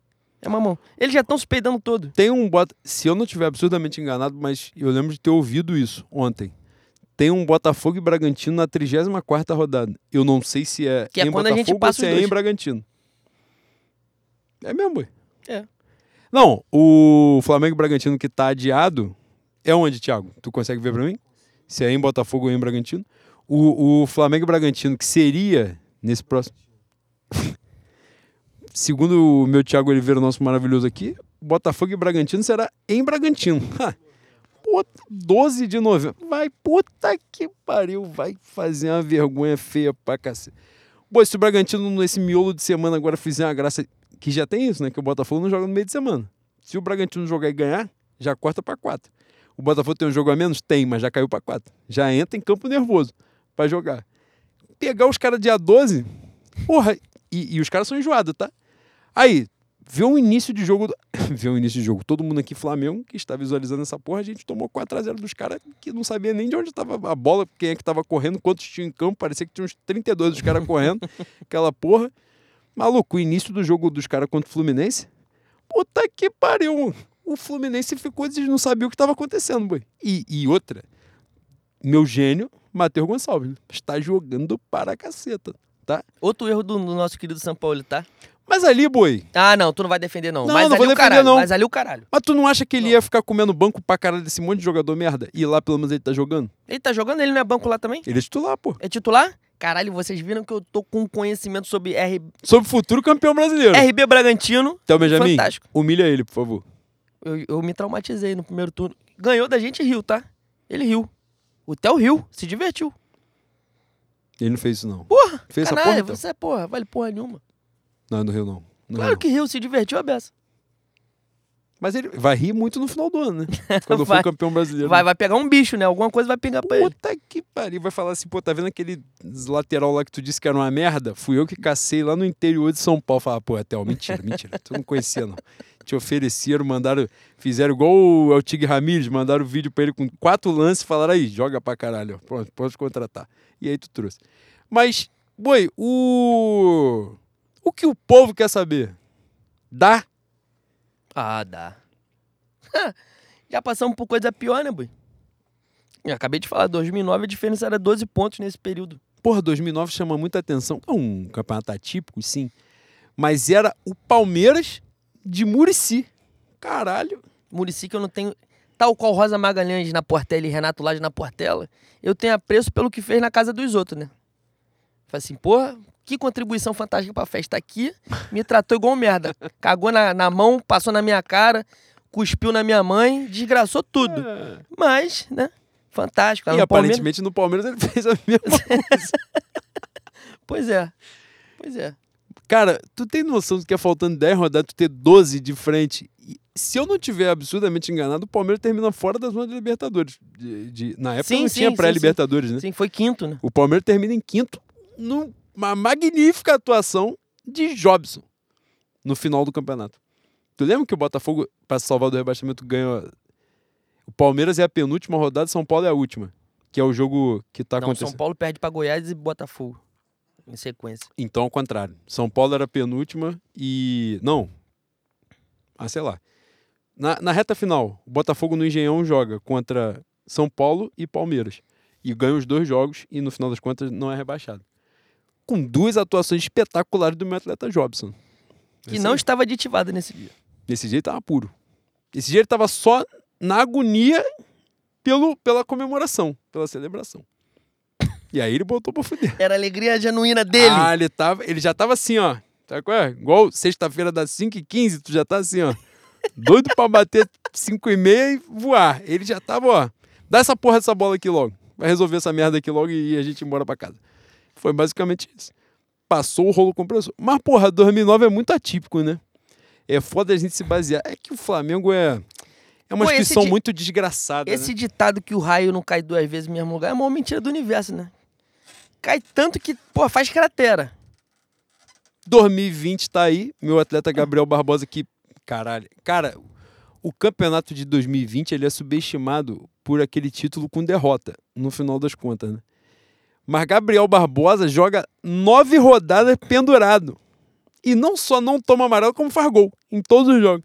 É mamão. Eles já estão se peidando todo. Tem um bota. Se eu não estiver absurdamente enganado, mas eu lembro de ter ouvido isso ontem. Tem um Botafogo e Bragantino na 34 rodada. Eu não sei se é Que é em quando a gente Botafogo ou passa se é em Bragantino. É mesmo, boi. É. Não, o Flamengo e Bragantino que tá adiado é onde, Thiago? Tu consegue ver pra mim? Se é em Botafogo ou em Bragantino? O, o Flamengo e Bragantino que seria nesse próximo. Segundo o meu Thiago Oliveira, nosso maravilhoso aqui, Botafogo e Bragantino será em Bragantino. Puta, 12 de novembro. Vai, puta que pariu, vai fazer uma vergonha feia pra cacete. Pô, se o Bragantino nesse miolo de semana agora fizer uma graça, que já tem isso, né? Que o Botafogo não joga no meio de semana. Se o Bragantino jogar e ganhar, já corta pra 4. O Botafogo tem um jogo a menos? Tem, mas já caiu pra 4. Já entra em campo nervoso pra jogar. Pegar os caras dia 12, porra, e, e os caras são enjoados, tá? Aí, vê o início de jogo. do- vê o início de jogo. Todo mundo aqui, Flamengo, que está visualizando essa porra, a gente tomou 4x0 dos caras que não sabia nem de onde estava a bola, quem é que estava correndo, quantos tinham em campo. Parecia que tinha uns 32 dos caras correndo, aquela porra. Maluco, o início do jogo dos caras contra o Fluminense. Puta que pariu, mano. O Fluminense ficou, eles não sabiam o que estava acontecendo, boy. E, e outra, meu gênio, Matheus Gonçalves, está jogando para a caceta, tá? Outro erro do, do nosso querido São Paulo, tá? Mas ali, boi. Ah, não, tu não vai defender, não. Não, mas não ali vou o defender, caralho. não. Mas ali o caralho. Mas tu não acha que ele ia ficar comendo banco pra caralho desse monte de jogador merda? E lá pelo menos ele tá jogando? Ele tá jogando, ele não é banco lá também? Ele é titular, pô. É titular? Caralho, vocês viram que eu tô com conhecimento sobre R... Sobre futuro campeão brasileiro. RB Bragantino. Então, Benjamin, Fantástico. humilha ele, por favor. Eu, eu me traumatizei no primeiro turno. Ganhou da gente e riu, tá? Ele riu. O Theo riu, se divertiu. Ele não fez isso, não. Porra, Fez essa caralho, porra, então? você é porra, vale porra nenhuma. Não, não riu, não. Não Claro riu. que riu, se divertiu a beça. Mas ele vai rir muito no final do ano, né? Quando for Vai. campeão brasileiro. Vai, vai pegar um bicho, né? Alguma coisa vai pegar pra ele. Puta que pariu. Vai falar assim, pô, tá vendo aquele lateral lá que tu disse que era uma merda? Fui eu que cacei lá no interior de São Paulo. Falar, pô, Theo, mentira, mentira. Tu não conhecia, não. Te ofereceram, mandaram, fizeram igual o El Tigre Ramírez, mandaram vídeo pra ele com quatro lances e falaram aí, joga pra caralho. Pronto, pode contratar. E aí tu trouxe. Mas, boi, o. O que o povo quer saber? Dá? Ah, dá. Já passamos por coisa pior, né, boi? Eu acabei de falar, 2009 a diferença era 12 pontos nesse período. Porra, 2009 chama muita atenção. É um campeonato atípico, sim. Mas era o Palmeiras de Murici. Caralho. Murici que eu não tenho... Tal qual Rosa Magalhães na Portela e Renato Lage na Portela, eu tenho apreço pelo que fez na casa dos outros, né? Falei assim, porra, que contribuição fantástica pra festa aqui. Me tratou igual merda. Cagou na, na mão, passou na minha cara, cuspiu na minha mãe, desgraçou tudo. Mas, né? Fantástico. E no Palmeiras- aparentemente no Palmeiras ele fez a mesma coisa. Pois é. Pois é. Cara, tu tem noção do que é faltando 10 rodadas, tu ter 12 de frente? E se eu não tiver absurdamente enganado, o Palmeiras termina fora da zona de Libertadores. De- de- na época Sim, não sim, tinha pré-Libertadores, né? Sim, foi quinto, né? O Palmeiras termina em quinto numa magnífica atuação de Jobson no final do campeonato. Tu lembra que o Botafogo, para se salvar do rebaixamento, ganhou. O Palmeiras é a penúltima rodada, São Paulo é a última. Que é o jogo que tá Não, acontecendo. São Paulo perde pra Goiás e Botafogo. Em sequência. Então, ao contrário. São Paulo era penúltima e. Não. Ah, sei lá. Na, na reta final, o Botafogo no Engenhão joga contra São Paulo e Palmeiras. E ganha os dois jogos e, no final das contas, não é rebaixado. Com duas atuações espetaculares do meu atleta Jobson. Que Esse não aí, estava aditivado nesse dia. Desse jeito tava puro. Esse dia ele tava só na agonia pelo, pela comemoração, pela celebração. E aí ele botou pra fuder. Era a alegria genuína dele. Ah, ele, tava, ele já tava assim, ó. Sabe qual é? Igual sexta-feira das 5h15, tu já tá assim, ó. Doido pra bater 5 e meia e voar. Ele já tava, ó. Dá essa porra dessa bola aqui logo. Vai resolver essa merda aqui logo e a gente ir embora pra casa. Foi basicamente isso. Passou o rolo compressor. Mas, porra, 2009 é muito atípico, né? É foda a gente se basear. É que o Flamengo é. É uma Pô, muito desgraçada. Esse né? ditado que o raio não cai duas vezes no mesmo lugar é a maior mentira do universo, né? Cai tanto que, pô, faz cratera. 2020 tá aí. Meu atleta Gabriel Barbosa que caralho. Cara, o campeonato de 2020 ele é subestimado por aquele título com derrota, no final das contas, né? Mas Gabriel Barbosa joga nove rodadas pendurado. E não só não toma amarelo, como faz gol em todos os jogos.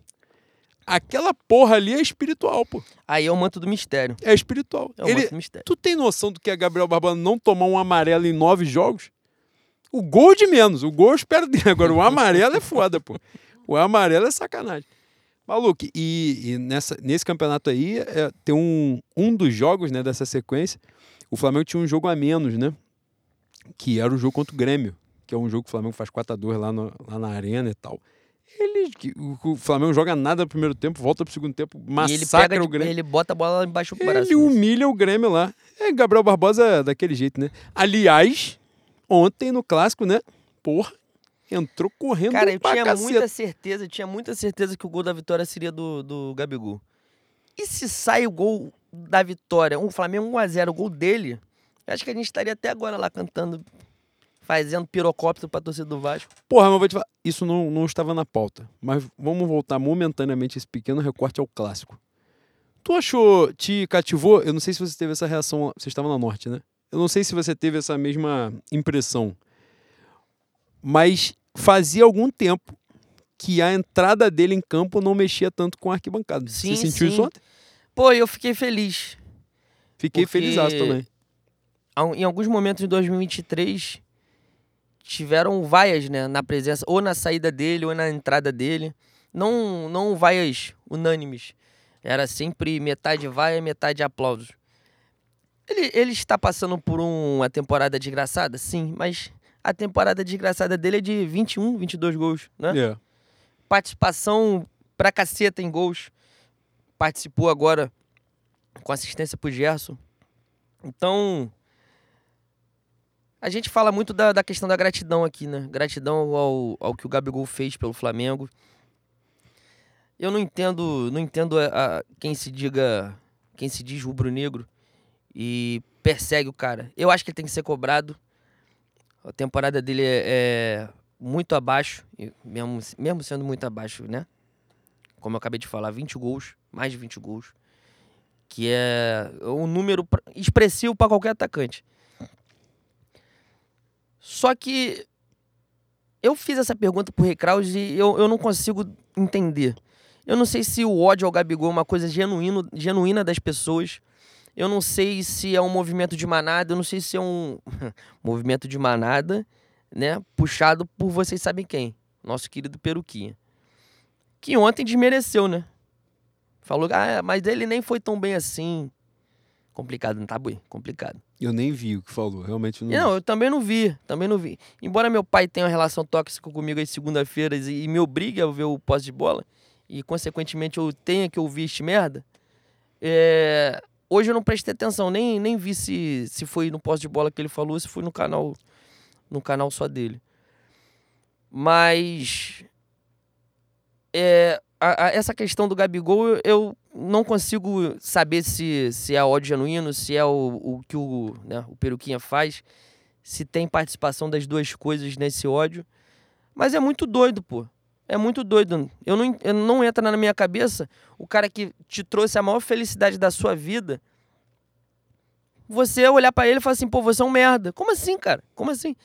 Aquela porra ali é espiritual, pô. Aí é o manto do mistério. É espiritual. É o Ele, manto do mistério. Tu tem noção do que é Gabriel Barbosa não tomar um amarelo em nove jogos? O gol de menos. O gol eu espero dele. Agora, o amarelo é foda, pô. O amarelo é sacanagem. Maluco, e, e nessa, nesse campeonato aí, é, tem um, um dos jogos né, dessa sequência. O Flamengo tinha um jogo a menos, né? Que era o jogo contra o Grêmio. Que é um jogo que o Flamengo faz 4x2 lá, no- lá na arena e tal. Ele, o, o Flamengo joga nada no primeiro tempo, volta pro segundo tempo, e ele massacra pega, o Grêmio. ele bota a bola lá embaixo do Ele braço. né? humilha o Grêmio lá. É, Gabriel Barbosa é daquele jeito, né? Aliás, ontem no clássico, né? Porra, entrou correndo Cara, eu tinha caceta. muita certeza, eu tinha muita certeza que o gol da vitória seria do, do Gabigol. E se sai o gol da vitória, um Flamengo 1x0, o gol dele, eu acho que a gente estaria até agora lá cantando, fazendo pirocóptero pra torcida do Vasco. Porra, mas vou te falar, isso não, não estava na pauta. Mas vamos voltar momentaneamente esse pequeno recorte ao clássico. Tu achou, te cativou? Eu não sei se você teve essa reação, você estava na Norte, né? Eu não sei se você teve essa mesma impressão. Mas fazia algum tempo que a entrada dele em campo não mexia tanto com a arquibancada. Sim, você sentiu sim. isso ontem? Pô, eu fiquei feliz. Fiquei Porque- feliz também. Em alguns momentos de 2023, tiveram vaias, né, na presença, ou na saída dele, ou na entrada dele. Não, não vaias unânimes. Era sempre metade vaia, metade aplausos. Ele, ele está passando por um- uma temporada desgraçada? Sim, mas a temporada desgraçada dele é de 21, 22 gols, né? É. Participação pra caceta em gols. Participou agora com assistência pro Gerson. Então, a gente fala muito da, da questão da gratidão aqui, né? Gratidão ao, ao que o Gabigol fez pelo Flamengo. Eu não entendo, não entendo a, a- quem se diga, quem se diz rubro-negro e persegue o cara. Eu acho que ele tem que ser cobrado. A temporada dele é, é muito abaixo, mesmo, mesmo sendo muito abaixo, né? Como eu acabei de falar, 20 gols, mais de 20 gols, que é um número expressivo para qualquer atacante. Só que eu fiz essa pergunta pro Recraus e eu, eu não consigo entender. Eu não sei se o ódio ao Gabigol é uma coisa genuíno, genuína das pessoas. Eu não sei se é um movimento de manada, eu não sei se é um movimento de manada, né? Puxado por vocês sabem quem. Nosso querido Peruquinha. Que ontem desmereceu, né? Falou, ah, mas ele nem foi tão bem assim. Complicado, não tá, Bui? Complicado. Eu nem vi o que falou, realmente não. Não, eu também não vi, também não vi. Embora meu pai tenha uma relação tóxica comigo às segunda-feiras e, e me obrigue a ver o posse de bola, e consequentemente eu tenha que ouvir este merda, é, hoje eu não prestei atenção, nem, nem vi se, se foi no posse de bola que ele falou, se foi no canal, no canal só dele. Mas é, a- a- essa questão do Gabigol, eu- eu não consigo saber se, se é ódio genuíno, se é o, o que o, né, o Peruquinha faz, se tem participação das duas coisas nesse ódio. Mas é muito doido, pô. É muito doido. Eu não, eu não entra na minha cabeça o cara que te trouxe a maior felicidade da sua vida. Você olhar pra ele e falar assim, pô, você é um merda. Como assim, cara? Como assim?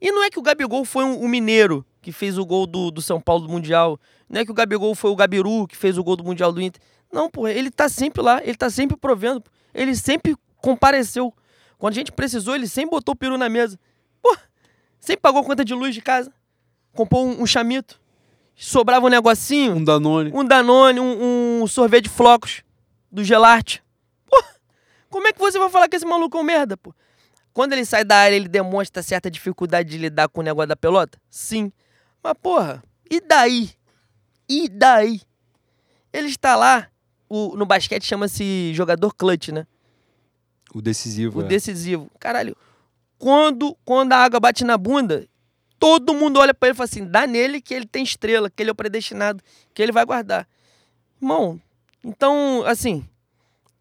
E não é que o Gabigol foi um, um mineiro que fez o gol do, do São Paulo do Mundial. Não é que o Gabigol foi o Gabiru que fez o gol do Mundial do Inter. Não, pô, ele tá sempre lá, ele tá sempre provendo. Ele sempre compareceu. Quando a gente precisou, ele sempre botou o peru na mesa. Pô, sempre pagou conta de luz de casa. Comprou um, um chamito. Sobrava um negocinho, Um Danone. um Danone, um, um sorvete de flocos do Gelarte. Pô, como é que você vai falar que esse maluco é um merda, pô? Quando ele sai da área, ele demonstra certa dificuldade de lidar com o negócio da pelota? Sim. Mas, porra, e daí? E daí? Ele está lá, o- no basquete chama-se jogador clutch, né? O decisivo. O é. decisivo. Caralho, quando, quando a água bate na bunda, todo mundo olha pra ele e fala assim: dá nele que ele tem estrela, que ele é o predestinado, que ele vai guardar. Irmão, então, assim,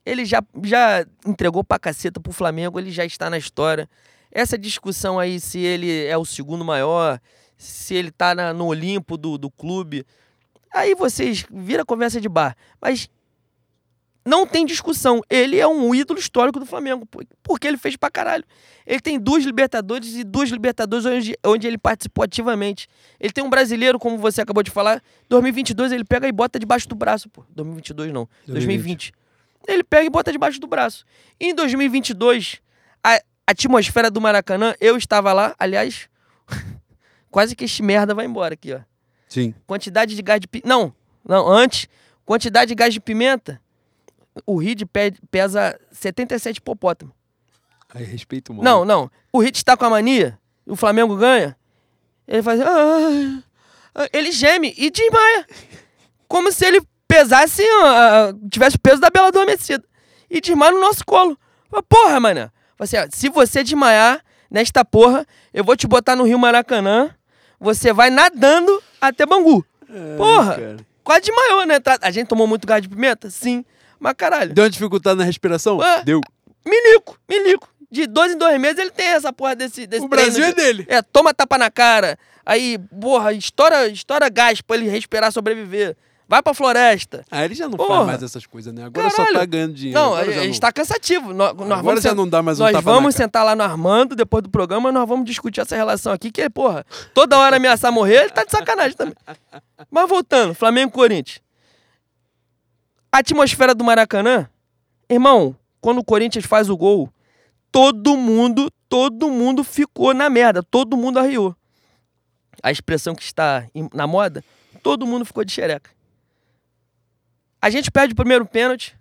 ele já, já entregou pra caceta pro Flamengo, ele já está na história. Essa discussão aí, se ele é o segundo maior, se ele tá na- no Olimpo do, do clube, aí vocês vira conversa de bar. Mas não tem discussão. Ele é um ídolo histórico do Flamengo, porque ele fez pra caralho. Ele tem duas Libertadores e duas Libertadores onde, onde ele participou ativamente. Ele tem um brasileiro, como você acabou de falar. 2022 ele pega e bota debaixo do braço, pô. 2022 não, 2020. Ele pega e bota debaixo do braço. Em 2022, a atmosfera do Maracanã, eu estava lá, aliás, quase que este merda vai embora aqui, ó Sim. quantidade de gás de pimenta. Não, não, antes, quantidade de gás de pimenta. O Reed pe- pesa 77 hipopótamo. Aí respeito o mano. Não, não. O Reed está com a mania, o Flamengo ganha. Ele faz. "Ah, ah", ele geme e desmaia. Como se ele pesasse, ah, ah, tivesse o peso da Bela Adormecida. E desmaia no nosso colo. Porra. Fala Assim, ó, se você desmaiar nesta porra, eu vou te botar no Rio Maracanã. Você vai nadando até Bangu. Porra! cara. Quase desmaiou, né? Tá- A gente tomou muito gás de pimenta? Sim. Mas caralho. Deu uma dificuldade na respiração? Ah. Deu. Milico, milico. De dois em dois meses ele tem essa porra desse, desse O Brasil é de- dele. É, toma tapa na cara. Aí, porra, estoura, estoura gás pra ele respirar, sobreviver. Vai pra floresta. Ah, ele já não Porra. faz mais essas coisas, né? Agora Caralho. só tá ganhando dinheiro. Não, Agora a já gente tá cansativo. Nós, nós Agora vamos já não dá mais um Nós vamos sentar lá no Armando, depois do programa, nós vamos discutir essa relação aqui, que, porra, toda hora ameaçar morrer, ele tá de sacanagem também. Mas voltando, Flamengo e Corinthians. A atmosfera do Maracanã, irmão, quando o Corinthians faz o gol, todo mundo, todo mundo ficou na merda, todo mundo arriou. a expressão que está na moda, todo mundo ficou de xereca. A gente perde o primeiro pênalti,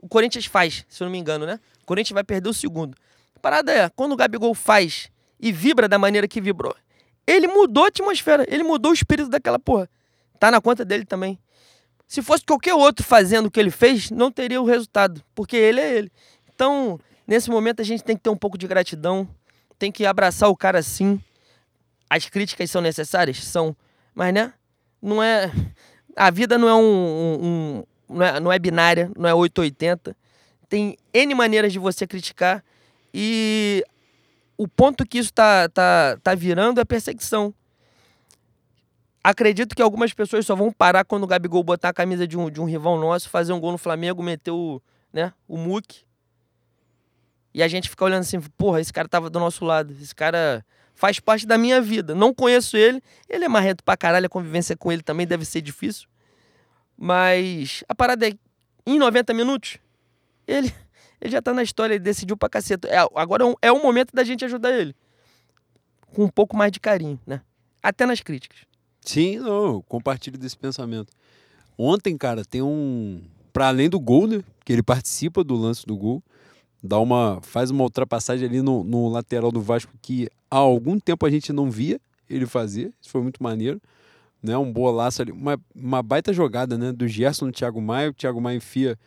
o Corinthians faz, se eu não me engano, né? O Corinthians vai perder o segundo. A parada é, quando o Gabigol faz e vibra da maneira que vibrou, ele mudou a atmosfera, ele mudou o espírito daquela porra. Tá na conta dele também. Se fosse qualquer outro fazendo o que ele fez, não teria o resultado, porque ele é ele. Então, nesse momento a gente tem que ter um pouco de gratidão, tem que abraçar o cara assim. As críticas são necessárias? São. Mas, né? Não é. A vida não é um, um não, é, não é binária, não é 880. Tem N maneiras de você criticar. E o ponto que isso tá, tá, tá virando é perseguição. Acredito que algumas pessoas só vão parar quando o Gabigol botar a camisa de um, de um rival nosso, fazer um gol no Flamengo, meter o, né, o muque. E a gente fica olhando assim, porra, esse cara tava do nosso lado. Esse cara faz parte da minha vida. Não conheço ele. Ele é marrento pra caralho, a convivência com ele também deve ser difícil. Mas a parada é, em 90 minutos, ele, ele já tá na história, ele decidiu pra caceta. É, agora é, um, é o momento da gente ajudar ele. Com um pouco mais de carinho, né? Até nas críticas. Sim, compartilho desse pensamento. Ontem, cara, tem um. Para além do gol, né? Que ele participa do lance do gol, dá uma, faz uma ultrapassagem ali no, no lateral do Vasco que há algum tempo a gente não via ele fazer. Isso foi muito maneiro. Né? Um bolaço ali, uma, uma baita jogada né? do Gerson no Thiago Maia. O Thiago Maia enfia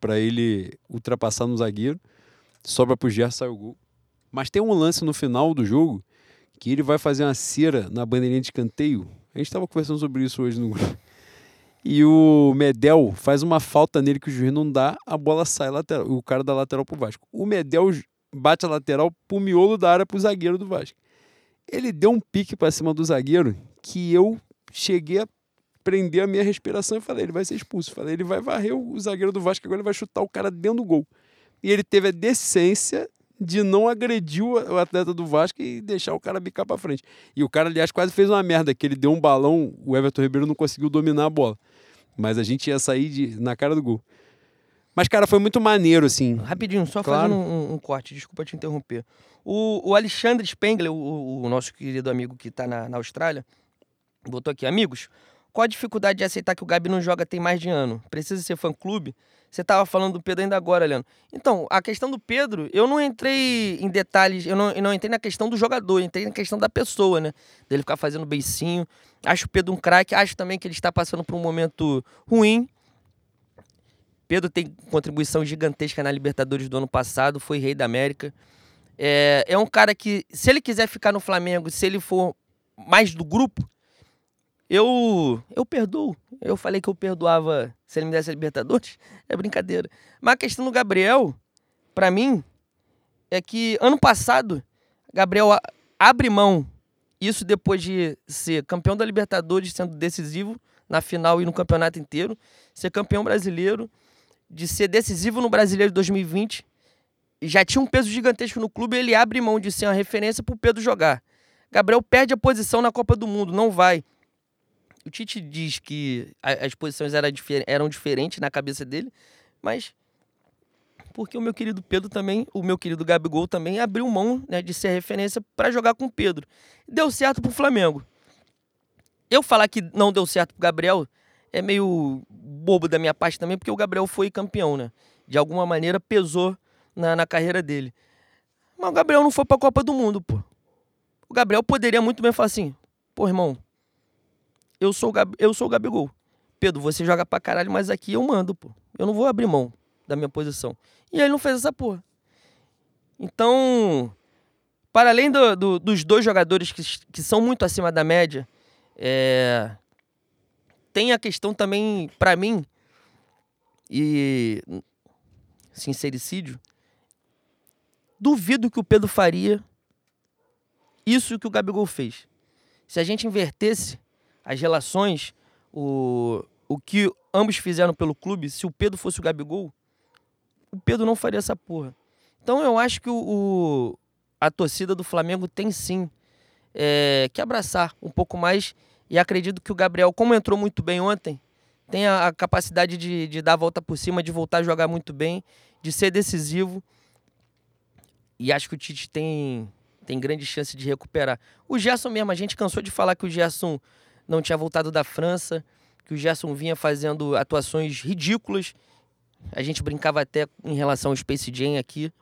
para ele ultrapassar no zagueiro. Sobra pro Gerson, sai o gol. Mas tem um lance no final do jogo que ele vai fazer uma cera na bandeirinha de escanteio a gente estava conversando sobre isso hoje no grupo. E o Medel faz uma falta nele que o juiz não dá, a bola sai lateral. O cara dá lateral pro Vasco. O Medel bate a lateral pro miolo da área pro zagueiro do Vasco. Ele deu um pique para cima do zagueiro que eu cheguei a prender a minha respiração e falei, ele vai ser expulso. Falei, ele vai varrer o zagueiro do Vasco, agora ele vai chutar o cara dentro do gol. E ele teve a decência de não agredir o atleta do Vasco e deixar o cara bicar para frente. E o cara, aliás, quase fez uma merda, que ele deu um balão, o Everton Ribeiro não conseguiu dominar a bola. Mas a gente ia sair de, na cara do gol. Mas, cara, foi muito maneiro, assim. Rapidinho, só claro. fazendo um, um, corte, desculpa te interromper. O, o Alexandre Spengler, o, o, nosso querido amigo que está na, na Austrália, botou aqui, amigos, qual a dificuldade de aceitar que o Gabi não joga tem mais de ano? Precisa ser fã-clube? Você estava falando do Pedro ainda agora, Leandro. Então, a questão do Pedro, eu não entrei em detalhes, eu não, eu não entrei na questão do jogador, entrei na questão da pessoa, né? Dele ficar fazendo beicinho. Acho o Pedro um craque, acho também que ele está passando por um momento ruim. Pedro tem contribuição gigantesca na Libertadores do ano passado, foi rei da América. É, é um cara que, se ele quiser ficar no Flamengo, se ele for mais do grupo, eu, eu perdoo. Eu falei que eu perdoava se ele me desse a Libertadores. É brincadeira. Mas a questão do Gabriel, para mim, é que ano passado, Gabriel abre mão. Isso depois de ser campeão da Libertadores, sendo decisivo na final e no campeonato inteiro. Ser campeão brasileiro. De ser decisivo no Brasileiro de 2020. Já tinha um peso gigantesco no clube. Ele abre mão de ser uma referência pro Pedro jogar. Gabriel perde a posição na Copa do Mundo. Não vai. O Tite diz que as posições eram, difer eram diferentes na cabeça dele, mas porque o meu querido Pedro também, o meu querido Gabigol também abriu mão né, de ser referência para jogar com o Pedro. Deu certo pro Flamengo. Eu falar que não deu certo pro Gabriel é meio bobo da minha parte também, porque o Gabriel foi campeão, né? De alguma maneira pesou na, na carreira dele. Mas o Gabriel não foi pra Copa do Mundo, pô. O Gabriel poderia muito bem falar assim: pô, irmão, eu sou, o Gab, eu sou o Gabigol. Pedro, você joga pra caralho, mas aqui eu mando, pô. Eu não vou abrir mão da minha posição. E ele não fez essa porra. Então, para além do, do, dos dois jogadores que, que são muito acima da média, é, tem a questão também, para mim, e sincericídio, duvido que o Pedro faria isso que o Gabigol fez. Se a gente invertesse as relações, o, o que ambos fizeram pelo clube, se o Pedro fosse o Gabigol, o Pedro não faria essa porra. Então eu acho que o, o a torcida do Flamengo tem sim é, que abraçar um pouco mais. E acredito que o Gabriel, como entrou muito bem ontem, tem a, a capacidade de, de dar a volta por cima, de voltar a jogar muito bem, de ser decisivo. E acho que o Tite tem, tem grande chance de recuperar. O Gerson mesmo, a gente cansou de falar que o Gerson não tinha voltado da França, que o Gerson vinha fazendo atuações ridículas. A gente brincava até em relação ao Space Jam aqui.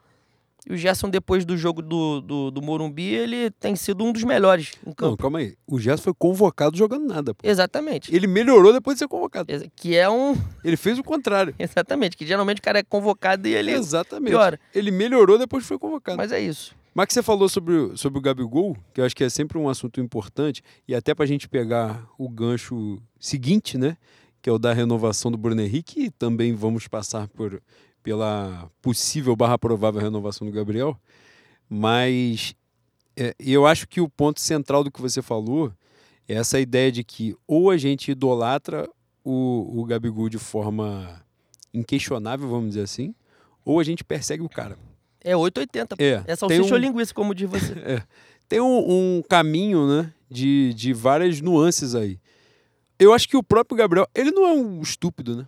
E o Gerson, depois do jogo do, do, do Morumbi, ele tem sido um dos melhores em campo. Não, calma aí. O Gerson foi convocado jogando nada. Pô. Exatamente. Ele melhorou depois de ser convocado. Que é um. Ele fez o contrário. Exatamente. Que geralmente o cara é convocado e ele Exatamente. piora. Ele melhorou depois que foi convocado. Mas é isso. Mas que você falou sobre, sobre o Gabigol, que eu acho que é sempre um assunto importante, e até pra gente pegar o gancho seguinte, né? Que é o da renovação do Bruno Henrique, e também vamos passar por, pela possível barra provável renovação do Gabriel. Mas é, eu acho que o ponto central do que você falou é essa ideia de que ou a gente idolatra o, o Gabigol de forma inquestionável, vamos dizer assim, ou a gente persegue o cara. É 880. É, É salsicha um- ou linguiça, como diz você. tem um, um caminho, né, de, de várias nuances aí. Eu acho que o próprio Gabriel, ele não é um estúpido, né?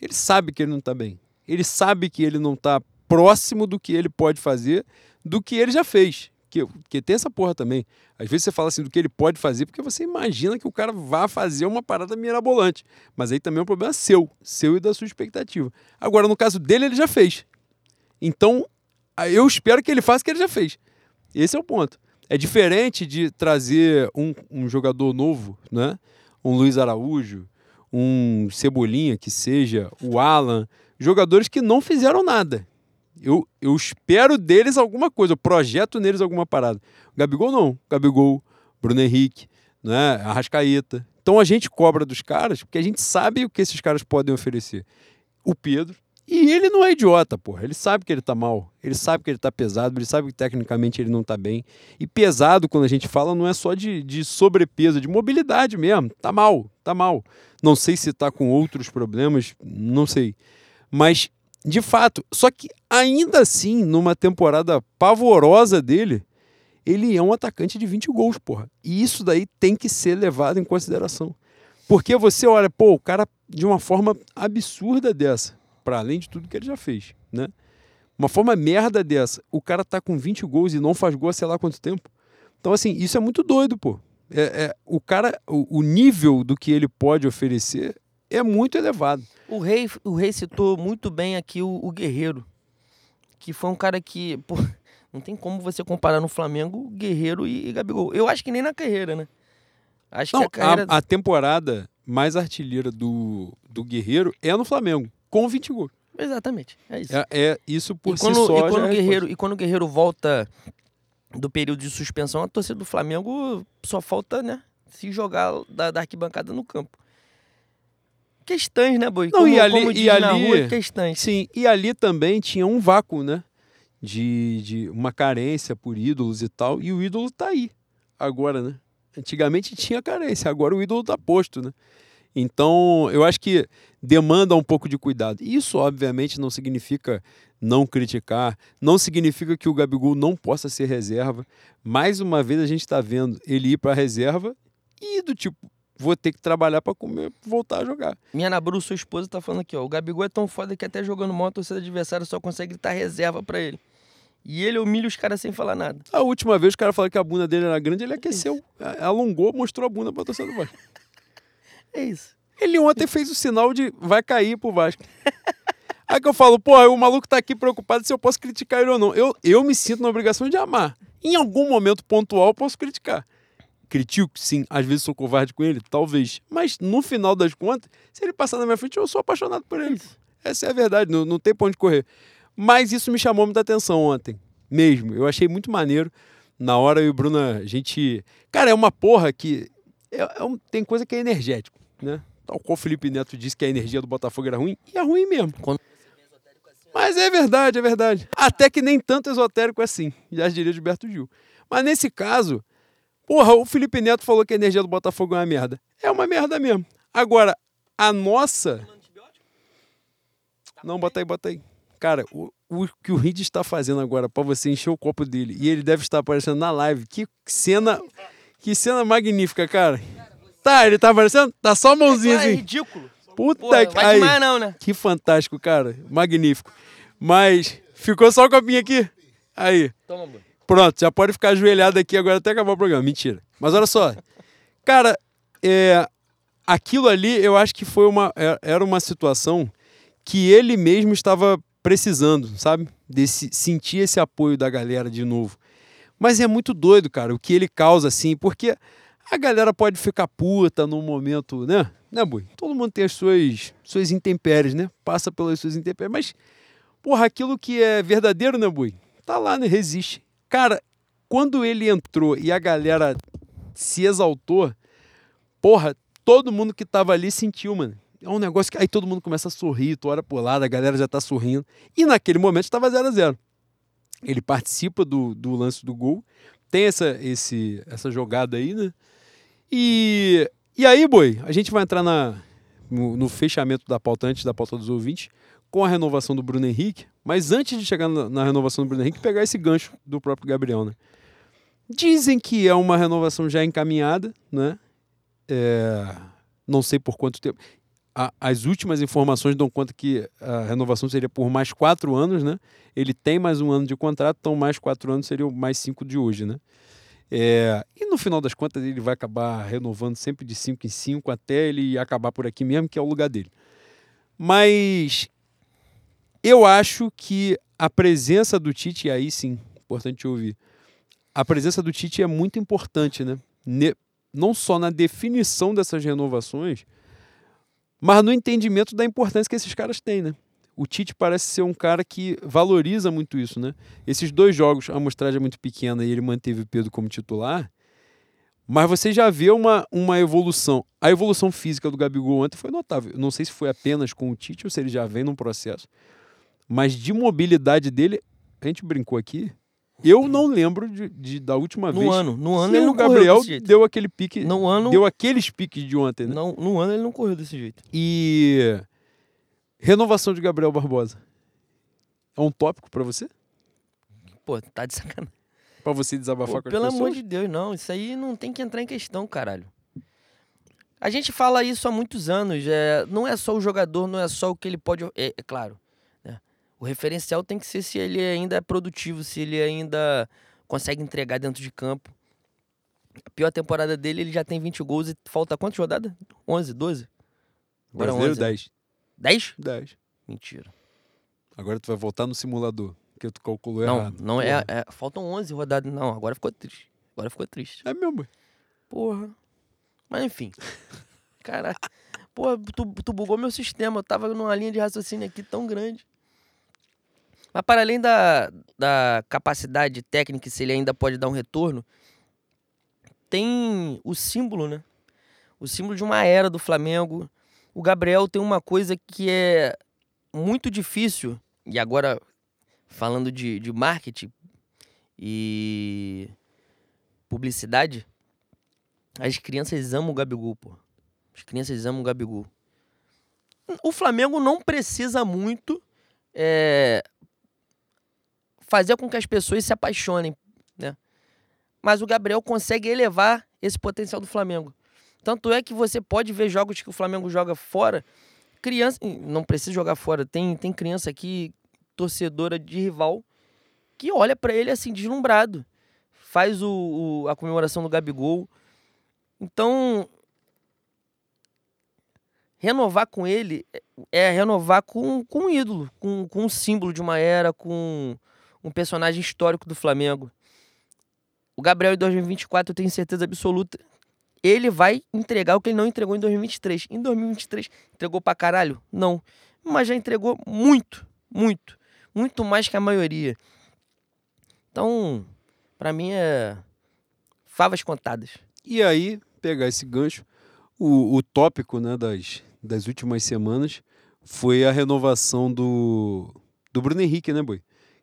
Ele sabe que ele não tá bem. Ele sabe que ele não tá próximo do que ele pode fazer, do que ele já fez. Que, que tem essa porra também. Às vezes você fala assim do que ele pode fazer, porque você imagina que o cara vá fazer uma parada mirabolante. Mas aí também é um problema seu, seu e da sua expectativa. Agora, no caso dele, ele já fez. Então, eu espero que ele faça o que ele já fez. Esse é o ponto. É diferente de trazer um, um jogador novo, né? Um Luiz Araújo, um Cebolinha, que seja, o Alan, jogadores que não fizeram nada. Eu, eu espero deles alguma coisa, eu projeto neles alguma parada. Gabigol não. Gabigol, Bruno Henrique, né? Arrascaeta. Então a gente cobra dos caras porque a gente sabe o que esses caras podem oferecer. O Pedro. E ele não é idiota, porra. Ele sabe que ele tá mal. Ele sabe que ele tá pesado. Ele sabe que tecnicamente ele não tá bem. E pesado, quando a gente fala, não é só de, de sobrepeso, é de mobilidade mesmo. Tá mal, tá mal. Não sei se tá com outros problemas, não sei. Mas, de fato, só que ainda assim, numa temporada pavorosa dele, ele é um atacante de 20 gols, porra. E isso daí tem que ser levado em consideração. Porque você olha, pô, o cara de uma forma absurda dessa, para além de tudo que ele já fez, né? Uma forma merda dessa, o cara tá com 20 gols e não faz gol há sei lá quanto tempo. Então, assim, isso é muito doido, pô. É, é- o cara, o, o nível do que ele pode oferecer é muito elevado. O rei, o rei citou muito bem aqui o, o Guerreiro, que foi um cara que, pô, não tem como você comparar no Flamengo Guerreiro e, e Gabigol. Eu acho que nem na carreira, né? Acho Não, que a carreira. a, a temporada mais artilheira do, do Guerreiro é no Flamengo, com 20 gols. Exatamente, é isso. É, é isso por e quando, si só. e quando é o a Guerreiro, e quando o Guerreiro volta do período de suspensão, a torcida do Flamengo só falta, né, se jogar da, da arquibancada no campo. Questões, né, Boi? Não, como, e ali- como e diz na ali- rua, questões. Sim, e ali também tinha um vácuo, né? De, de uma carência por ídolos e tal. E o ídolo tá aí, agora, né? Antigamente tinha carência, agora o ídolo tá posto, né? Então, eu acho que demanda um pouco de cuidado. Isso, obviamente, não significa não criticar, não significa que o Gabigol não possa ser reserva. Mais uma vez, a gente está vendo ele ir para reserva e do tipo, vou ter que trabalhar para comer, voltar a jogar. Minha Nabru, sua esposa, tá falando aqui, ó. O Gabigol é tão foda que até jogando mal, a torcida adversária só consegue gritar reserva pra ele. E ele humilha os caras sem falar nada. A última vez o cara falou que a bunda dele era grande, ele aqueceu, a- alongou, mostrou a bunda pra torcida do Vasco. É isso. Ele ontem fez o sinal de vai cair pro Vasco. Aí que eu falo, pô, o maluco tá aqui preocupado se eu posso criticar ele ou não. Eu, eu me sinto na obrigação de amar. Em algum momento pontual eu posso criticar. Critico, sim. Às vezes sou covarde com ele, talvez. Mas no final das contas, se ele passar na minha frente, eu sou apaixonado por ele. Essa é a verdade, não, não tem pra onde correr. Mas isso me chamou muita atenção ontem, mesmo. Eu achei muito maneiro. Na hora eu e o Bruno, a gente. Cara, é uma porra que. é- é um- tem coisa que é energético, né? Tal qual o Felipe Neto disse que a energia do Botafogo era ruim, e é ruim mesmo. Quando- Mas é verdade, é verdade. Até que nem tanto esotérico assim, já diria Gilberto Gil. Mas nesse caso, porra, o Felipe Neto falou que a energia do Botafogo é uma merda. É uma merda mesmo. Agora, a nossa. Não, bota aí, bota aí. Cara, o, o que o Reed está fazendo agora pra você encher o copo dele e ele deve estar aparecendo na live. Que cena, que cena magnífica, cara. Tá, ele tá aparecendo? Tá só a mãozinha é assim. ridículo. Puta Pô, que vai aí. demais não, né? Que fantástico, cara. Magnífico. Mas ficou só o copinho aqui? Aí. Toma. Pronto, já pode ficar ajoelhado aqui agora até acabar o programa. Mentira. Mas olha só. Cara, é, aquilo ali eu acho que foi uma, é, era uma situação que ele mesmo estava precisando, sabe? Desse, sentir esse apoio da galera de novo. Mas é muito doido, cara, o que ele causa assim, porque a galera pode ficar puta num momento, né? Né, Bui? Todo mundo tem as suas, suas intempéries, né? Passa pelas suas intempéries. Mas, porra, aquilo que é verdadeiro, né, Bui? Tá lá, né? Resiste. Cara, quando ele entrou e a galera se exaltou, porra, todo mundo que tava ali sentiu, mano. É um negócio que aí todo mundo começa a sorrir, tu olha pro lado, a galera já tá sorrindo. E naquele momento estava 0 a 0 Ele participa do, do lance do gol, tem essa, esse, essa jogada aí, né? E, e aí, boi, a gente vai entrar na, no, no, fechamento da pauta, antes da pauta dos ouvintes, com a renovação do Bruno Henrique. Mas antes de chegar na, na renovação do Bruno Henrique, pegar esse gancho do próprio Gabriel, né? Dizem que é uma renovação já encaminhada, né? É, não sei por quanto tempo. A, as últimas informações dão conta que a renovação seria por mais quatro anos, né? Ele tem mais um ano de contrato, então mais quatro anos seriam mais cinco de hoje, né? É, e no final das contas ele vai acabar renovando sempre de cinco em cinco até ele acabar por aqui mesmo, que é o lugar dele. Mas eu acho que a presença do Tite, e aí sim, importante ouvir, a presença do Tite é muito importante, né? não só na definição dessas renovações, mas no entendimento da importância que esses caras têm, né? O Tite parece ser um cara que valoriza muito isso, né? Esses dois jogos, a amostragem é muito pequena e ele manteve o Pedro como titular, mas você já vê uma, uma evolução. A evolução física do Gabigol ontem foi notável. Não sei se foi apenas com o Tite ou se ele já vem num processo, mas de mobilidade dele, a gente brincou aqui, eu não lembro de, de da última no vez. Ano, no ano. ele não o Gabriel deu aquele pique. No ano. Deu aqueles piques de ontem, né? Não, no ano ele não correu desse jeito. E. Renovação de Gabriel Barbosa. É um tópico para você? Pô, tá de sacanagem. Pra você desabafar Pô, com as Pelo pessoas? amor de Deus, não. Isso aí não tem que entrar em questão, caralho. A gente fala isso há muitos anos. É, não é só o jogador, não é só o que ele pode. É, é claro. O referencial tem que ser se ele ainda é produtivo, se ele ainda consegue entregar dentro de campo. A pior temporada dele, ele já tem 20 gols e falta quantas rodadas? 11, 12? Agora Brasileiro, 11. 10. 10? 10. Mentira. Agora tu vai voltar no simulador, que tu calculou não, errado. Não, é, é, faltam 11 rodadas. Não, agora ficou triste. Agora ficou triste. É mesmo? Porra. Mas enfim. Caraca. Pô, tu, tu bugou meu sistema. Eu tava numa linha de raciocínio aqui tão grande. Mas para além da, da capacidade técnica, se ele ainda pode dar um retorno, tem o símbolo, né? O símbolo de uma era do Flamengo. O Gabriel tem uma coisa que é muito difícil, e agora falando de, de marketing e publicidade, as crianças amam o Gabigol, pô. As crianças amam o Gabigol. O Flamengo não precisa muito é, fazer com que as pessoas se apaixonem, né? Mas o Gabriel consegue elevar esse potencial do Flamengo. Tanto é que você pode ver jogos que o Flamengo joga fora, criança, não precisa jogar fora, tem tem criança aqui torcedora de rival que olha para ele assim deslumbrado, faz o, o, a comemoração do Gabigol. Então, renovar com ele é renovar com, com um ídolo, com, com um símbolo de uma era, com um personagem histórico do Flamengo. O Gabriel em 2024, eu tenho certeza absoluta, ele vai entregar o que ele não entregou em 2023. Em 2023, entregou pra caralho? Não. Mas já entregou muito, muito. Muito mais que a maioria. Então, para mim é favas contadas. E aí, pegar esse gancho, o, o tópico né, das, das últimas semanas foi a renovação do, do Bruno Henrique, né, Boi?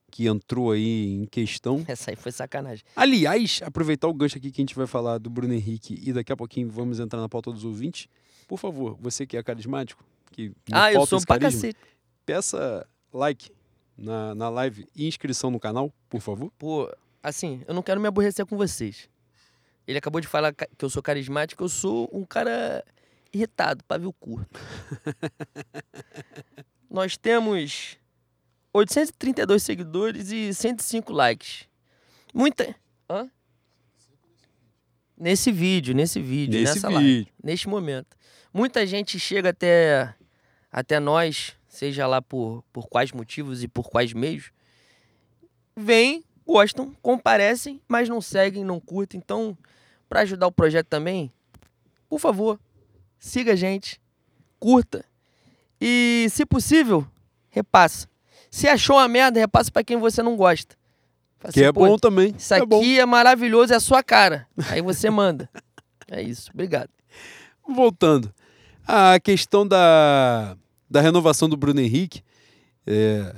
Que entrou aí em questão. Essa aí foi sacanagem. Aliás, aproveitar o gancho aqui que a gente vai falar do Bruno Henrique e daqui a pouquinho vamos entrar na pauta dos ouvintes. Por favor, você que é carismático, que Ah, eu sou pra cacete. Peça like na, na live e inscrição no canal, por favor. Pô, assim, eu não quero me aborrecer com vocês. Ele acabou de falar que eu sou carismático, eu sou um cara irritado, pavio curto. Nós temos 832 seguidores e 105 likes. Muita. Hã? Nesse vídeo, nesse vídeo, Nesse nessa live, vídeo. neste momento. Muita gente chega até, até nós, seja lá por, por quais motivos e por quais meios, vêm, gostam, comparecem, mas não seguem, não curtem. Então, para ajudar o projeto também, por favor, siga a gente, curta e, se possível, repassa. Se achou uma merda, repassa para quem você não gosta. Fala Que assim, é "Pô, bom também. Isso é aqui bom. é, maravilhoso, é a sua cara. Aí você manda. É isso. Obrigado. Voltando. A questão da, da renovação do Bruno Henrique. É...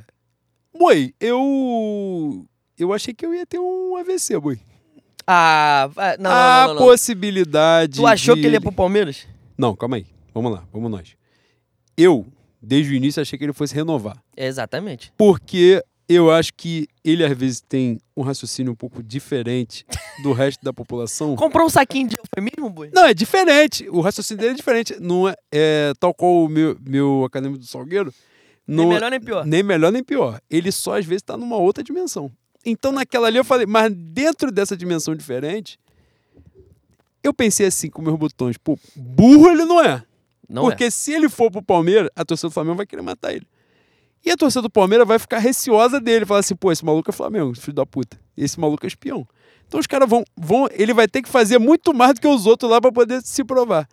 Boi, eu. Eu achei que eu ia ter um AVC, boi. Ah, não, a não, não, possibilidade. Tu achou de que ele ia pro Palmeiras? Não, calma aí. Vamos lá, vamos nós. Eu, desde o início, achei que ele fosse renovar. É, exatamente. Porque eu acho que ele, às vezes, tem um raciocínio um pouco diferente do resto da população. Comprou um saquinho de eufemismo, boi? Não, é diferente. O raciocínio dele é diferente. Não é, é tal qual o meu, meu acadêmico do Salgueiro. Nem Não, é melhor nem pior. nem melhor nem pior. Ele só às vezes está numa outra dimensão. Então naquela ali eu falei, mas dentro dessa dimensão diferente, eu pensei assim com meus botões, pô, burro ele não é. Não Porque se ele for pro Palmeiras, a torcida do Flamengo vai querer matar ele. E a torcida do Palmeiras vai ficar receosa dele, falar assim, pô, esse maluco é Flamengo, filho da puta. Esse maluco é espião. Então os caras vão, vão, ele vai ter que fazer muito mais do que os outros lá para poder se provar.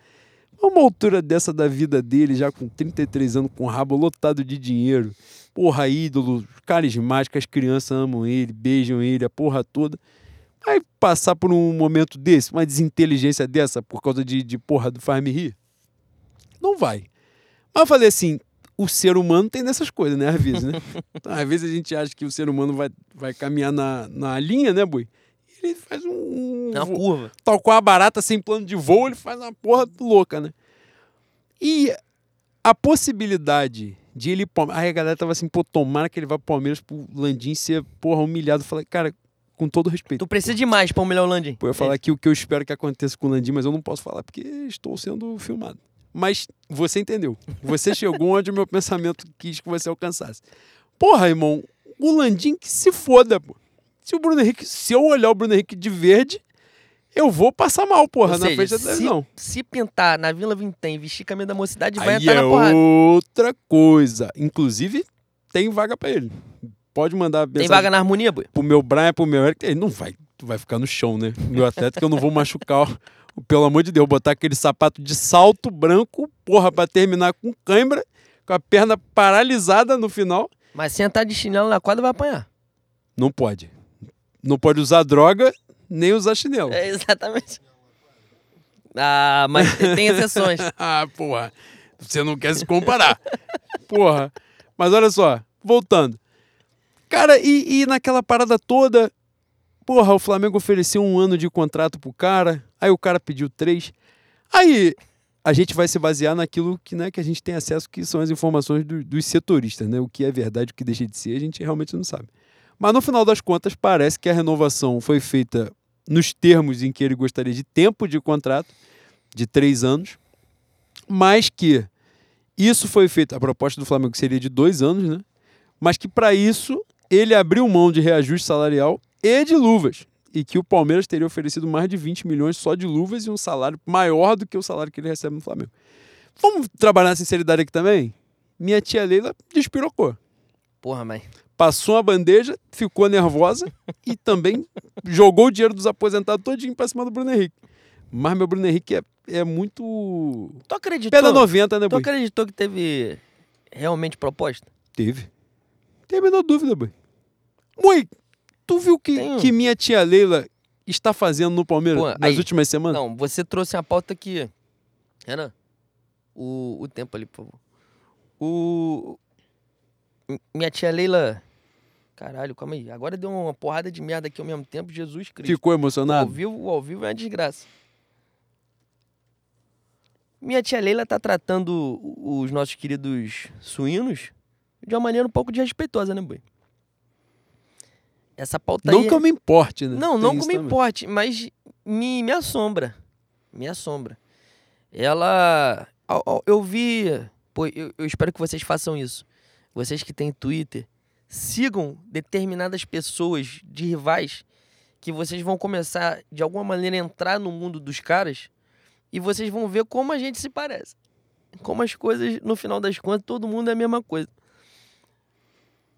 Uma altura dessa da vida dele, já com 33 anos, com o rabo lotado de dinheiro, porra, ídolo, carismático, as crianças amam ele, beijam ele, a porra toda. Vai passar por um momento desse, uma desinteligência dessa, por causa de, de porra do rir? Não vai. Mas eu falei assim, o ser humano tem dessas coisas, né? Às vezes, né? Então, às vezes a gente acha que o ser humano vai, vai caminhar na, na linha, né, Boi? Ele faz um, É uma vo- curva. tal qual a barata sem plano de voo, ele faz uma porra louca, né? E a possibilidade de ele. Aí a galera tava assim, pô, tomara que ele vá pro Palmeiras pro Landim ser, porra, humilhado. Eu falei, cara, com todo respeito. Tu precisa de mais pra humilhar o Landim. Pô, eu ia falar aqui o que eu espero que aconteça com o Landim, mas eu não posso falar porque estou sendo filmado. Mas você entendeu. Você chegou onde o meu pensamento quis que você alcançasse. Porra, irmão, o Landim que se foda, pô. Se o Bruno Henrique, se eu olhar o Bruno Henrique de verde, eu vou passar mal, porra, Ou na seja, frente da se- televisão. Se pintar na Vila Vintém, vestir camisa da mocidade, vai Aí entrar é na porrada. outra coisa. Inclusive, tem vaga pra ele. Pode mandar Tem vaga na harmonia, boi? pro meu Brian, pro meu Eric. Ele não vai, vai ficar no chão, né? Meu atleta que eu não vou machucar. Pelo amor de Deus, botar aquele sapato de salto branco, porra, pra terminar com cãibra, com a perna paralisada no final. Mas se entrar de chinelo na quadra, vai apanhar. Não pode. Não pode usar droga, nem usar chinelo. É, exatamente. Ah, mas tem exceções. ah, porra. Você não quer se comparar. porra. Mas olha só, voltando. Cara, e, e naquela parada toda, porra, o Flamengo ofereceu um ano de contrato pro cara, aí o cara pediu três. Aí a gente vai se basear naquilo que, né, que a gente tem acesso, que são as informações do- dos setoristas, né? O que é verdade, o que deixa de ser, a gente realmente não sabe. Mas no final das contas, parece que a renovação foi feita nos termos em que ele gostaria de tempo de contrato, de três anos, mas que isso foi feito, a proposta do Flamengo seria de dois anos, né? Mas que para isso ele abriu mão de reajuste salarial e de luvas. E que o Palmeiras teria oferecido mais de 20 milhões só de luvas e um salário maior do que o salário que ele recebe no Flamengo. Vamos trabalhar na sinceridade aqui também? Minha tia Leila despirocou. Porra, mas. Passou uma bandeja, ficou nervosa e também jogou o dinheiro dos aposentados todinho pra cima do Bruno Henrique. Mas meu Bruno Henrique é, é muito. Tu acreditou? Pé da 90, né, tu Boi? acreditou que teve realmente proposta? Teve. Tem a menor dúvida, Boi. Boi, tu viu que, Tenho. que minha tia Leila está fazendo no Palmeiras Pô, nas aí- últimas semanas? Não, você trouxe uma pauta aqui. Renan, o, o tempo ali, por favor. O. Minha tia Leila. Caralho, calma aí. Agora deu uma porrada de merda aqui ao mesmo tempo. Jesus Cristo. Ficou O ao emocionado? vivo, o ao vivo é uma desgraça. Minha tia Leila tá tratando os nossos queridos suínos de uma maneira um pouco desrespeitosa, né, boi? Essa pauta Não aí... que eu me importe, né? Não, Tem não que me também. importe, mas me, me assombra. Me assombra. Ela. Eu vi. Pô, eu, eu espero que vocês façam isso. Vocês que têm Twitter, sigam determinadas pessoas de rivais que vocês vão começar, de alguma maneira, a entrar no mundo dos caras e vocês vão ver como a gente se parece. Como as coisas, no final das contas, todo mundo é a mesma coisa.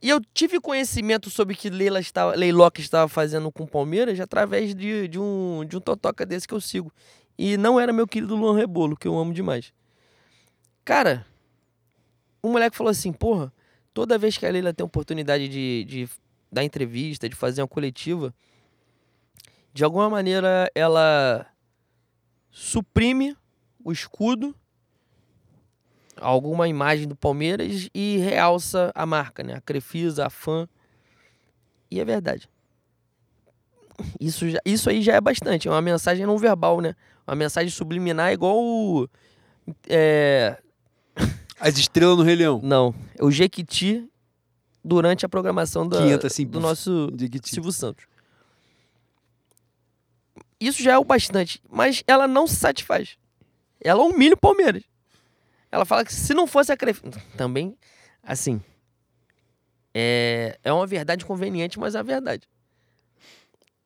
E eu tive conhecimento sobre o que Leila estava, Leiloca estava fazendo com o Palmeiras através de, de, um, de um totoca desse que eu sigo. E não era meu querido Luan Rebolo, que eu amo demais. Cara, um moleque falou assim, porra, toda vez que a Leila tem oportunidade de, de dar entrevista, de fazer uma coletiva, de alguma maneira ela suprime o escudo, alguma imagem do Palmeiras e realça a marca, né? A Crefisa, a fã. E é verdade. Isso, já, isso aí já é bastante. É uma mensagem não verbal, né? Uma mensagem subliminar igual o, é... As estrelas no Rei Leão. Não. É o Jequiti durante a programação da, assim, do nosso Jequiti. Silvio Santos. Isso já é o bastante. Mas ela não se satisfaz. Ela humilha o Palmeiras. Ela fala que se não fosse a Crefisa... Também, assim... É, é uma verdade conveniente, mas é a verdade.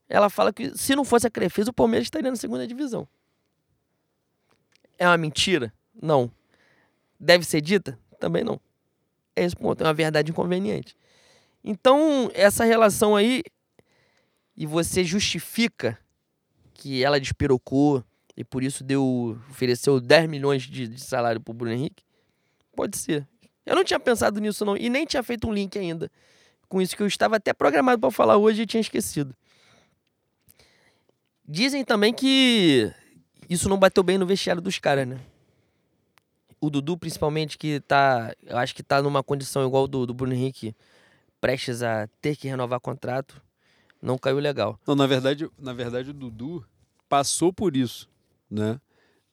Ela fala que se não fosse a Crefisa, o Palmeiras estaria na segunda divisão. É uma mentira? Não. Deve ser dita? Também não. É esse ponto, é uma verdade inconveniente. Então, essa relação aí, e você justifica que ela despirocou e por isso deu ofereceu 10 milhões de, de salário pro Bruno Henrique? Pode ser. Eu não tinha pensado nisso não, e nem tinha feito um link ainda com isso que eu estava até programado para falar hoje e tinha esquecido. Dizem também que isso não bateu bem no vestiário dos caras, né? O Dudu, principalmente, que tá. Eu acho que tá numa condição igual do, do Bruno Henrique, prestes a ter que renovar contrato, não caiu legal. Não, na verdade, na verdade, o Dudu passou por isso, né?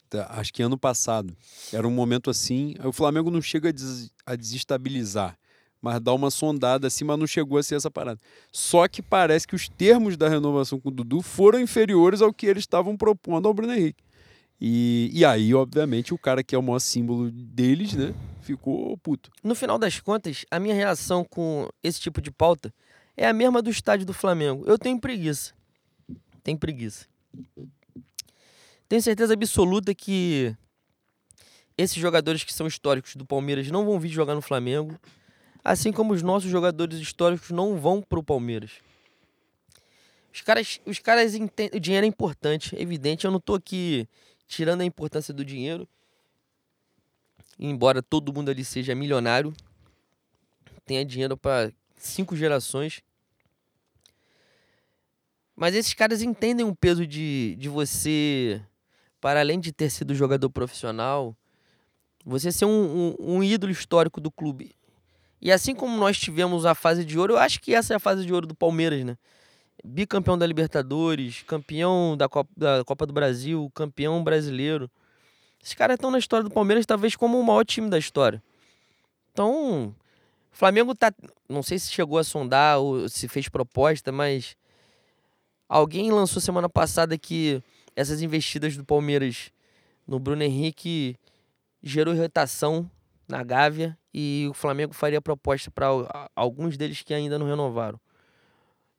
Tá, Acho que ano passado. Era um momento assim. O Flamengo não chega a, des- a desestabilizar, mas dá uma sondada assim, mas não chegou a ser essa parada. Só que parece que os termos da renovação com o Dudu foram inferiores ao que eles estavam propondo ao Bruno Henrique. E, e aí, obviamente, o cara que é o maior símbolo deles, né, ficou puto. No final das contas, a minha reação com esse tipo de pauta é a mesma do estádio do Flamengo. Eu tenho preguiça. Tenho preguiça. Tenho certeza absoluta que esses jogadores que são históricos do Palmeiras não vão vir jogar no Flamengo, assim como os nossos jogadores históricos não vão pro Palmeiras. Os caras, os caras entendem, o dinheiro é importante, é evidente. Eu não tô aqui tirando a importância do dinheiro, embora todo mundo ali seja milionário, tenha dinheiro para cinco gerações. Mas esses caras entendem o peso de, de você, para além de ter sido jogador profissional, você ser um, um, um ídolo histórico do clube. E assim como nós tivemos a fase de ouro, eu acho que essa é a fase de ouro do Palmeiras, né? Bicampeão da Libertadores, campeão da Copa, da Copa do Brasil, campeão brasileiro. Esses caras estão na história do Palmeiras, talvez como o maior time da história. Então, o Flamengo tá. Não sei se chegou a sondar ou se fez proposta, mas. Alguém lançou semana passada que essas investidas do Palmeiras no Bruno Henrique gerou irritação na Gávea e o Flamengo faria proposta para alguns deles que ainda não renovaram.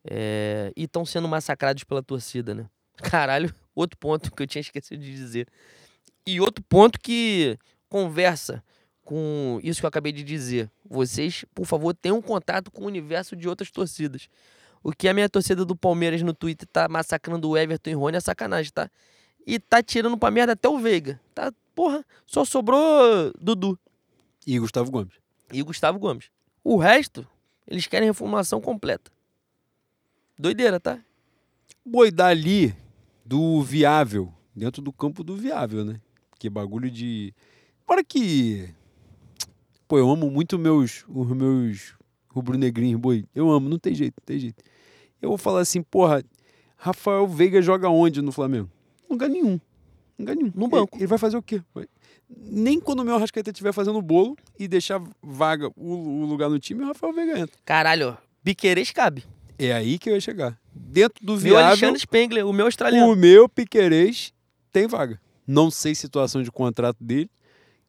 É, e estão sendo massacrados pela torcida, né? Caralho, outro ponto que eu tinha esquecido de dizer. E outro ponto que conversa com isso que eu acabei de dizer. Vocês, por favor, tenham contato com o universo de outras torcidas. O que a minha torcida do Palmeiras no Twitter tá massacrando o Everton e Rony é sacanagem, tá? E tá tirando pra merda até o Veiga. Tá, porra, só sobrou Dudu E Gustavo Gomes. e Gustavo Gomes. O resto, eles querem reformulação completa. Doideira, tá? Boi dali do viável, dentro do campo do viável, né? Que bagulho de. Para que. Pô, eu amo muito meus, os meus rubro-negrinhos, boi. Eu amo, não tem jeito, não tem jeito. Eu vou falar assim, porra, Rafael Veiga joga onde no Flamengo? Lugar nenhum. Lugar nenhum. No banco. Ele, ele vai fazer o quê? Vai- Nem quando o meu Arrascaeta estiver fazendo bolo e deixar vaga o, o lugar no time, o Rafael Veiga entra. Caralho, Piqueires cabe. É aí que eu ia chegar. Dentro do Meu viável. Alexandre Spengler, o meu australiano. O meu Piquerez tem vaga. Não sei situação de contrato dele,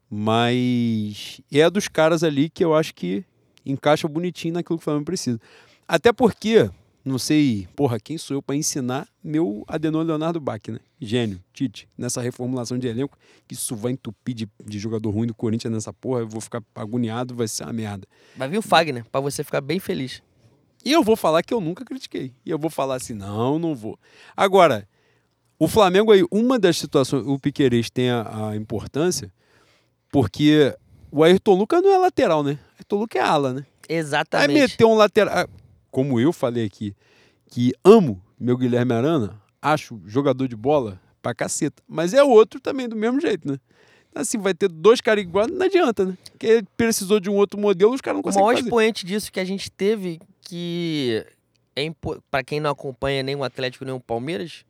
mas é dos caras ali que eu acho que encaixa bonitinho naquilo que o Flamengo precisa. Até porque não sei, porra, quem sou eu para ensinar meu Adenor Leonardo Bach, né? Gênio, Tite, nessa reformulação de elenco, que isso vai entupir de, de jogador ruim do Corinthians nessa porra, eu vou ficar agoniado, vai ser uma merda. Vai vir o Fagner, pra você ficar bem feliz. E eu vou falar que eu nunca critiquei. E eu vou falar assim, não, não vou. Agora, o Flamengo aí, uma das situações, o Piquerez tem a, a importância, porque o Ayrton Lucas não é lateral, né? Ayrton Lucas é ala, né? Aí Exatamente. meter um lateral. Como eu falei aqui, que amo meu Guilherme Arana, acho jogador de bola pra caceta. Mas é outro também do mesmo jeito, né? Assim, vai ter dois caras iguais, não adianta, né? Porque precisou de um outro modelo, os caras não O conseguem maior fazer. expoente disso que a gente teve, que é impo... para quem não acompanha nem o Atlético nem o Palmeiras,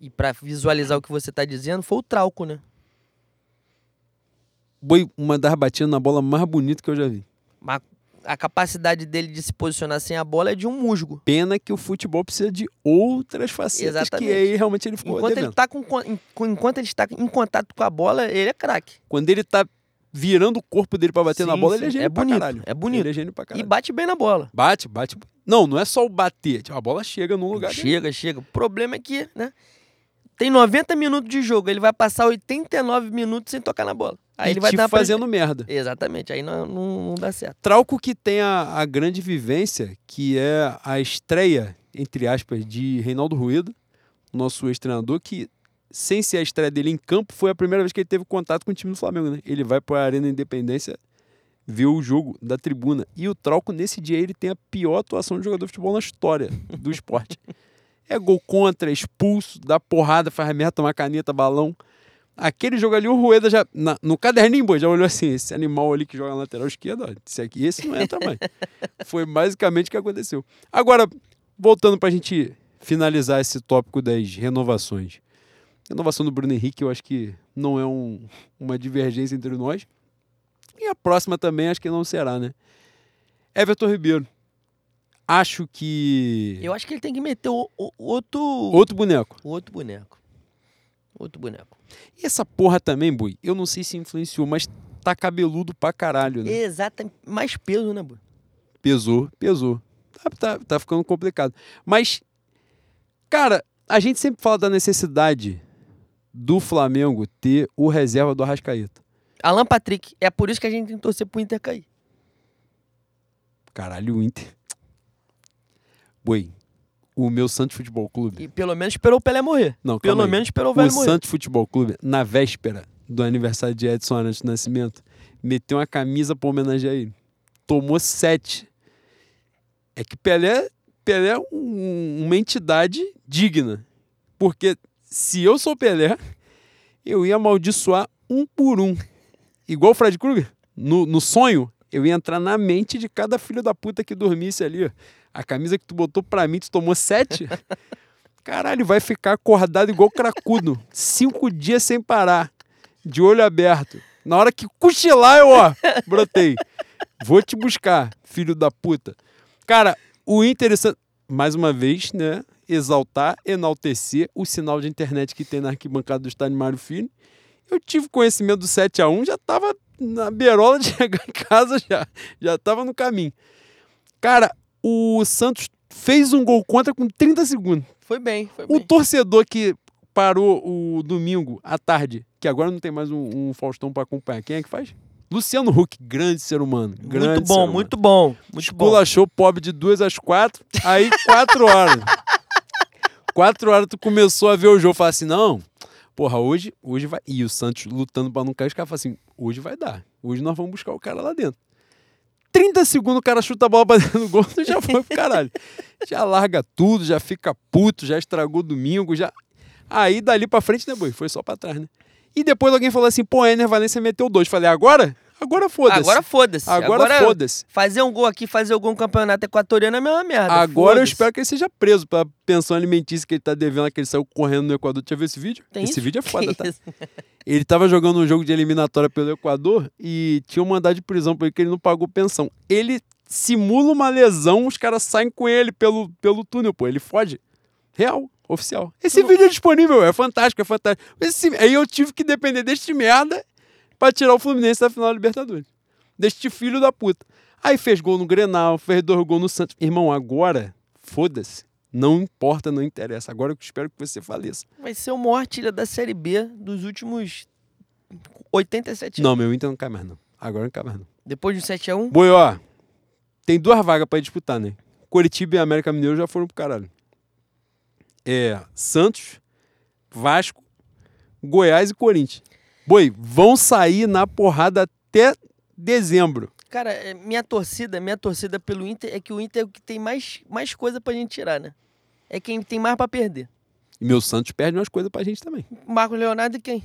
e pra visualizar o que você tá dizendo, foi o Trauco, né? Foi uma das batidas na bola mais bonita que eu já vi. Mas a capacidade dele de se posicionar sem a bola é de um musgo. Pena que o futebol precisa de outras facetas Exatamente. que aí realmente ele ficou Enquanto devendo. ele, tá com, enquanto ele está em contato com a bola, ele é craque. Quando ele tá virando o corpo dele pra bater na Sim, bola, sim. ele é gênio É pra bonito, caralho. é bonito. Ele é gênio pra E caralho. bate bem na bola. Bate, bate. Não, não é só o bater. tipo, A bola chega num lugar. dele. Chega, chega. O problema é que, né? Tem 90 minutos de jogo, ele vai passar 89 minutos sem tocar na bola. Aí e ele vai te dar pra- fazendo merda. Exatamente, aí não, não, não dá certo. Trauco que tem a, a grande vivência, que é a estreia, entre aspas, de Reinaldo Rueda, nosso ex-treinador, que, sem ser a estreia dele em campo, foi a primeira vez que ele teve contato com o time do Flamengo, né? Ele vai para a Arena Independência ver o jogo da tribuna. E o Trauco, nesse dia, ele tem a pior atuação de jogador de futebol na história do esporte. É gol contra, expulso, dá porrada, faz merda, toma caneta, balão. Aquele jogo ali, o Rueda já, na- no caderninho, boy, já olhou assim, esse animal ali que joga na lateral esquerda, ó, esse aqui, esse não entra mais. Foi basicamente o que aconteceu. Agora, voltando pra gente finalizar esse tópico das renovações. Renovação do Bruno Henrique, eu acho que não é um- uma divergência entre nós. E a próxima também acho que não será, né? Everton Ribeiro. Acho que. Eu acho que ele tem que meter o, o- outro, Outro boneco. outro boneco. Outro boneco. E essa porra também, Bui, eu não sei se influenciou, mas tá cabeludo pra caralho, né? Exatamente. Mais peso, né, Bu? Pesou, pesou. Tá, tá, tá ficando complicado. Mas, cara, a gente sempre fala da necessidade do Flamengo ter o reserva do Arrascaeta. Alan Patrick. É por isso que a gente tem que torcer pro Inter cair. Caralho, o Inter. O meu Santos Futebol Clube. E pelo menos esperou o Pelé morrer. Não, Pelo aí. menos esperou o O velho morrer. Santos Futebol Clube, na véspera do aniversário de Edson Arantes do Nascimento, meteu uma camisa pra homenagear ele. Tomou sete. É que Pelé, Pelé é um- uma entidade digna. Porque se eu sou Pelé, eu ia amaldiçoar um por um. Igual o Fred Krueger. No, no sonho, eu ia entrar na mente de cada filho da puta que dormisse ali. ó. A camisa que tu botou pra mim, tu tomou sete? Caralho, vai ficar acordado igual cracudo. Cinco dias sem parar. De olho aberto. Na hora que cochilar, eu, ó, brotei. Vou te buscar, filho da puta. Cara, o interessante. Mais uma vez, né? Exaltar, enaltecer o sinal de internet que tem na arquibancada do estádio Mário Filho. Eu tive conhecimento do 7x1, já tava na beirola de chegar em casa, já, já tava no caminho. Cara, o Santos fez um gol contra com 30 segundos. Foi bem, foi O bem. torcedor que parou o domingo à tarde, que agora não tem mais um, um Faustão pra acompanhar, quem é que faz? Luciano Huck, grande ser humano. Grande Muito bom, humano. muito bom. Muito bom. Esculachou pobre de duas às quatro, aí quatro horas. quatro horas tu começou a ver o jogo, fala assim, não, porra, hoje, hoje vai... E o Santos lutando pra não cair, os caras falam assim, hoje vai dar, hoje nós vamos buscar o cara lá dentro. 30 segundos o cara chuta a bola pra dentro do gol, tu já foi pro caralho. Já larga tudo, já fica puto, já estragou domingo, já... Aí dali pra frente, né, boi? Foi só pra trás, né? E depois alguém falou assim, pô, Ener Valência meteu dois. Falei, agora? Agora foda-se. Agora foda-se. Agora foda-se. Fazer um gol aqui, fazer um gol no campeonato equatoriano é a mesma merda. Agora eu espero que ele seja preso pela pensão alimentícia que ele tá devendo, que ele saiu correndo no Equador. Deixa eu ver esse vídeo. Tem esse isso? vídeo é foda, Que tá? isso? Ele tava jogando um jogo de eliminatória pelo Equador e tinha um mandado de prisão porque ele não pagou pensão. Ele simula uma lesão, os caras saem com ele pelo, pelo túnel, pô. Ele foge. Real, oficial. Esse vídeo é disponível, é fantástico, é fantástico. Esse- aí eu tive que depender deste merda pra tirar o Fluminense da final da Libertadores. Deste filho da puta. Aí fez gol no Grenal, fez dois gols no Santos. Irmão, agora foda-se. Não importa, não interessa. Agora eu espero que você faleça. Vai ser o maior artilha da Série B dos últimos 87 anos. Não, meu Inter não cai mais, não. Agora não cai mais, não. Depois do 7x1, Boi, ó. Tem duas vagas pra disputar, né? Curitiba e América Mineiro já foram pro caralho. É Santos, Vasco, Goiás e Corinthians. Boi, vão sair na porrada até dezembro. cara, é, minha torcida, minha torcida pelo Inter é que o Inter é o que tem mais, mais coisa pra gente tirar, né? É quem tem mais pra perder. E meu Santos perde umas coisas pra gente também. Marco Leonardo e quem?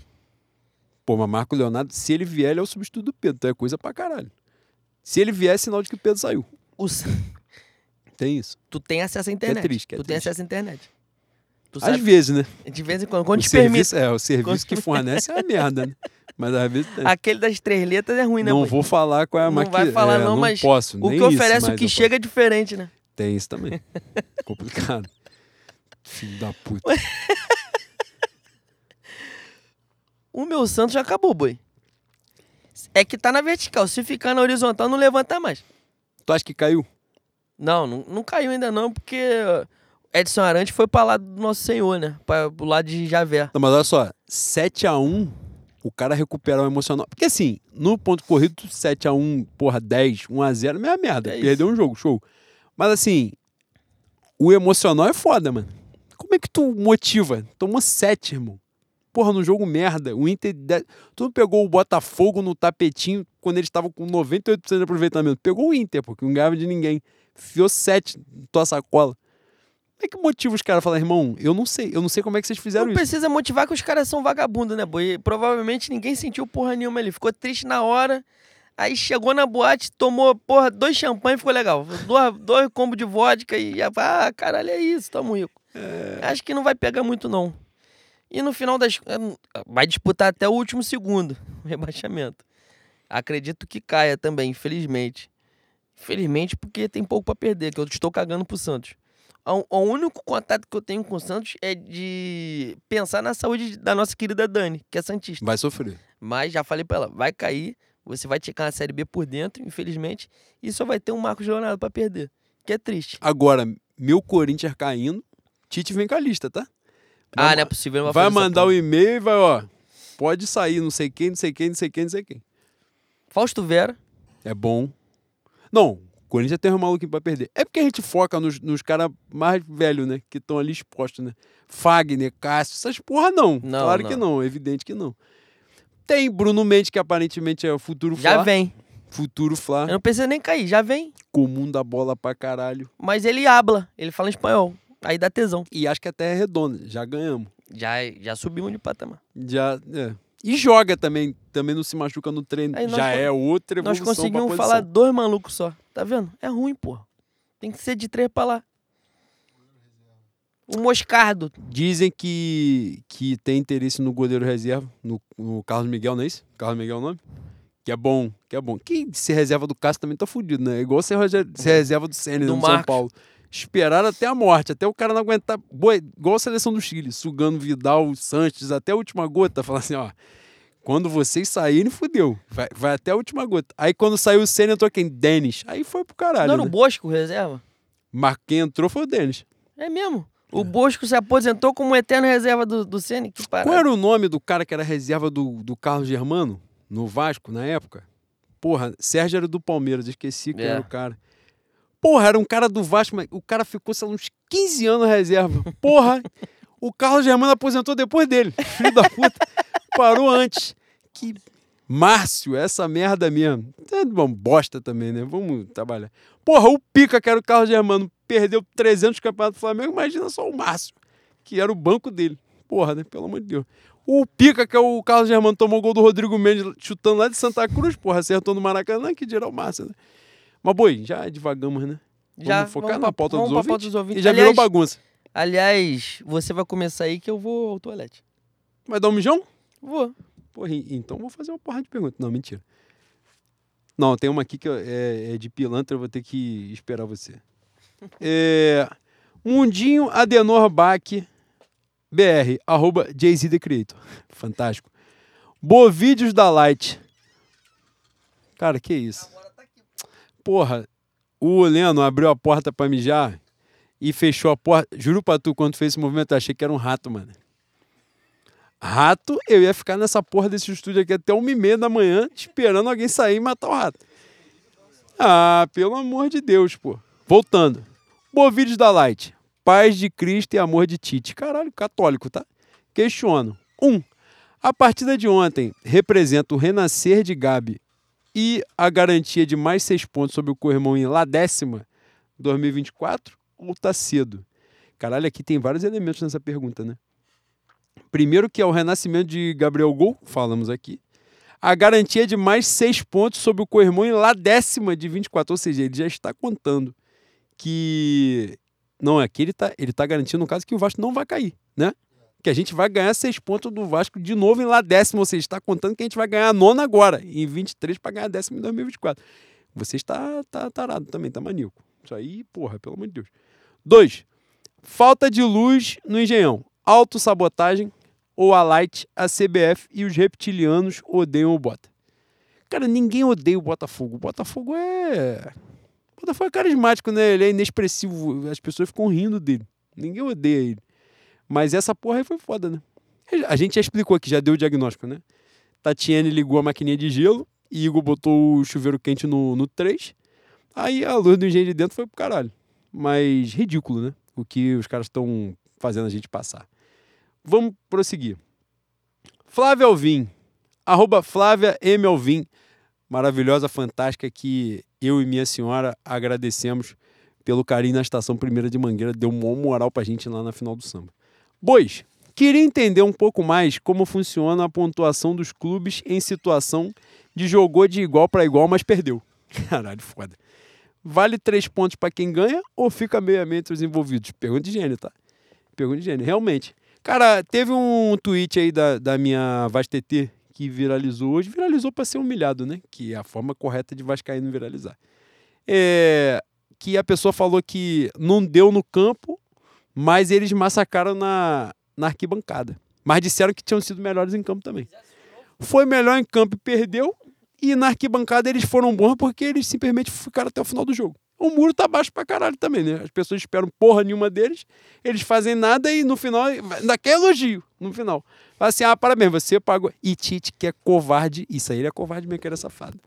Pô, mas Marco Leonardo, se ele vier, ele é o substituto do Pedro. Então é coisa pra caralho. Se ele vier, é sinal de que o Pedro saiu. O Tem isso. tu tem acesso à internet. triste, que é tu tem triste. acesso à internet. Tu Às sabe, vezes, né? de vez em quando, quando o te permite. serviço, é, o serviço que fornece é uma merda, né? Mas às vezes tem. Aquele das três letras é ruim, né? não mãe? vou falar qual é a Não maqui... vai falar é, não, não mas posso. O que oferece, o que eu posso. chega é diferente, né? Tem isso também. Complicado. Filho da puta. O meu Santos já acabou, boi. É que tá na vertical. Se ficar na horizontal, não levanta mais. Tu acha que caiu? Não, não, não caiu ainda não, porque Edson Arantes foi pra lá do Nosso Senhor, né? Pra, pro lado de Javé. Não, mas olha só, 7x1, o cara recupera o emocional. Porque assim, no ponto corrido, 7x1, porra, 10, 1x0, meia merda. É. Perdeu um jogo, show. Mas assim, o emocional é foda, mano. Como é que tu motiva? Tomou 7, irmão. Porra, no jogo merda. O Inter. de- Tu não pegou o Botafogo no tapetinho quando eles estavam com 98% de aproveitamento. Pegou o Inter, porque não ganhava de ninguém. Fiou 7 na tua sacola. É que motiva os caras a falar, irmão, eu não sei, eu não sei como é que vocês fizeram Não isso. precisa motivar que os caras são vagabundos, né, boi? Provavelmente ninguém sentiu porra nenhuma ali. Ficou triste na hora. Aí chegou na boate, tomou, porra, dois champanhe ficou legal. Dois, dois combos de vodka e já, ah, caralho, é isso, tamo rico. Acho que não vai pegar muito, não. E no final das. Vai disputar até o último segundo o rebaixamento. Acredito que caia também, infelizmente. Infelizmente, porque tem pouco pra perder, que eu estou cagando pro Santos. O, único contato que eu tenho com o Santos é de pensar na saúde da nossa querida Dani, que é Santista. Vai sofrer. Mas já falei pra ela, vai cair, você vai ticar na Série B por dentro, infelizmente, e só vai ter um Marcos Leonardo pra perder. Que é triste. Agora, meu Corinthians caindo, Tite vem com a lista, tá? ah, Vai, não é possível. não vai essa mandar o e-mail e vai, ó. Pode sair, não sei quem, não sei quem, não sei quem, não sei quem. Fausto Vera. É bom. Não, Corinthians tem um maluquinho pra perder. É porque a gente foca nos, nos caras mais velhos, né? Que estão ali expostos, né? Fagner, Cássio, essas porra não. Não, claro não. que não, evidente que não. Tem Bruno Mendes, que aparentemente é o futuro Já Fla. vem. Futuro Fla. Eu não precisa nem cair, já vem. Comum da bola pra caralho. Mas ele habla, ele fala espanhol. Aí dá tesão. E acho que a terra é redonda. Já ganhamos. Já, já subimos de patamar. Já, é. E joga também, também não se machuca no treino. Aí nós Já con- é outra Nós evolução pra conseguimos falar dois malucos só. Tá vendo? É ruim, porra. Tem que ser de três pra lá. O Moscardo. Dizem que, que tem interesse no goleiro reserva, no, no Carlos Miguel, não é isso? Carlos Miguel é o nome? Que é bom, que é bom. Quem ser reserva do Cássio também tá fudido, né? É igual ser, rege- ser reserva do Senna Do no São. Paulo. Esperaram até a morte, até o cara não aguentar. Boa, igual a seleção do Chile, sugando Vidal, Sanches, até a última gota. Falar assim, ó. Quando vocês saírem, fudeu. Vai, vai até a última gota. Aí quando saiu o Senna, entrou quem? Denis. Aí foi pro caralho. não era né? o Bosco reserva? Mas quem entrou foi o Denis. É mesmo. O Bosco se aposentou como eterno reserva do, do Ceni. Que parada. Qual era o nome do cara que era reserva do, do Carlos Germano, no Vasco, na época? Porra, Sérgio era do Palmeiras, esqueci quem É. era o cara. Porra, era um cara do Vasco, mas o cara ficou, sei lá, uns 15 anos reserva. Porra, o Carlos Germano aposentou depois dele. Filho da puta. Parou antes. Que Márcio, essa merda mesmo. É bom, bosta também, né? Vamos trabalhar. Porra, o Pica, que era o Carlos Germano, perdeu 300 campeonatos do Flamengo. Imagina só o Márcio, que era o banco dele. Porra, né? Pelo amor de Deus. O Pica, que é o Carlos Germano, tomou o gol do Rodrigo Mendes chutando lá de Santa Cruz, porra, acertou no Maracanã, que dirá o Márcio, né? Mas, boi, já devagamos, né? Já, vamos focar vamos na pauta, vamos dos, ouvintes, pauta dos ouvintes. E já Aliás- virou bagunça. Aliás, você vai começar aí que eu vou ao toalete. Vai dar um mijão? Vou. Porra, e- então vou fazer uma porra de pergunta. Não, mentira. Não, tem uma aqui que é, é de pilantra, eu vou ter que esperar você. É, Mundinho Adenor Bach BR, arroba Jay-Z The Creator. Fantástico. Bovídeos da Light. Cara, que isso? Porra, o Leno abriu a porta pra mijar e fechou a porta. Juro pra tu, quando fez esse movimento, eu achei que era um rato, mano. Rato, eu ia ficar nessa porra desse estúdio aqui até uma e meia da manhã, esperando alguém sair e matar o rato. Ah, pelo amor de Deus, pô. Voltando. Bovídeos da Light. Paz de Cristo e amor de Tite. Caralho, católico, tá? Questiono. Um, a partida de ontem representa o renascer de Gabi e a garantia de mais seis pontos sobre o Corrimão em lá décima 2024 ou tá cedo? Caralho, aqui tem vários elementos nessa pergunta, né? Primeiro que é o renascimento de Gabriel Gol, falamos aqui. A garantia de mais seis pontos sobre o Coirmão em lá décima de 24, ou seja, ele já está contando que... Não, aqui ele está ele tá garantindo, no caso, que o Vasco não vai cair, né? Que a gente vai ganhar seis pontos do Vasco de novo em lá décima, ou seja, está contando que a gente vai ganhar a nona agora, em 23 para ganhar a décima em 2024. Você está tá tarado também, tá maníaco. Isso aí, porra, pelo amor de Deus. Dois, falta de luz no Engenhão. Autossabotagem ou a Light, a CBF e os reptilianos odeiam o Bota. Cara, ninguém odeia o Botafogo. O Botafogo é. O Botafogo é carismático, né? Ele é inexpressivo. As pessoas ficam rindo dele. Ninguém odeia ele. Mas essa porra aí foi foda, né? A gente já explicou aqui, já deu o diagnóstico, né? Tatiane ligou a maquininha de gelo, Igor botou o chuveiro quente no, no 3. Aí a luz do engenho de dentro foi pro caralho. Mas ridículo, né? O que os caras estão fazendo a gente passar. Vamos prosseguir. Flávia Alvim, arroba Flávia M. Alvim, maravilhosa, fantástica, que eu e minha senhora agradecemos pelo carinho na estação Primeira de Mangueira, deu uma moral pra gente lá na final do samba. Bois, queria entender um pouco mais como funciona a pontuação dos clubes em situação de jogou de igual para igual, mas perdeu. Caralho, foda. Vale três pontos para quem ganha ou fica meio entre os envolvidos? Pergunta de gênio, tá? Pergunta de gênio, realmente. Cara, teve um tweet aí da, da minha VasTT que viralizou hoje. Viralizou para ser humilhado, né? Que é a forma correta de Vascaíno viralizar. É, que a pessoa falou que não deu no campo, mas eles massacraram na, na arquibancada. Mas disseram que tinham sido melhores em campo também. Foi melhor em campo e perdeu. E na arquibancada eles foram bons porque eles simplesmente ficaram até o final do jogo. O muro tá baixo pra caralho também, né? As pessoas esperam porra nenhuma deles, eles fazem nada e no final, ainda quer elogio no final. Fala assim, ah, parabéns, você pagou. E Tite, que é covarde, isso aí ele é covarde mesmo, que era safado.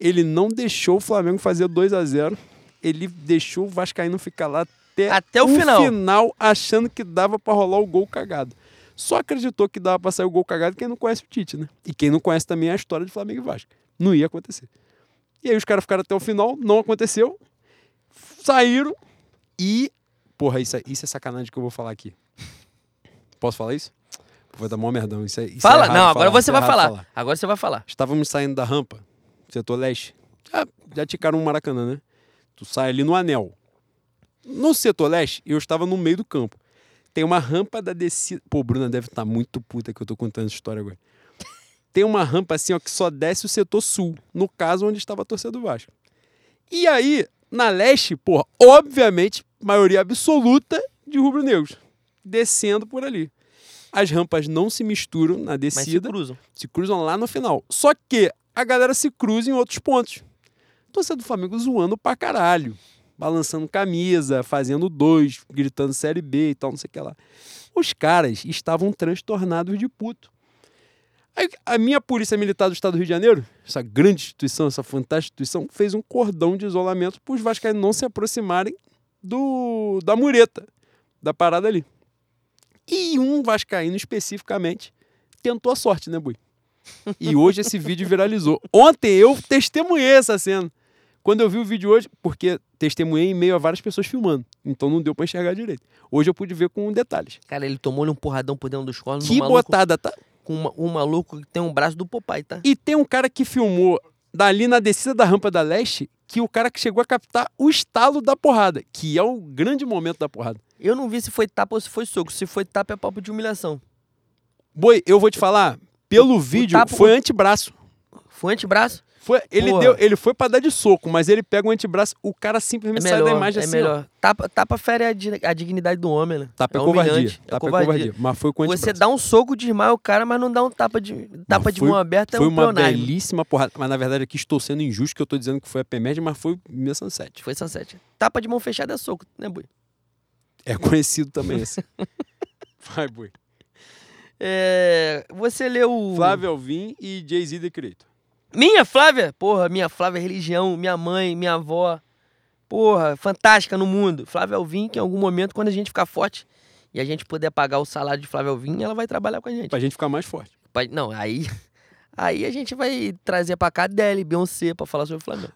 Ele não deixou o Flamengo fazer 2 a 0 ele deixou o Vascaíno ficar lá até, Até o final. final, achando que dava pra rolar o gol cagado. Só acreditou que dava pra sair o gol cagado quem não conhece o Tite, né? E quem não conhece também a história de Flamengo e Vasco. Não ia acontecer. E aí os caras ficaram até o final, não aconteceu. Saíram e. Porra, isso é, isso é sacanagem que eu vou falar aqui. Posso falar isso? Vou dar mó merdão. Isso é, isso é Fala, errado não, agora falar, você é vai errado falar. Agora você vai falar. Estávamos saindo da rampa, setor leste. Já, já ticaram um Maracanã, né? Tu sai ali no anel. No setor leste, eu estava no meio do campo. Tem uma rampa da descida. Pô, Bruna deve estar muito puta que eu tô contando essa história agora. Tem uma rampa assim, ó, que só desce o setor sul. No caso, onde estava a torcida do Vasco. E aí, na leste, porra, obviamente, maioria absoluta de rubro-negros. Descendo por ali. As rampas não se misturam na Mas se descida cruzam. se cruzam lá no final. Só que a galera se cruza em outros pontos. Torcida do Flamengo zoando pra caralho. Balançando camisa, fazendo dois, gritando Série B e tal, não sei o que lá. Os caras estavam transtornados de puto. A minha Polícia Militar do Estado do Rio de Janeiro, essa grande instituição, essa fantástica instituição, fez um cordão de isolamento para os vascaínos não se aproximarem do, da mureta, da parada ali. E um vascaíno especificamente tentou a sorte, né, Bui? E hoje esse vídeo viralizou. Ontem eu testemunhei essa cena. Quando eu vi o vídeo hoje, porque testemunhei em meio a várias pessoas filmando. Então não deu pra enxergar direito. Hoje eu pude ver com detalhes. Cara, ele tomou-lhe um porradão por dentro dos colos. Que maluco, botada, tá? Com uma- um maluco que tem um braço do Popeye, tá? E tem um cara que filmou dali na descida da rampa da leste, que o cara que chegou a captar o estalo da porrada, que é o grande momento da porrada. Eu não vi se foi tapa ou se foi soco. Se foi tapa, é papo de humilhação. Boi, eu vou te falar, pelo O- o vídeo tapa- foi antebraço. Foi antebraço? Foi, ele, Porra. deu, ele foi pra dar de soco, mas ele pega o antebraço, o cara É simplesmente sai da melhor, imagem é assim. ó. melhor. Tapa, tapa fere a, a dignidade do homem, né? Tapa é, é covardia. é Tapa é covardia. covardia. Mas foi com o Você antebraço. dá um soco, desmaia o cara, mas não dá um tapa de, tapa de foi- mão aberta, Foi é um uma belíssima porrada. Mas na verdade aqui estou sendo injusto, que eu tô dizendo que foi a PMED, mas foi 1007. Foi sunset. Tapa de mão fechada é soco, né, Bui? É conhecido também esse. Vai, boi. É, você leu o. Flávio Alvim e Jay-Z The Creator. Minha Flávia? Porra, minha Flávia é religião, minha mãe, minha avó. Porra, fantástica no mundo. Flávia Alvim, que em algum momento, quando a gente ficar forte e a gente puder pagar o salário de Flávia Alvim, ela vai trabalhar com a gente. Pra gente ficar mais forte. Pa- Não, aí. Aí a gente vai trazer pra cá Adele, Beyoncé pra falar sobre o Flamengo.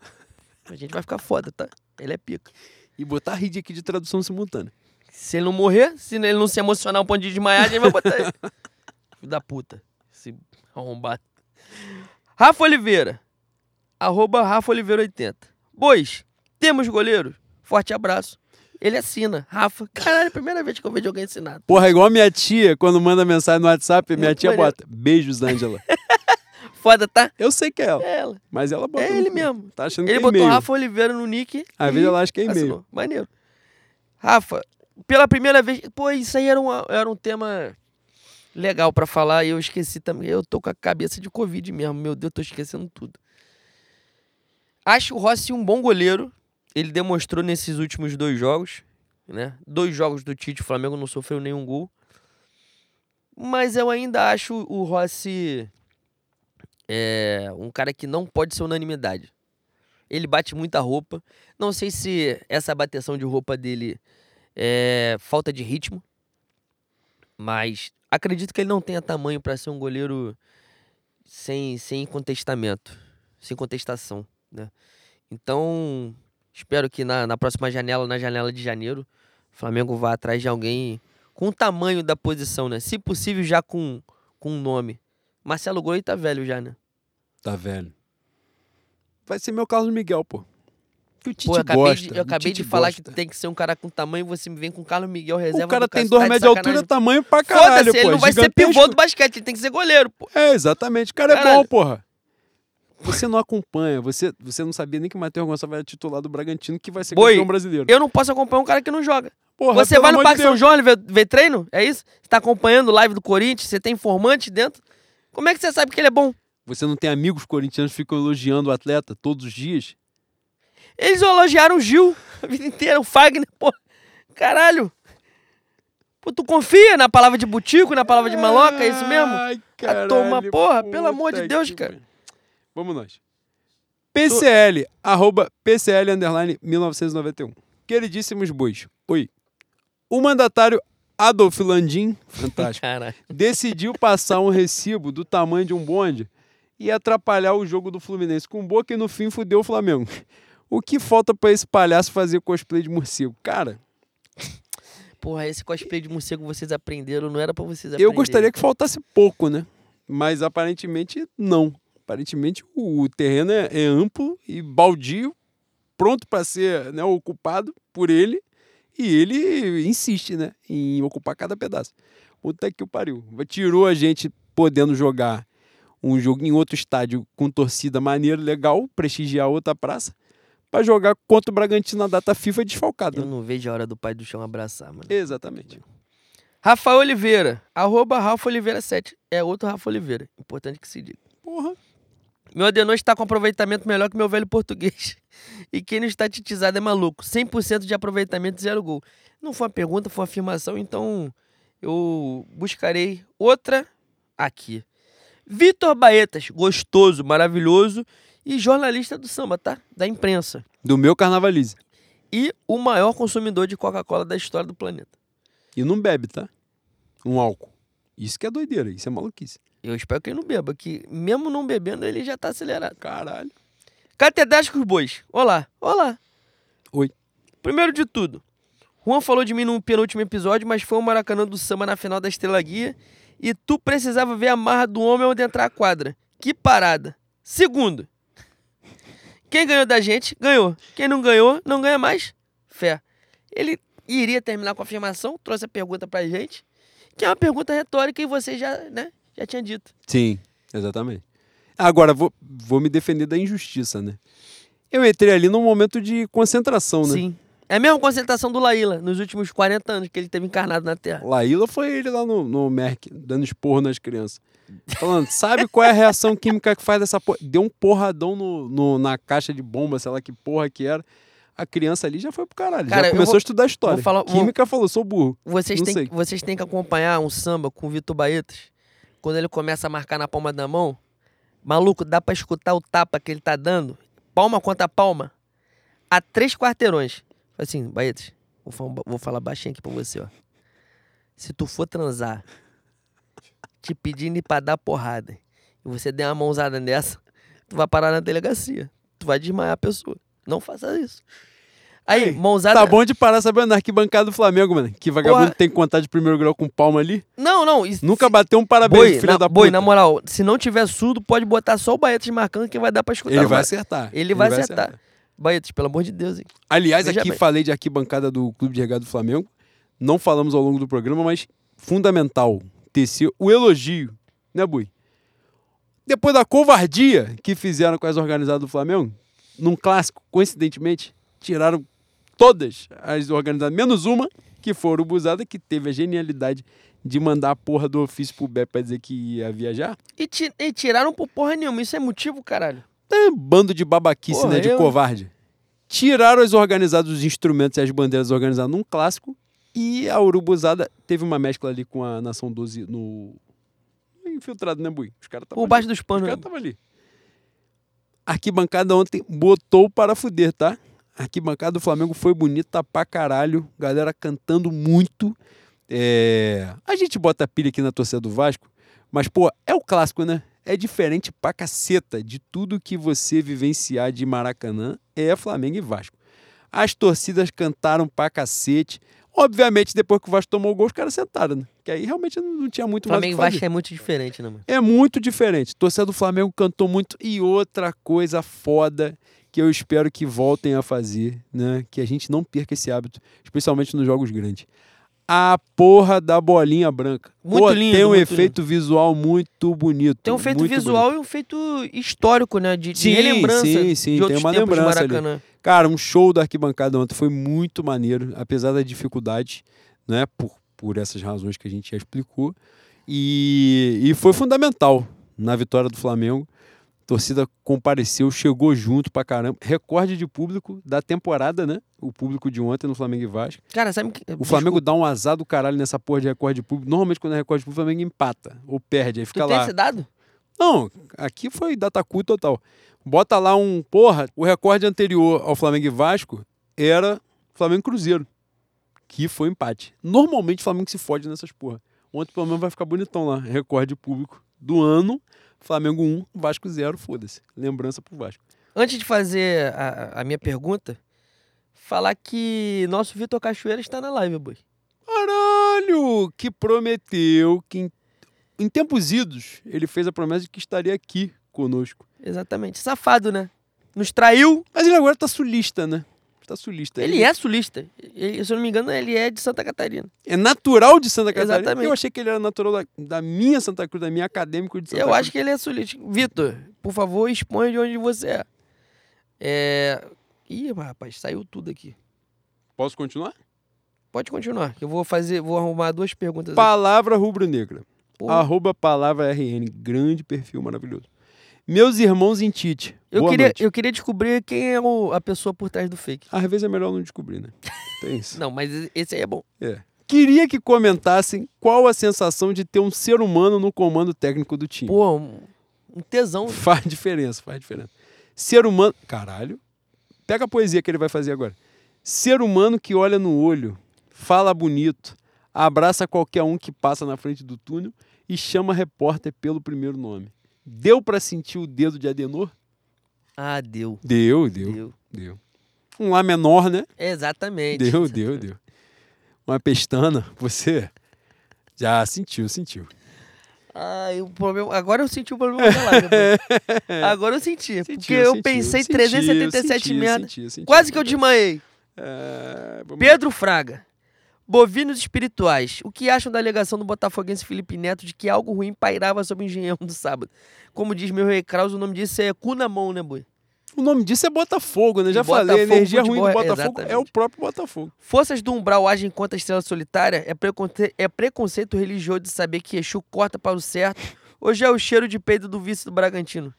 A gente vai ficar foda, tá? Ele é pica. E botar a rede aqui de tradução simultânea. Se ele não morrer, se ele não se emocionar um ponto de desmaiar, a gente vai botar ele. Filho da puta. Esse arrombado. Rafa Oliveira. Arroba Rafa Oliveira 80. Bois, temos goleiro? Forte abraço. Ele assina. Rafa. Caralho, primeira vez que eu vejo alguém assinado. Porra, igual minha tia, quando manda mensagem no WhatsApp, minha Muito tia maneiro. bota, beijos, Ângela. Foda, tá? Eu sei que é ela, É ela. mas ela bota. É no- ele mesmo. Tá achando Ele que é botou. Rafa Oliveira no nick. Às e vezes ela acha que é e-mail. assinou. Maneiro. Rafa, pela primeira vez. Pô, isso aí era um, era um tema legal pra falar e eu esqueci também. Eu tô com a cabeça de Covid mesmo. Meu Deus, tô esquecendo tudo. Acho o Rossi um bom goleiro. Ele demonstrou nesses últimos dois jogos. Né? Dois jogos do Tite, o Flamengo não sofreu nenhum gol. Mas eu ainda acho o Rossi é, um cara que não pode ser unanimidade. Ele bate muita roupa. Não sei se essa bateção de roupa dele é falta de ritmo. Mas acredito que ele não tenha tamanho para ser um goleiro sem, sem contestamento. Sem contestação. Né? Então, espero que na, na próxima janela, na janela de janeiro, o Flamengo vá atrás de alguém com o tamanho da posição, né? Se possível, já com, com um nome. Marcelo Groi tá velho já, né? Tá velho. Vai ser meu Carlos Miguel, pô. Que o Tite Pô, eu acabei, gosta. de, eu o acabei de falar gosta. que tem que ser um cara com tamanho, você me vem com Carlos Miguel reserva O cara tem dois de metros de altura, tamanho pra caralho, pô. ele não vai ser pivô do basquete, ele tem que ser goleiro, pô. É, exatamente. O cara é Caralho. bom, porra. Você não acompanha, você, você não sabia nem que o Matheus Gonçalves era titular do Bragantino, que vai ser Boi, campeão brasileiro. Eu não posso acompanhar um cara que não joga. Porra, você vai no amor de Parque São. João vê, vê treino? É isso? Você tá acompanhando live do Corinthians, você tem informante dentro? Como é que você sabe que ele é bom? Você não tem amigos corintianos que ficam elogiando o atleta todos os dias? Eles elogiaram o Gil a vida inteira, o Fagner, pô. Caralho. Pô, tu confia na palavra de butico, na palavra de maloca, é isso mesmo? Ai, Vai tomar caralho, porra, pelo amor de Deus, que cara. Vamos nós. PCL, arroba PCL, underline 1991. Queridíssimos bois. Oi. O mandatário Adolf Landim, fantástico, Caralho. decidiu passar um recibo do tamanho de um bonde e atrapalhar o jogo do Fluminense com boca e no fim fudeu o Flamengo. O que falta pra esse palhaço fazer cosplay de morcego? Cara, Porra, esse cosplay de morcego vocês aprenderam, não era pra vocês aprenderem. eu gostaria que faltasse pouco, né? Mas aparentemente não. Aparentemente o o terreno é, é amplo e baldio, pronto para ser né, ocupado por ele, e ele insiste, né, em ocupar cada pedaço. Puta que o pariu. Tirou a gente podendo jogar um jogo em outro estádio com torcida maneira, legal, prestigiar outra praça, para jogar contra o Bragantino na data FIFA desfalcado. Eu não vejo a hora do pai do chão abraçar, mano. Exatamente. Rafael Oliveira, arroba Rafa Oliveira 7. É outro Rafa Oliveira. Importante que se diga. Porra. Meu adenor está com aproveitamento melhor que meu velho português. E quem não está titizado é maluco. 100% de aproveitamento, zero gol. Não foi uma pergunta, foi uma afirmação, então eu buscarei outra aqui. Vitor Baetas, gostoso, maravilhoso e jornalista do samba, tá? Da imprensa. Do meu carnavalize. E o maior consumidor de Coca-Cola da história do planeta. E não bebe, tá? Um álcool. Isso que é doideira, isso é maluquice. Eu espero que ele não beba, que mesmo não bebendo, ele já tá acelerado. Caralho. Catedráticos Bois. Olá, olá. Oi. Primeiro de tudo, Juan falou de mim no penúltimo episódio, mas foi o Maracanã do Samba na final da Estrela Guia e tu precisava ver a marra do homem ao entrar a quadra. Que parada. Segundo, quem ganhou da gente, ganhou. Quem não ganhou, não ganha mais. Fé. Ele iria terminar com a afirmação, trouxe a pergunta pra gente, que é uma pergunta retórica e você já, né, já tinha dito. Sim, exatamente. Agora, vou, vou me defender da injustiça, né? Eu entrei ali num momento de concentração, né? Sim. É a mesma concentração do Laíla nos últimos 40 anos que ele teve encarnado na Terra. Laíla foi ele lá no, no Merck, dando esporro nas crianças. Falando, sabe qual é a reação química que faz essa porra? Deu um porradão no, no- na caixa de bomba, sei lá que porra que era. a criança ali já foi pro caralho. Cara, já começou vou- a estudar história. vou falar- vou- Química falou, sou burro. Vocês têm, vocês têm que acompanhar um samba com o Vitor Baetas. Quando ele começa a marcar na palma da mão, maluco, dá pra escutar o tapa que ele tá dando, palma contra palma, a três quarteirões. Assim, Baetas, vou falar, vou falar baixinho aqui pra você, ó. Se tu for transar, te pedindo pra dar porrada, e você der uma mãozada nessa, tu vai parar na delegacia. Tu vai desmaiar a pessoa. Não faça isso. Aí, Ei, mãozada. Tá bom de parar sabendo na arquibancada do Flamengo, mano. Que vagabundo Porra. tem que contar de primeiro grau com palma ali. Não, não. isso- Nunca bateu um parabéns, Boi, filho na, da boi, puta. na moral, se não tiver surdo, pode botar só o Baetas marcando que vai dar pra escutar. Ele vai acertar. Ele vai acertar. Baetas, pelo amor de Deus, hein? Aliás, Veja aqui bem. falei de arquibancada do Clube de Regado do Flamengo. Não falamos ao longo do programa, mas fundamental o elogio, né, Bui? Depois da covardia que fizeram com as organizadas do Flamengo, num clássico, coincidentemente, tiraram todas as organizadas, menos uma, que foi o que teve a genialidade de mandar a porra do ofício pro Bé pra dizer que ia viajar. E, ti- e tiraram por porra nenhuma. Isso é motivo, caralho. É um bando de babaquice, Porra, né? De eu- covarde. Tiraram as organizadas, os instrumentos e as bandeiras organizadas num clássico. E a Urubuzada teve uma mescla ali com a Nação 12 no. Infiltrado, né, Bui? Os caras estavam Por ali. baixo dos Os panos. caras né? estavam ali. Arquibancada ontem botou para fuder, tá? Arquibancada do Flamengo foi bonita pra caralho. Galera cantando muito. É, A gente bota pilha aqui na torcida do Vasco, mas, pô, é o clássico, né? É diferente pra caceta de tudo que você vivenciar de Maracanã é Flamengo e Vasco. As torcidas cantaram pra cacete. Obviamente, depois que o Vasco tomou o gol, os caras sentaram, né? Que aí realmente não, tinha muito Flamengo mais o que fazer. Vasco é muito diferente, né, mano? É muito diferente. Torcida do Flamengo cantou muito. E outra coisa foda que eu espero que voltem a fazer, né? Que a gente não perca esse hábito, especialmente nos jogos grandes. A porra da bolinha branca. Muito Pô, lindo, Tem um efeito visual muito bonito. Tem um feito muito visual bonito. e um feito histórico, né? De, de Sim, relembrança sim, sim, de tem uma de lembrança ali. Cara, um show da arquibancada ontem foi muito maneiro, apesar da dificuldade, né? Por, por essas razões que a gente já explicou. E, e foi fundamental na vitória do Flamengo. A torcida compareceu, chegou junto pra caramba. Recorde de público da temporada, né? O público de ontem no Flamengo e Vasco. Cara, sabe que. O Flamengo dá um azar do caralho nessa porra de recorde de público. Normalmente, quando é recorde de público, o Flamengo empata ou perde, aí Tu fica tem lá. esse dado? Não, aqui foi datacu total. Bota lá um. Porra, o recorde anterior ao Flamengo e Vasco era Flamengo e Cruzeiro. Que foi empate. Normalmente o Flamengo se fode nessas porra. Ontem pelo menos vai ficar bonitão lá. Recorde público do ano. Flamengo 1, Vasco 0, foda-se. Lembrança pro Vasco. Antes de fazer a, a minha pergunta, falar que nosso Vitor Cachoeira está na live, boy. Caralho! Que prometeu que em, em tempos idos ele fez a promessa de que estaria aqui conosco. Exatamente. Safado, né? Nos traiu. Mas ele agora tá sulista, né? Tá sulista. Ele é sulista. Ele- se eu não me engano, ele é de Santa Catarina. É natural de Santa Catarina. Exatamente. Eu achei que ele era natural da, da minha Santa Cruz, da minha acadêmico de Santa eu Cruz. acho que ele é sulista. Vitor, por favor, exponha de onde você é. É. Ih, rapaz, saiu tudo aqui. Posso continuar? Pode continuar, eu vou fazer, vou arrumar duas perguntas. Palavra rubro-negra. Arroba palavra RN. Grande perfil maravilhoso. Meus irmãos em Tite. eu, Boa queria, noite. eu queria descobrir quem é o- a pessoa por trás do fake. Às vezes é melhor não descobrir, né? Tem isso. Não, mas esse aí é bom. É. Queria que comentassem qual a sensação de ter um ser humano no comando técnico do time. Pô, um, um tesão. Faz diferença, faz diferença. Ser humano. Caralho. Pega a poesia que ele vai fazer agora. Ser humano que olha no olho, fala bonito, abraça qualquer um que passa na frente do túnel e chama repórter pelo primeiro nome. Deu pra sentir o dedo de Adenor? Ah, deu. Deu, deu, Deu. deu. Um lá menor, né? Exatamente. Deu, deu, deu. Uma pestana, você já sentiu, sentiu. Ah, o problema. Agora eu senti o problema da pô. Agora eu senti. porque eu sentiu, pensei sentiu, 377 sentiu, merda. Quase que eu desmaiei. É, Pedro Fraga. Bovinos espirituais. O que acham da alegação do botafoguense Felipe Neto de que algo ruim pairava sobre o engenhão do sábado? Como diz meu rei Kraus, o nome disso é cu na mão, né, boi? O nome disso é Botafogo, né? Já E falei, a Botafogo, energia ruim do Botafogo é o exatamente. próprio Botafogo. Forças do Umbral agem contra a estrela solitária? É, preconce... é preconceito religioso de saber que Exu corta para o certo? Ou já é o cheiro de peito do vice do Bragantino?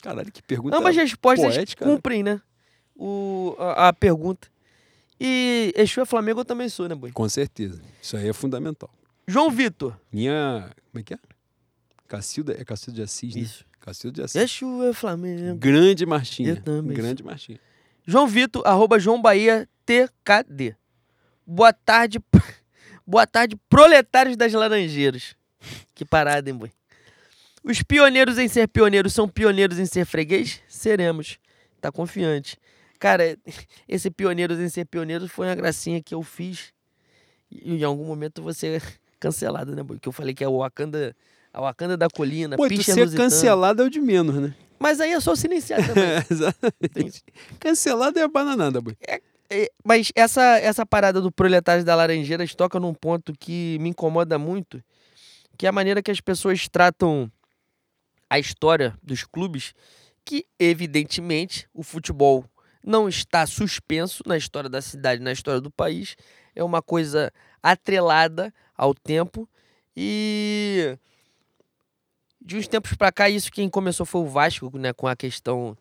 Caralho, que pergunta Ambas respostas poética, né? cumprem, né? o, a, a pergunta. E Exu é Flamengo eu também sou, né, Boi? Com certeza. Isso aí é fundamental. João Vitor. Minha. Como é que é? Cacilda. É Cacilda de Assis, né? Isso. Cacilda de Assis. Exu é Flamengo. Grande Martinha. Eu também Grande Martinha. João Vitor, arroba João Bahia TKD. Boa tarde. Boa tarde, proletários das Laranjeiras. Que parada, hein, boi? Os pioneiros em ser pioneiros são pioneiros em ser freguês? Seremos. Tá confiante. Cara, esse pioneiros em ser pioneiros foi uma gracinha que eu fiz. E em algum momento você cancelado, né, boi? Que eu falei que é o Wakanda, a Wakanda da colina, Pô, Picha ser Lusitana. cancelado é o de menos, né? Mas aí é só silenciar também. Exatamente. Cancelado é a bananada, boy. É, Mas essa, essa parada do proletário da Laranjeiras toca num ponto que me incomoda muito, que é a maneira que as pessoas tratam a história dos clubes, que evidentemente o futebol não está suspenso na história da cidade, na história do país, é uma coisa atrelada ao tempo e de uns tempos para cá isso quem começou foi o Vasco, né, com a questão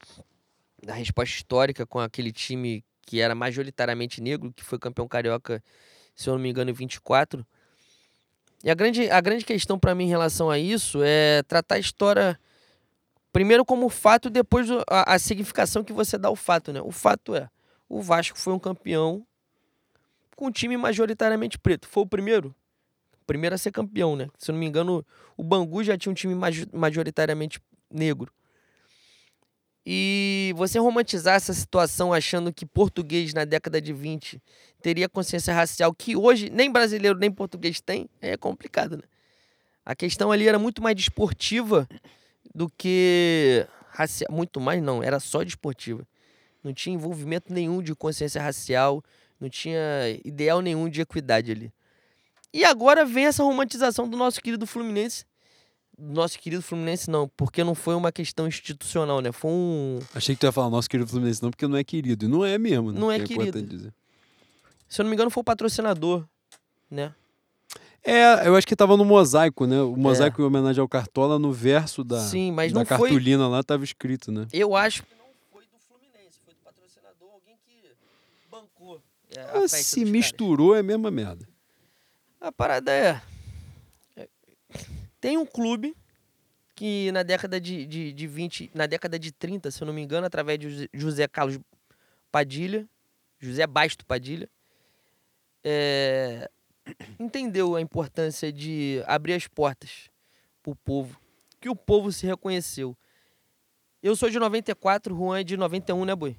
da resposta histórica com aquele time que era majoritariamente negro, que foi campeão carioca, se eu não me engano, em 24. E a grande, a grande questão para mim em relação a isso é tratar a história primeiro como fato, depois a, a significação que você dá ao fato, né? O fato é, o Vasco foi um campeão com um time majoritariamente preto. Foi o primeiro? O primeiro a ser campeão, né? Se eu não me engano, o Bangu já tinha um time majo- majoritariamente negro. E você romantizar essa situação achando que português na década de 20 teria consciência racial que hoje nem brasileiro nem português tem, é complicado, né? A questão ali era muito mais desportiva do que racial. Muito mais não, era só desportiva. Não tinha envolvimento nenhum de consciência racial, não tinha ideal nenhum de equidade ali. E agora vem essa romantização do nosso querido Fluminense. Nosso querido Fluminense não, porque não foi uma questão institucional, né? Foi um, Achei que tu ia falar nosso querido Fluminense, não, porque não é querido. E não é mesmo, né? Não é Que querido. se eu não me engano, foi o patrocinador, né? É, eu acho que tava no mosaico, né? O mosaico em homenagem ao Cartola, no verso da, Sim, mas da não foi. cartolina lá tava escrito, né? Eu acho que não foi do Fluminense, foi do patrocinador, alguém que bancou. é, Ah, se dos caras. misturou é a mesma merda. A parada é. é, Tem um clube que na década de, de, de 20, na década de 30, se eu não me engano, através de José Carlos Padilha, José Basto Padilha, é, entendeu a importância de abrir as portas pro povo, que o povo se reconheceu. Eu sou de 94, Juan é de 91, né, boi?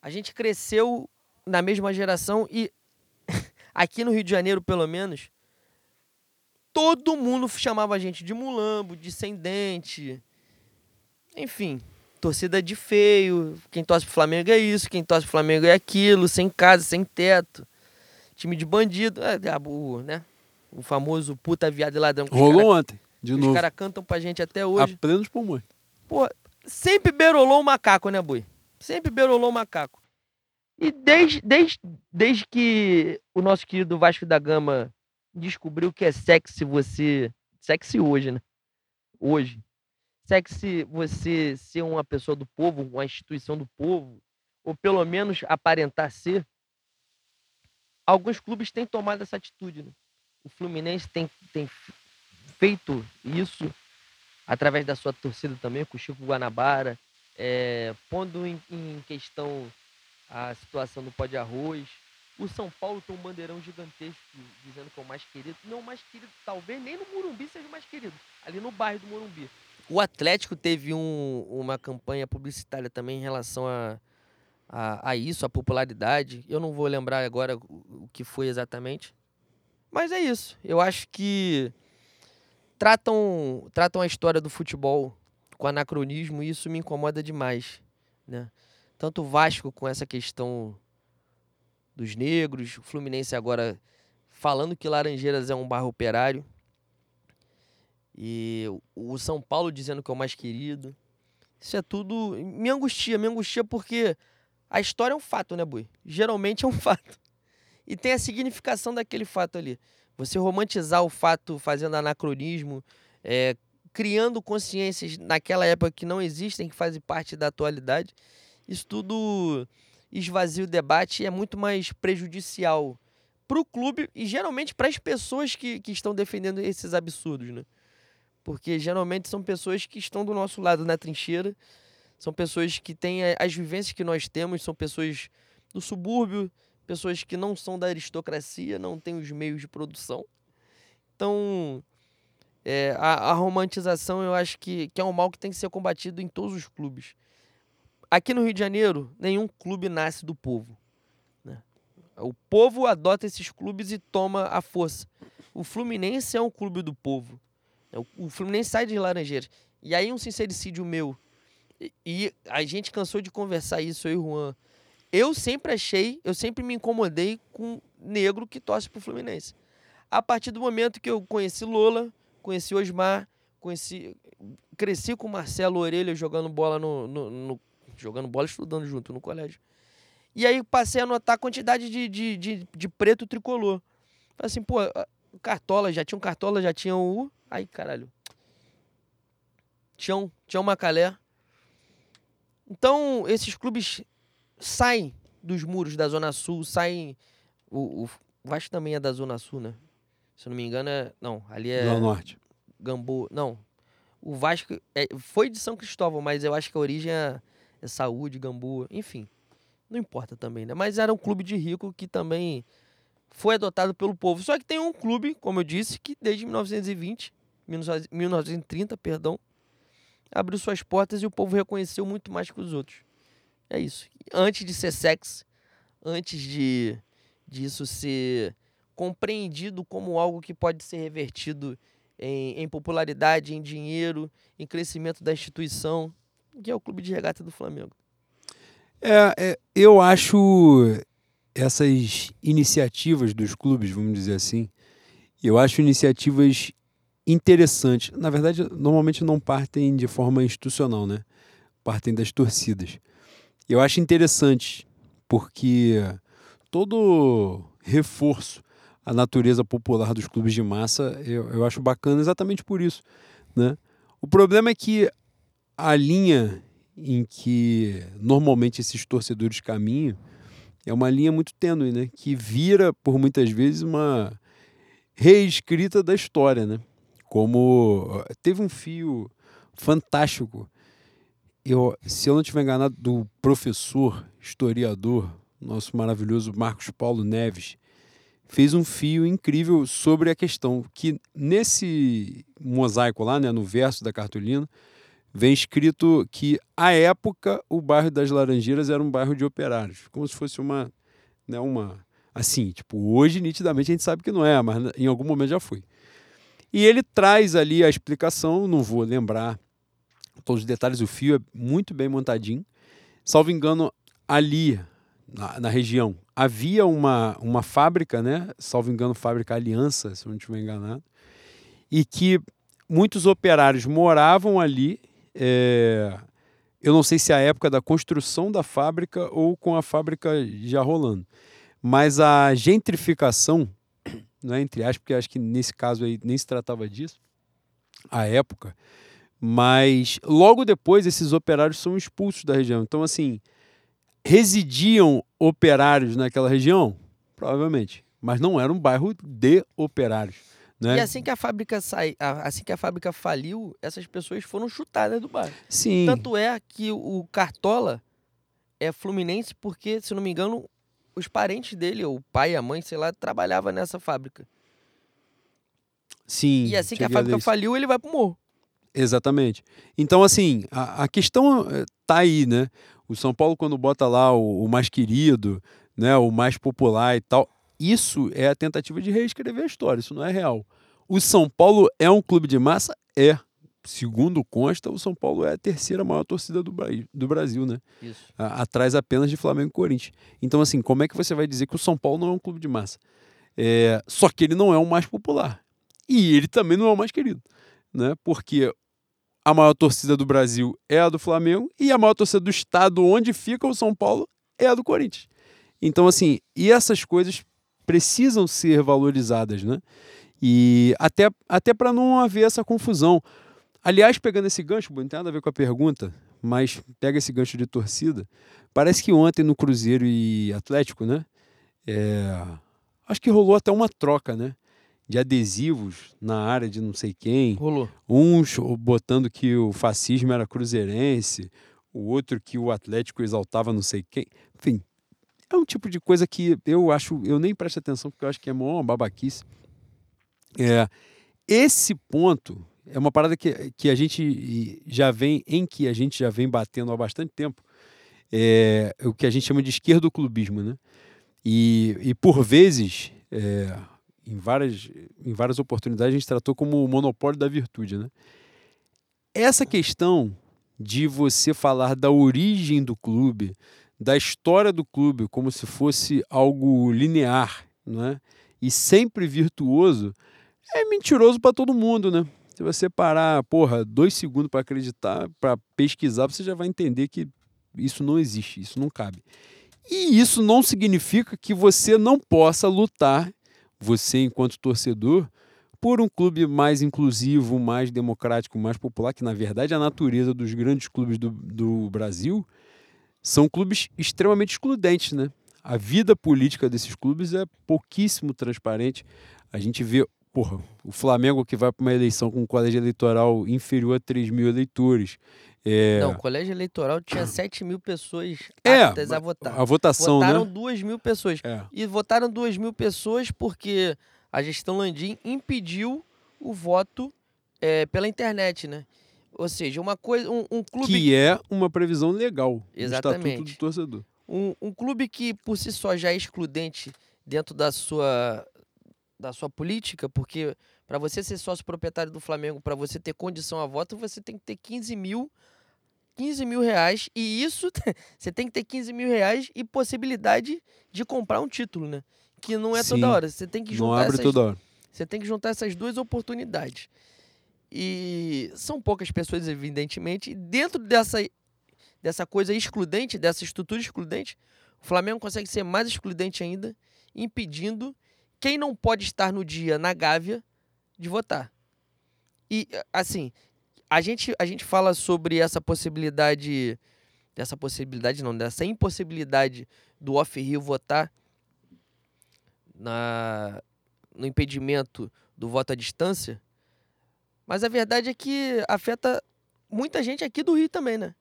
A gente cresceu na mesma geração e aqui no Rio de Janeiro, pelo menos, todo mundo chamava a gente de mulambo, de sem dente. Enfim, torcida de feio. Quem torce pro Flamengo é isso, quem torce pro Flamengo é aquilo, sem casa, sem teto. Time de bandido. É, é, o, né? O famoso puta viado e ladrão. os Rolou cara- ontem, de Os novo. caras cantam pra gente até A hoje. plenos pulmões. Pô, sempre berolou o macaco, né, Boi? Sempre berolou o macaco. E desde, desde, desde que o nosso querido Vasco da Gama descobriu que é sexy você. Sexy hoje, né? Hoje. Sexy você ser uma pessoa do povo, uma instituição do povo, ou pelo menos aparentar ser. Alguns clubes têm tomado essa atitude, né? O Fluminense tem, tem feito isso através da sua torcida também, com o Chico Guanabara, eh, pondo em, em questão a situação do pó de arroz. O São Paulo tem um bandeirão gigantesco dizendo que é o mais querido. Não, o mais querido, talvez nem no Morumbi seja o mais querido, ali no bairro do Morumbi. O Atlético teve um- uma campanha publicitária também em relação a, a, a isso, a popularidade. Eu não vou lembrar agora o, que foi exatamente. Mas é isso. Eu acho que tratam, tratam a história do futebol com anacronismo e isso me incomoda demais, né? Tanto o Vasco com essa questão dos negros, o Fluminense agora falando que Laranjeiras é um bairro operário e o São Paulo dizendo que é o mais querido. Isso é tudo me angustia, me angustia porque a história é um fato, né, Bui? Geralmente é um fato. E tem a significação daquele fato ali. Você romantizar o fato fazendo anacronismo, é, criando consciências naquela época que não existem, que fazem parte da atualidade. isso tudo esvazia o debate e é muito mais prejudicial para o clube e geralmente para as pessoas que, que estão defendendo esses absurdos, né? Porque geralmente são pessoas que estão do nosso lado na trincheira, são pessoas que têm as vivências que nós temos, são pessoas do subúrbio, pessoas que não são da aristocracia, não têm os meios de produção. Então, é, a, a, romantização eu acho que, que é um mal que tem que ser combatido em todos os clubes. Aqui no Rio de Janeiro, nenhum clube nasce do povo. Né? O povo adota esses clubes e toma a força. O Fluminense é um clube do povo. O Fluminense sai de Laranjeiras. E aí um sincericídio meu. E, a gente cansou de conversar isso, eu e o Juan. Eu sempre achei, eu sempre me incomodei com negro que torce pro Fluminense. A partir do momento que eu conheci Lola, conheci Osmar, conheci, cresci com Marcelo Orelha jogando bola no, no, no, jogando bola estudando junto no colégio. E aí passei a notar a quantidade de, de, de, de preto tricolor. Falei assim, pô, Cartola, já tinha um Cartola, já tinha o... Ai, caralho. Tião, Tião Macalé. Então, esses clubes saem dos muros da Zona Sul, saem... O, o Vasco também é da Zona Sul, né? Se eu não me engano, é. Não, ali é. Zona Norte. Gamboa. Não. O Vasco é... foi de São Cristóvão, mas eu acho que a origem é, é Saúde, Gamboa, enfim. Não importa também, né? Mas era um clube de rico que também foi adotado pelo povo. Só que tem um clube, como eu disse, que desde 1920, 1930, perdão, abriu suas portas e o povo reconheceu muito mais que os outros. É isso. Antes de ser sexy, antes de disso ser compreendido como algo que pode ser revertido em, em, popularidade, em dinheiro, em crescimento da instituição, que é o Clube de Regata do Flamengo. É, é, eu acho essas iniciativas dos clubes, vamos dizer assim, eu acho iniciativas interessantes. Na verdade, normalmente não partem de forma institucional, né? Partem das torcidas. Eu acho interessante porque todo reforço à natureza popular dos clubes de massa eu, eu acho bacana exatamente por isso, né? O problema é que a linha em que normalmente esses torcedores caminham é uma linha muito tênue, né? Que vira, por muitas vezes, uma reescrita da história, né? Como teve um fio fantástico, eu, se eu não estiver enganado, do professor, historiador, nosso maravilhoso Marcos Paulo Neves, fez um fio incrível sobre a questão que nesse mosaico lá, né, no verso da cartolina, vem escrito que, à época, o bairro das Laranjeiras era um bairro de operários, como se fosse uma. Né, uma assim, tipo, hoje, nitidamente, a gente sabe que não é, mas em algum momento já foi. E ele traz ali a explicação, não vou lembrar todos os detalhes, o fio é muito bem montadinho. Salvo engano, ali, na, na região, havia uma, uma fábrica, né? Salvo engano, fábrica Aliança, se não estiver enganado, e que muitos operários moravam ali é, eu não sei se é a época da construção da fábrica ou com a fábrica já rolando. Mas a gentrificação, não é entre aspas, porque acho que nesse caso aí nem se tratava disso, a época, mas logo depois esses operários são expulsos da região. Então, assim, residiam operários naquela região? Provavelmente. Mas não era um bairro de operários. Né? E assim que a fábrica sai, assim que a fábrica faliu, essas pessoas foram chutadas do bairro. Sim. Tanto é que o Cartola é fluminense porque, se não me engano, os parentes dele, o pai e a mãe, sei lá, trabalhava nessa fábrica. Sim. E assim que a fábrica faliu, ele vai pro morro. Exatamente. Então, assim, a, a questão eh, tá aí, né? O São Paulo, quando bota lá o, o mais querido, né, o mais popular e tal, isso é a tentativa de reescrever a história, isso não é real. O São Paulo é um clube de massa? É. Segundo consta, o São Paulo é a terceira maior torcida do, do Brasil, né? Isso. A, atrás apenas de Flamengo e Corinthians. Então, assim, como é que você vai dizer que o São Paulo não é um clube de massa? É, só que ele não é o mais popular. E ele também não é o mais querido. Né? Porque a maior torcida do Brasil é a do Flamengo e a maior torcida do estado onde fica o São Paulo é a do Corinthians. Então, assim, e essas coisas precisam ser valorizadas, né? E até, até para não haver essa confusão. Aliás, pegando esse gancho, não tem nada a ver com a pergunta, mas pega esse gancho de torcida. Parece que ontem no Cruzeiro e Atlético, né? É, acho que rolou até uma troca, né? De adesivos na área de não sei quem. Rolou. Uns botando que o fascismo era cruzeirense, o outro que o Atlético exaltava não sei quem. Enfim, é um tipo de coisa que eu acho, eu nem presto atenção porque eu acho que é uma babaquice. É, esse ponto é uma parada que, que a gente já vem, em que a gente já vem batendo há bastante tempo, é, o que a gente chama de esquerdo clubismo, né? E, e por vezes, é, em, várias, em várias oportunidades, a gente tratou como o monopólio da virtude, né? Essa questão de você falar da origem do clube, da história do clube, como se fosse algo linear, né? E sempre virtuoso, é mentiroso para todo mundo, né? Se você parar, porra, dois segundos para acreditar, para pesquisar, você já vai entender que isso não existe, isso não cabe. E isso não significa que você não possa lutar, você enquanto torcedor, por um clube mais inclusivo, mais democrático, mais popular, que na verdade a natureza dos grandes clubes do, do Brasil são clubes extremamente excludentes, né? A vida política desses clubes é pouquíssimo transparente. A gente vê porra, o Flamengo que vai para uma eleição com um colégio eleitoral inferior a 3 mil eleitores. É... Não, o colégio eleitoral tinha 7 mil pessoas é, aptas a votar. A votação, votaram né? 2 mil pessoas. É. E votaram 2 mil pessoas porque a gestão Landim impediu o voto é, pela internet, né? Ou seja, uma coisa, um, um, clube que é uma previsão legal Exatamente. do estatuto do torcedor. Um, um clube que por si só já é excludente dentro da sua da sua política, porque para você ser sócio proprietário do Flamengo, para você ter condição a voto, você tem que ter 15 mil, 15 mil reais, e isso você tem que ter 15 mil reais e possibilidade de comprar um título, né? Que não é Sim, toda hora. Você tem que juntar. Não abre essas, toda hora. Você tem que juntar essas duas oportunidades. E são poucas pessoas, evidentemente, e dentro dessa, dessa coisa excludente, dessa estrutura excludente, o Flamengo consegue ser mais excludente ainda, impedindo quem não pode estar no dia na Gávea de votar. E, assim, a gente, a gente fala sobre essa possibilidade, dessa possibilidade não, dessa impossibilidade do off-Rio votar na, no impedimento do voto à distância, mas a verdade é que afeta muita gente aqui do Rio também, né?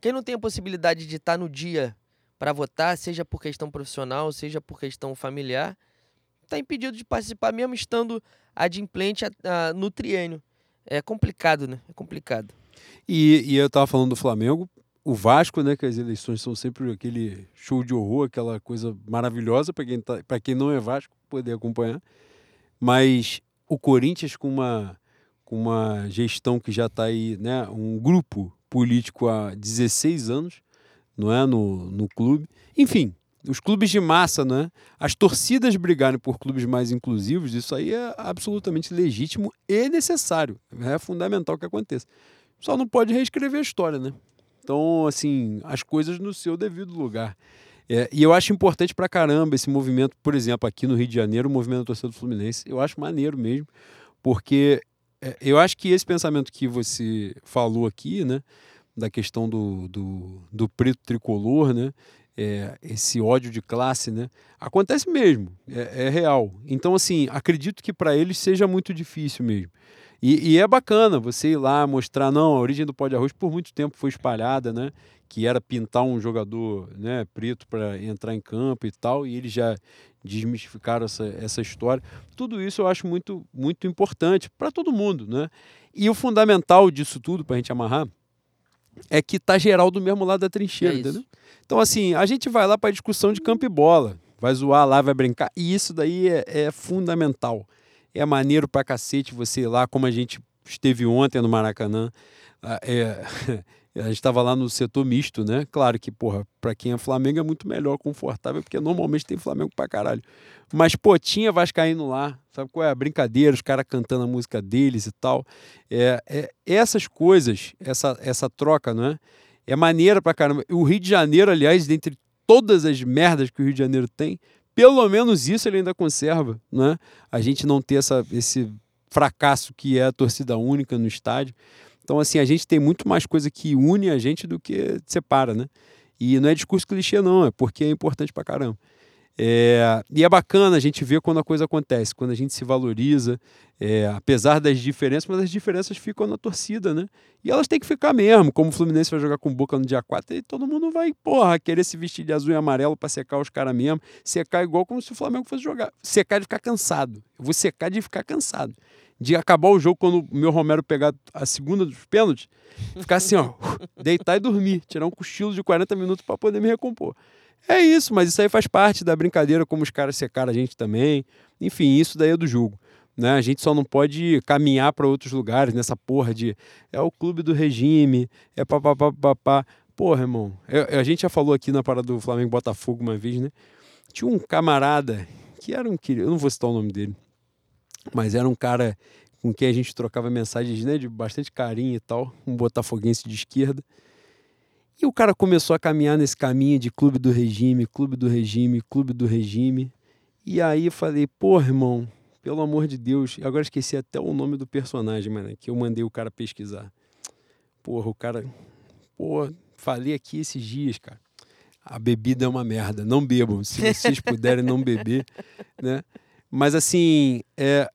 Quem não tem a possibilidade de estar no dia para votar, seja por questão profissional, seja por questão familiar, está impedido de participar, mesmo estando adimplente a, a, no triênio. É complicado, né? É complicado. E, e eu estava falando do Flamengo, o Vasco, né? Que as eleições são sempre aquele show de horror, aquela coisa maravilhosa para quem, tá, quem não é Vasco poder acompanhar. Mas o Corinthians com uma, com uma gestão que já está aí, né? Um grupo político há 16 anos, não é? No, no clube. Enfim, os clubes de massa, né? As torcidas brigarem por clubes mais inclusivos, isso aí é absolutamente legítimo e necessário. É fundamental que aconteça. Só não pode reescrever a história, né? Então, assim, as coisas no seu devido lugar. É, e eu acho importante pra caramba esse movimento, por exemplo, aqui no Rio de Janeiro, o movimento da torcida do Fluminense. Eu acho maneiro mesmo, porque é, eu acho que esse pensamento que você falou aqui, né? Da questão do, do, do preto tricolor, né? É, esse ódio de classe, né? Acontece mesmo, é, é real. Então, assim, acredito que para eles seja muito difícil mesmo. E, e, é bacana você ir lá mostrar, não, a origem do pó de arroz por muito tempo foi espalhada, né? Que era pintar um jogador né, preto para entrar em campo e tal, e eles já desmistificaram essa, essa história. Tudo isso eu acho muito, muito importante para todo mundo, né? E o fundamental disso tudo, para a gente amarrar, é que tá geral do mesmo lado da trincheira, é entendeu? Então, assim, a gente vai lá para discussão de campo e bola, vai zoar lá, vai brincar, e isso daí é, é fundamental. É maneiro pra cacete você ir lá, como a gente esteve ontem no Maracanã. Ah, é, a gente estava lá no setor misto, né? Claro que, porra, pra quem é Flamengo é muito melhor, confortável, porque normalmente tem Flamengo pra caralho. Mas, pô, tinha Vascaíno lá, sabe qual é a brincadeira, os caras cantando a música deles e tal. É, é, essas coisas, essa, essa troca, né? É maneira pra caramba. O Rio de Janeiro, aliás, dentre todas as merdas que o Rio de Janeiro tem, pelo menos isso ele ainda conserva, né? A gente não ter essa, esse fracasso que é a torcida única no estádio. Então, assim, a gente tem muito mais coisa que une a gente do que separa, né? E não é discurso clichê, não, é porque é importante pra caramba. É, e é bacana a gente ver quando a coisa acontece, quando a gente se valoriza, é, apesar das diferenças, mas as diferenças ficam na torcida, né? E elas têm que ficar mesmo, como o Fluminense vai jogar com Boca no dia 4, e todo mundo vai, porra, querer se vestir de azul e amarelo para secar os caras mesmo, secar igual como se o Flamengo fosse jogar. Secar de ficar cansado. Eu vou secar de ficar cansado. De acabar o jogo quando o meu Romero pegar a segunda dos pênaltis, ficar assim, ó, deitar e dormir, tirar um cochilo de 40 minutos para poder me recompor. É isso, mas isso aí faz parte da brincadeira, como os caras secaram a gente também. Enfim, isso daí é do jogo. Né? A gente só não pode caminhar para outros lugares nessa porra de é o clube do regime, é papapá. Porra, irmão, é, a gente já falou aqui na parada do Flamengo Botafogo uma vez, né? Tinha um camarada que era um querido, eu não vou citar o nome dele, mas era um cara com quem a gente trocava mensagens né, de bastante carinho e tal, um botafoguense de esquerda. E o cara começou a caminhar nesse caminho de clube do regime, clube do regime, clube do regime. E aí falei, pô, irmão, pelo amor de Deus. Agora esqueci até o nome do personagem, mano, que eu mandei o cara pesquisar. Porra, o cara. Pô, falei aqui esses dias, cara. A bebida é uma merda. Não bebam. Se vocês puderem não beber, né? Mas assim, é,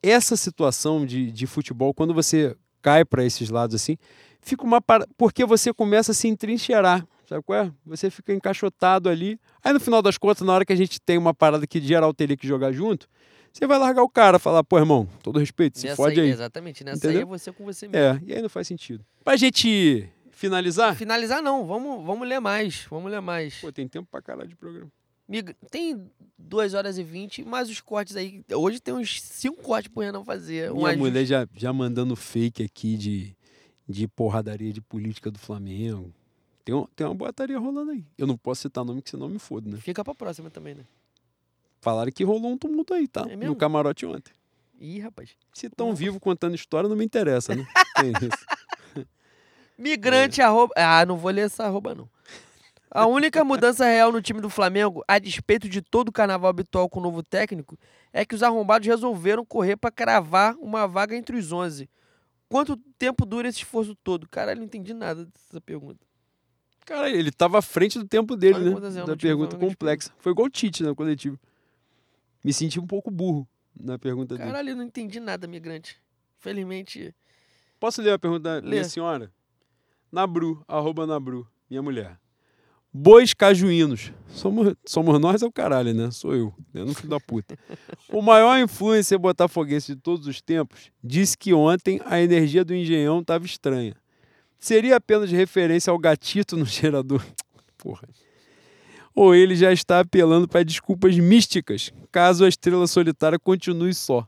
essa situação de, de futebol, quando você cai para esses lados assim, fica uma par... porque você começa a se entrincheirar, sabe qual é? Você fica encaixotado ali. Aí no final das contas, na hora que a gente tem uma parada que geral teria que jogar junto, você vai largar o cara, falar, pô, irmão, todo respeito, se fode aí. Exatamente, nessa Entendeu? aí é você com você mesmo. É, e aí não faz sentido. Pra gente finalizar? Finalizar não, vamos, vamos ler mais, vamos ler mais. Pô, tem tempo pra caralho de programa. Tem 2 horas e 20, mas os cortes aí. Hoje tem uns 5 cortes pro Renan fazer. Minha um mulher já, já mandando fake aqui de de porradaria de política do Flamengo. Tem, um, tem uma boataria rolando aí. Eu não posso citar nome, que senão me foda, né? Fica pra próxima também, né? Falaram que rolou um tumulto aí, tá? É no camarote ontem. Ih, rapaz. Se tão vivo contando história, não me interessa, né? Migrante é. arroba. Ah, não vou ler essa arroba, não. A única mudança real no time do Flamengo, a despeito de todo o carnaval habitual com o novo técnico, é que os arrombados resolveram correr para cravar uma vaga entre os 11. Quanto tempo dura esse esforço todo? Caralho, não entendi nada dessa pergunta. Cara, ele tava à frente do tempo dele, né? Da pergunta complexa. Foi igual o Tite no coletivo. Me senti um pouco burro na pergunta Caralho, dele. Caralho, não entendi nada, migrante. Felizmente. Posso ler a pergunta da minha senhora? Nabru, arroba Nabru, minha mulher. Bois cajuínos. Somos, somos nós é o caralho, né? Sou eu, né? No filho da puta. O maior influencer botafoguense de todos os tempos disse que ontem a energia do engenhão estava estranha. Seria apenas referência ao gatito no gerador? Porra. Ou ele já está apelando para desculpas místicas, caso a estrela solitária continue só.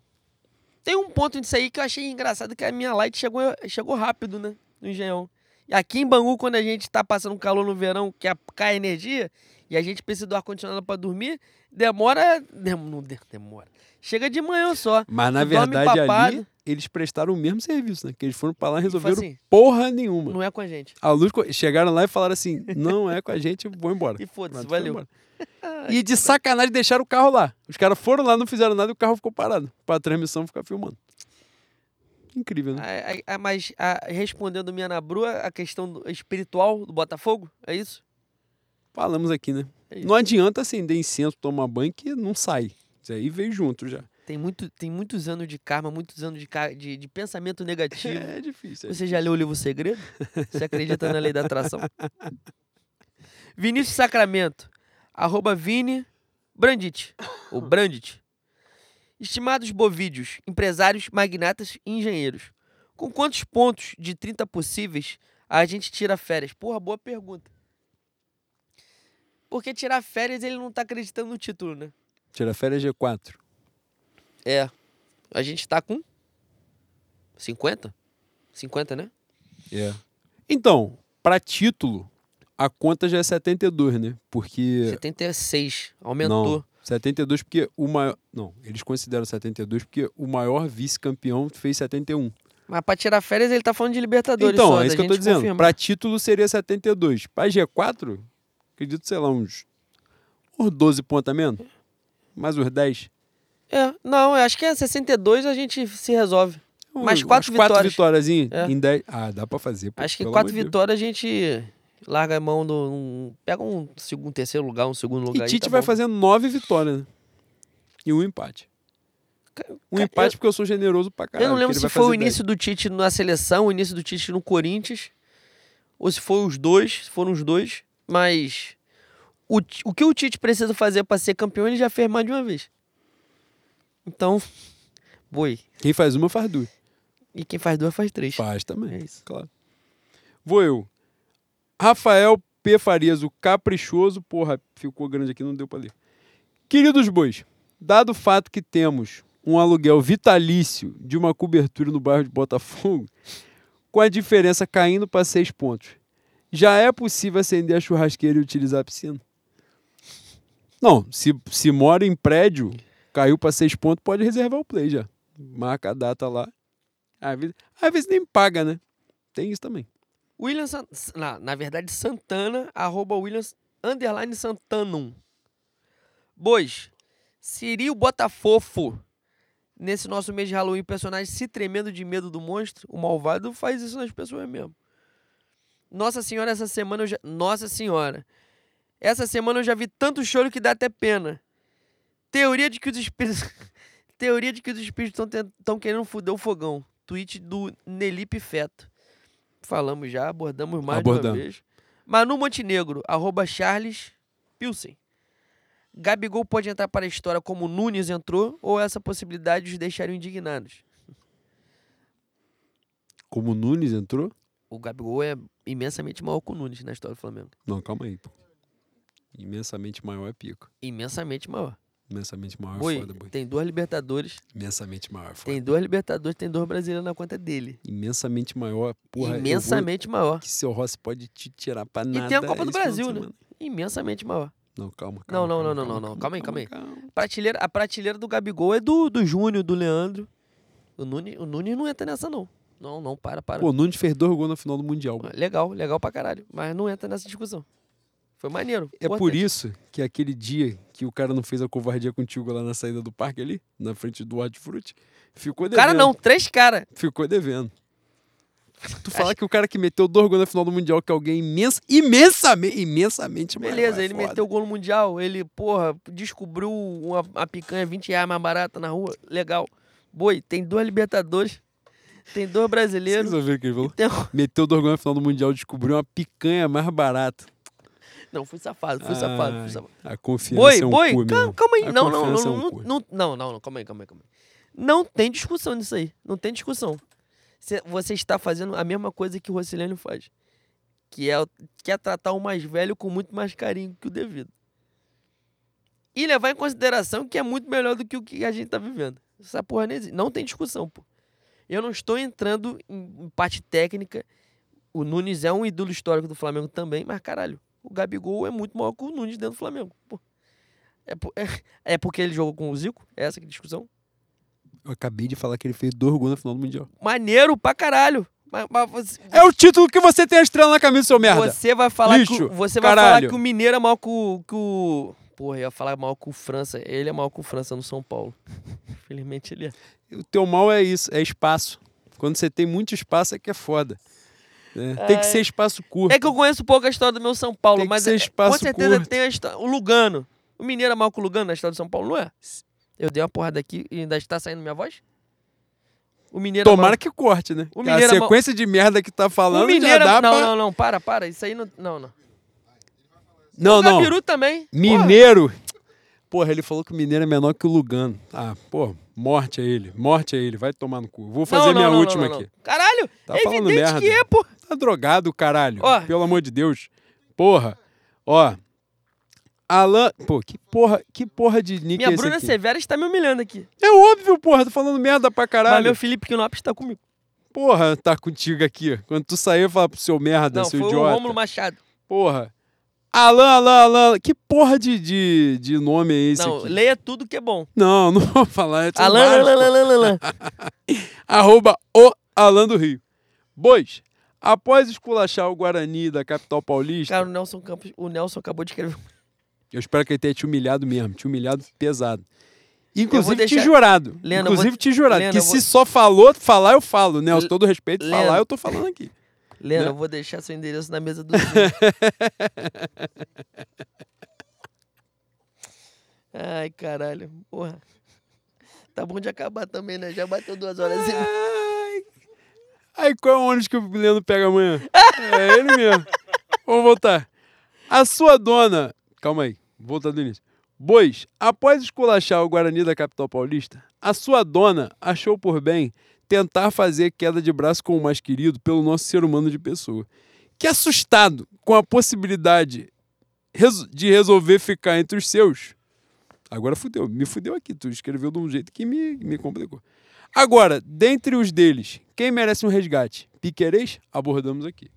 Tem um ponto nisso aí que eu achei engraçado, que a minha light chegou, chegou rápido, né? No engenhão. Aqui em Bangu, quando a gente tá passando calor no verão, que cai energia, e a gente precisa do ar-condicionado para dormir, demora. Não demora. Chega de manhã só. Mas na verdade ali, eles prestaram o mesmo serviço, né? Que eles foram para lá e resolveram assim, porra nenhuma. Não é com a gente. A luz chegaram lá e falaram assim: não é com a gente, vou embora. E foda-se, valeu. e de sacanagem deixaram o carro lá. Os caras foram lá, não fizeram nada e o carro ficou parado. Para a transmissão ficar filmando. Incrível, né? A, a, a, mas respondendo minha Nabru, a questão espiritual do Botafogo, é isso? Falamos aqui, né? É não adianta acender incenso, tomar banho, que não sai. Isso aí veio junto já. Tem, muito, tem muitos anos de karma, muitos anos de, de, de pensamento negativo. É difícil. É Você já leu o livro Segredo? Você acredita na lei da atração? Vinícius Sacramento, arroba Vini Brandit, ou Brandit. Estimados bovídeos, empresários, magnatas e engenheiros. Com quantos pontos de 30 possíveis a gente tira férias? Porra, boa pergunta. Porque tirar férias ele não tá acreditando no título, né? Tira férias G4. É. A gente tá com 50? 50, né? É. Então, para título, a conta já é 72, né? Porque. 76. Aumentou. Não. 72 porque o maior. Não, eles consideram 72 porque o maior vice-campeão fez 71. Mas para tirar férias ele tá falando de Libertadores. Então, só, é isso que eu tô dizendo. Para título seria 72. Para G4, acredito, sei lá, uns, uns 12 pontos a menos. Mais uns 10. É, não, eu acho que é 62 a gente se resolve. Mais quatro vitórias. vitóriazinhas É. em dez. Ah, dá pra fazer. Acho que quatro vitórias a gente larga a mão do. um- pega um segundo, terceiro lugar, um segundo lugar. E Tite tá vai bom. fazendo nove vitórias, né? E um empate. Um empate porque eu sou generoso pra caralho. Eu não lembro se foi o fazer início do Tite na seleção, o início do Tite no Corinthians, ou se foi os dois, se foram os dois, mas o, o que o Tite precisa fazer pra ser campeão, ele já fez mais de uma vez. Então, boi. 10. Quem faz uma faz duas. E quem faz duas faz três. Faz também. É isso. Claro. Vou eu. Rafael P. Farias, o caprichoso. Porra, ficou grande aqui, não deu pra ler. Queridos bois, dado o fato que temos um aluguel vitalício de uma cobertura no bairro de Botafogo, com a diferença caindo para seis pontos, já é possível acender a churrasqueira e utilizar a piscina? Não, se, se mora em prédio, caiu para seis pontos, pode reservar o play já. Marca a data lá. Às vezes, às vezes nem paga, né? Tem isso também. William na, na verdade, Santana, arroba Williams, underline Santanum. Bois, seria o Botafofo nesse nosso mês de Halloween, personagem se tremendo de medo do monstro? O malvado faz isso nas pessoas mesmo. Nossa Senhora, essa semana eu já... Nossa Senhora. Essa semana eu já vi tanto choro que dá até pena. Teoria de que os espíritos... Teoria de que os espíritos estão querendo foder o fogão. Tweet do Nelipe Feto. Falamos já, abordamos mais de Abordamos. uma vez. Manu Montenegro, arroba Charles Pilsen. Gabigol pode entrar para a história como Nunes entrou ou essa possibilidade os deixaria indignados? Como o Nunes entrou? O Gabigol é imensamente maior que o Nunes na história do Flamengo. Não, calma aí, pô. Imensamente maior é pico. Imensamente maior. Imensamente maior é Boi, foda, boi. tem duas Libertadores, Imensamente maior é foda. tem duas Libertadores, tem dois brasileiros na conta dele. Imensamente maior, porra. eu vou- imensamente maior. Que seu Rossi pode te tirar pra nada. tem a Copa do Brasil, né? Imensamente maior. Não, calma, Não, calma. não, calma, não, não, não, não. Calma aí, calma calma. Prateleira, a prateleira do Gabigol é do, do Júnior, do Leandro. O Nunes, o Nunes não entra nessa, não. Não, não, para, para. Pô, o Nunes fez dois gols na final do Mundial. Legal, legal pra caralho. Mas não entra nessa discussão. Foi maneiro. É por isso que aquele dia que o cara não fez a covardia contigo lá na saída do parque ali, na frente do hortifruti, ficou devendo. Cara, não, três caras. Ficou devendo. Tu fala que o cara que meteu dois gols na final do Mundial, que é alguém imensa, imensamente, imensamente Beleza, é ele foda. meteu o gol no Mundial. Ele, porra, descobriu uma, uma picanha 20 reais mais barata na rua. Legal. Boi, tem duas Libertadores. Tem dois brasileiros. Vocês ouviram o que ele falou? Tem... Meteu dois gols na final do Mundial, descobriu uma picanha mais barata. Não, fui safado, fui safado, fui safado. A confiança Boi, é um boi, cu calma, calma aí. Não, não, é não, não, não, não, calma aí, calma aí, calma aí. Não tem discussão nisso aí. Não tem discussão. Cê- Você está fazendo a mesma coisa que o Rocilene faz. Que é, que é tratar o mais velho com muito mais carinho que o devido. E levar em consideração que é muito melhor do que o que a gente tá vivendo. Essa porra não existe. Não tem discussão, pô. Eu não estou entrando em em parte técnica. O Nunes é um ídolo histórico do Flamengo também, mas caralho, o Gabigol é muito maior que o Nunes dentro do Flamengo. É, é, é porque ele jogou com o Zico? É essa que é discussão? Eu acabei de falar que ele fez dois gols na final do Mundial. Maneiro pra caralho. Mas, mas você, É o título que você tem a estrela na camisa, seu merda. você vai falar que Lixo, o, você vai falar que o Mineiro é maior que o, que o Porra, eu ia falar mal com o França. Ele é mal com o França no São Paulo. Infelizmente ele é. O teu mal é isso, é espaço. Quando você tem muito espaço é que é foda. Né? Tem que ser espaço curto. É que eu conheço pouco a história do meu São Paulo, Tem que mas é- com certeza curto. tem a história. O Lugano. O Mineiro é mal com o Lugano na história do São Paulo, não é? Eu dei uma porrada aqui e ainda está saindo minha voz? O Mineiro é Tomara mal... que corte, né? O Que a Mineiro é mal- sequência de merda que tá falando O Mineiro já é... dá Não, pra... não, não, para, para. Isso aí não... Não, não. Não, o não. Gabiru também. Mineiro. Porra, ele falou que o Mineiro é menor que o Lugano. Ah, pô, morte a ele. Morte a ele. Vai tomar no cu. Vou fazer Não, não, minha não, última aqui. Caralho, Tá é falando evidente merda. que é, pô. Tá drogado, caralho. Ó. Pelo amor de Deus. Porra. Ó. Alan. Pô, que porra, que porra de nick Minha é Bruna aqui? Severa está me humilhando aqui. É óbvio, porra. Tô falando merda pra Mas caralho. meu Felipe Quinopes está comigo. Porra, tá contigo aqui. Quando tu sair, eu falo pro seu merda, Não, seu foi o idiota. Rômulo Machado. Porra. Alan, Alan, Alan. Que porra de, de, de nome é esse não, aqui? leia tudo que é bom. Não, não vou falar. É Alan, Alan, Alan, Alan, Alan. Arroba o Alan do Rio. Bois, após esculachar o Guarani da capital paulista, Cara, o Nelson Campos, o Nelson acabou de escrever. eu espero que ele tenha te humilhado mesmo, te humilhado pesado. Inclusive deixar- te jurado. Leandro, Inclusive vou- te jurado. Leandro, que se vou- só falou, falar eu falo, né? Com Le- todo respeito, falar eu tô falando aqui. Leandro, Né? eu vou deixar seu endereço na mesa do. Ai, caralho. Porra. Tá bom de acabar também, né? Já bateu duas horas. Ai. Aí qual é o ônibus que o Leandro pega amanhã? É ele mesmo. Vamos voltar. A sua dona. Calma aí, volta do início. Bois, após esculachar o Guarani da capital paulista, a sua dona achou por bem tentar fazer queda de braço com o mais querido pelo nosso ser humano de pessoa. Que assustado com a possibilidade de resolver ficar entre os seus. Agora fudeu, me fudeu aqui. Tu escreveu de um jeito que me, me complicou. Agora, dentre os deles, quem merece um resgate? Piquerez? Abordamos aqui.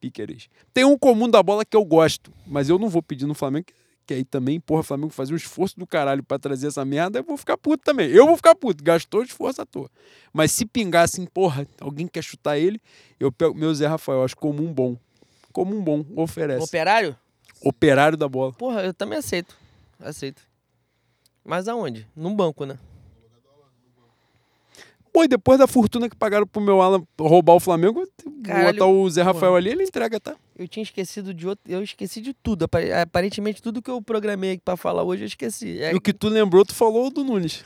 Piquerez. Tem um comum da bola que eu gosto, mas eu não vou pedir no Flamengo, que aí também, porra, o Flamengo fazer um esforço do caralho pra trazer essa merda, eu vou ficar puto também. Eu vou ficar puto, gastou esforço à toa. Mas se pingar assim, porra, alguém quer chutar ele, eu pego meu Zé Rafael, acho comum bom. Comum bom, oferece. Operário? Operário da bola. Porra, eu também aceito. Aceito. Mas aonde? Num banco, né? Pô, e depois da fortuna que pagaram pro meu Alan roubar o Flamengo, Caralho, botar o Zé Rafael porra. ali, ele entrega, tá? Eu tinha esquecido de outro. Eu esqueci de tudo. Apare- Aparentemente, tudo que eu programei aqui pra falar hoje, eu esqueci. É, E o que tu lembrou, tu falou do Nunes.